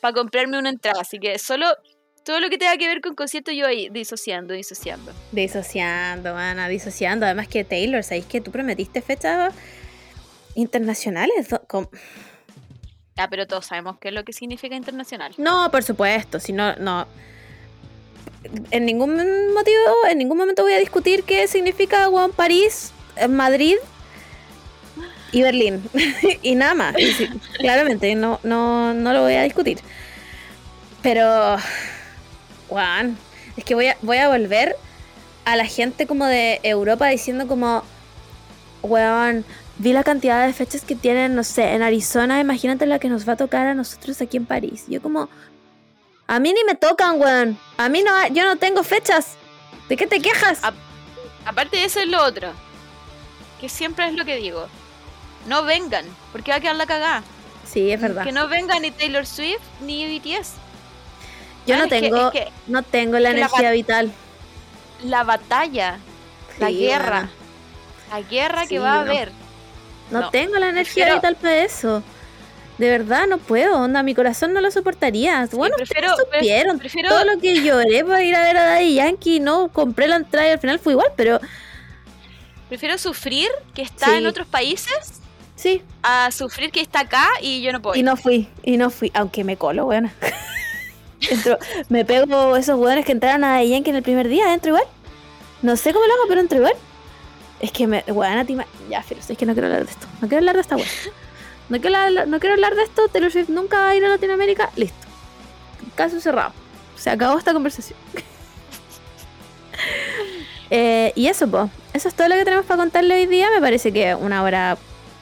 para comprarme una entrada. Así que solo todo lo que tenga que ver con conciertos, yo ahí disociando, disociando. Disociando, mana, disociando. Además que Taylor, ¿sabéis que tú prometiste fechas internacionales? Ah, pero todos sabemos qué es lo que significa internacional. No, por supuesto, si no, no. En ningún motivo, en ningún momento voy a discutir qué significa weón, París, eh, Madrid y Berlín. y nada más. Y sí, claramente, no, no, no lo voy a discutir. Pero, weón, es que voy a, voy a volver a la gente como de Europa diciendo como, weón, vi la cantidad de fechas que tienen, no sé, en Arizona, imagínate la que nos va a tocar a nosotros aquí en París. Yo como, a mí ni me tocan, weón. A mí no, yo no tengo fechas. ¿De qué te quejas? Aparte de eso es lo otro, que siempre es lo que digo. No vengan, porque va a quedar la cagada. Sí, es verdad. Que no venga ni Taylor Swift ni BTS. Yo no que- tengo, que no tengo la energía vital. la batalla, la guerra. La guerra Sí, que va a haber. No, No, tengo la energía prefiero- vital para eso. De verdad, no puedo. Onda, mi corazón no lo soportaría. bueno, prefiero- supieron prefiero- todo lo que lloré para ir a ver a Daddy Yankee. No compré la entrada y al final fue igual, pero Prefiero sufrir que está en otros países sí. a sufrir que está acá y yo no puedo. Y no fui, y no fui, aunque me colo, weón. Entro- me pego esos weones que entraron a Yankee en el primer día, entro igual. No sé cómo lo hago, pero entro igual. Es que me, weón, Ya, pero es que no quiero hablar de esto. No quiero hablar de esta weón. No quiero, hablar- no quiero hablar de esto. Taylor Swift nunca va a ir a Latinoamérica. Listo. Caso cerrado. Se acabó esta conversación. Eh, y eso, pues. Eso es todo lo que tenemos para contarle hoy día. Me parece que una hora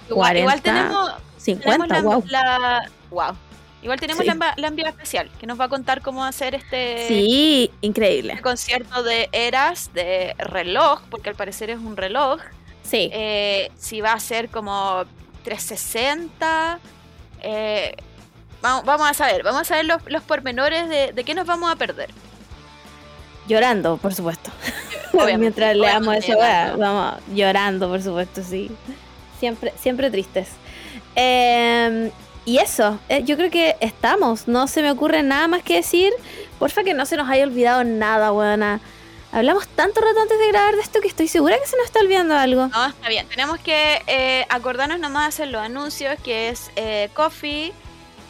igual, igual 40, tenemos, 50, tenemos la, wow. la- wow. Igual tenemos Sí. la, la enviada especial que nos va a contar cómo hacer este Sí, increíble. concierto de eras de reloj, porque al parecer es un reloj. Sí. eh, si va a ser como 360. eh, vamos, vamos a saber, vamos a saber los, los pormenores de, de qué nos vamos a perder. Llorando, por supuesto. Obviamente, Mientras leamos llorando. vamos llorando, por supuesto, sí. Siempre, siempre tristes. Eh, y eso, eh, yo creo que estamos. No se me ocurre nada más que decir. Porfa, que no se nos haya olvidado nada, weona. Hablamos tanto rato antes de grabar de esto que estoy segura que se nos está olvidando algo. No, está bien. Tenemos que eh, acordarnos nomás de hacer los anuncios, que es eh, Coffee.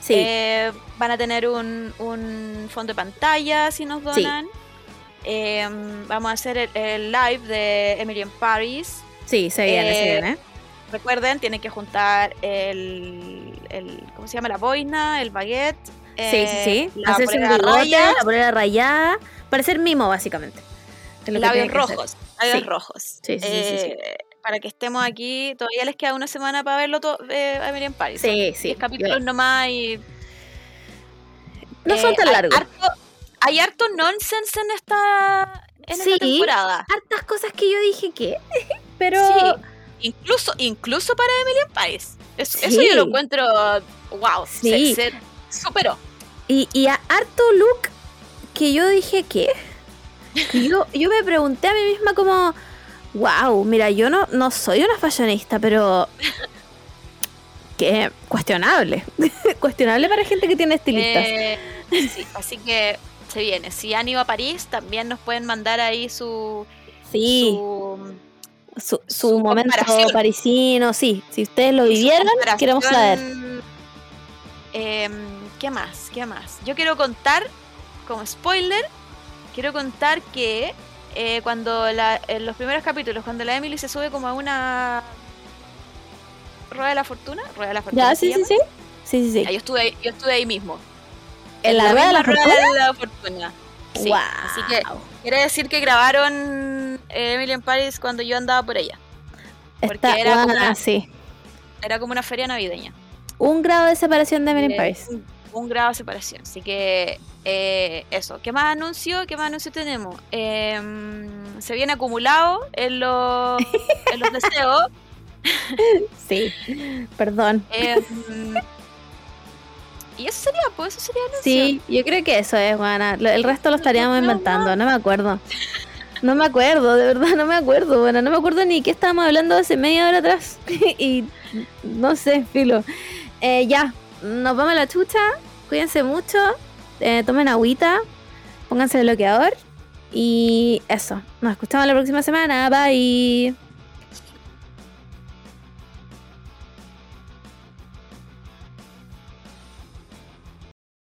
Sí, Eh, van a tener un, un fondo de pantalla si nos Sí. donan. Eh, vamos a hacer el, el live de Emily in Paris. sí, se viene, se eh, viene. Recuerden, tienen que juntar el, el ¿cómo se llama? La boina, el baguette. Sí, sí, eh, sí. La Hacerse un bigote, la polera rayada. Parecer mimo, básicamente. Labios rojos. Labios Sí. rojos. Sí, sí. Eh, Para que estemos aquí, todavía les queda una semana para verlo todo, eh, Emily in Paris. Sí, sí. 10 capítulos nomás y No son Eh, tan hay largos. Harto, hay harto nonsense en esta, en Sí. esta temporada. hartas cosas que yo dije que. Pero. Sí. Incluso, incluso para Emily in Paris. Es- Eso yo lo encuentro. Wow. Sí. Se, se superó. Y, y a harto look que yo dije que. que yo, yo me pregunté a mí misma como. Wow, mira, yo no, no soy una fashionista, pero. Que cuestionable. cuestionable para gente que tiene estilistas. Eh, sí, así que se viene. Si han ido a París, también nos pueden mandar ahí su. sí, su- su, su su momento parisino, sí. Si ustedes lo vivieron, queremos saber. Em, ¿Qué más? ¿Qué más? Yo quiero contar, como spoiler, quiero contar que eh, cuando la, en los primeros capítulos, cuando la Emily se sube como a una rueda de la fortuna, rueda de la fortuna. Ya, sí, sí, sí. Sí, sí, sí. yo estuve, ahí- yo estuve ahí mismo. En la rueda de la fortuna. de la fortuna. Sí, Guau. Así que quiere decir que grabaron eh, Emily in Paris cuando yo andaba por ella. porque Está, era como una- sí. Era como una feria navideña. Un grado de separación de Emily in Eh, Paris. Un, un grado de separación. Así que eh, eso. ¿Qué más anuncio? ¿Qué más anuncio tenemos? Em, se viene acumulado en los, en los deseos. Sí. Perdón. Em, y eso sería, pues eso sería anuncio. Sí, yo creo que eso es, Juana. El resto lo estaríamos No, no, inventando, no me acuerdo. No me acuerdo, de verdad no me acuerdo, bueno, no me acuerdo ni qué estábamos hablando hace media hora atrás. y no sé, filo. Eh, ya, nos vamos a la chucha, cuídense mucho, eh, tomen agüita, pónganse el bloqueador y eso. Nos escuchamos la próxima semana, bye.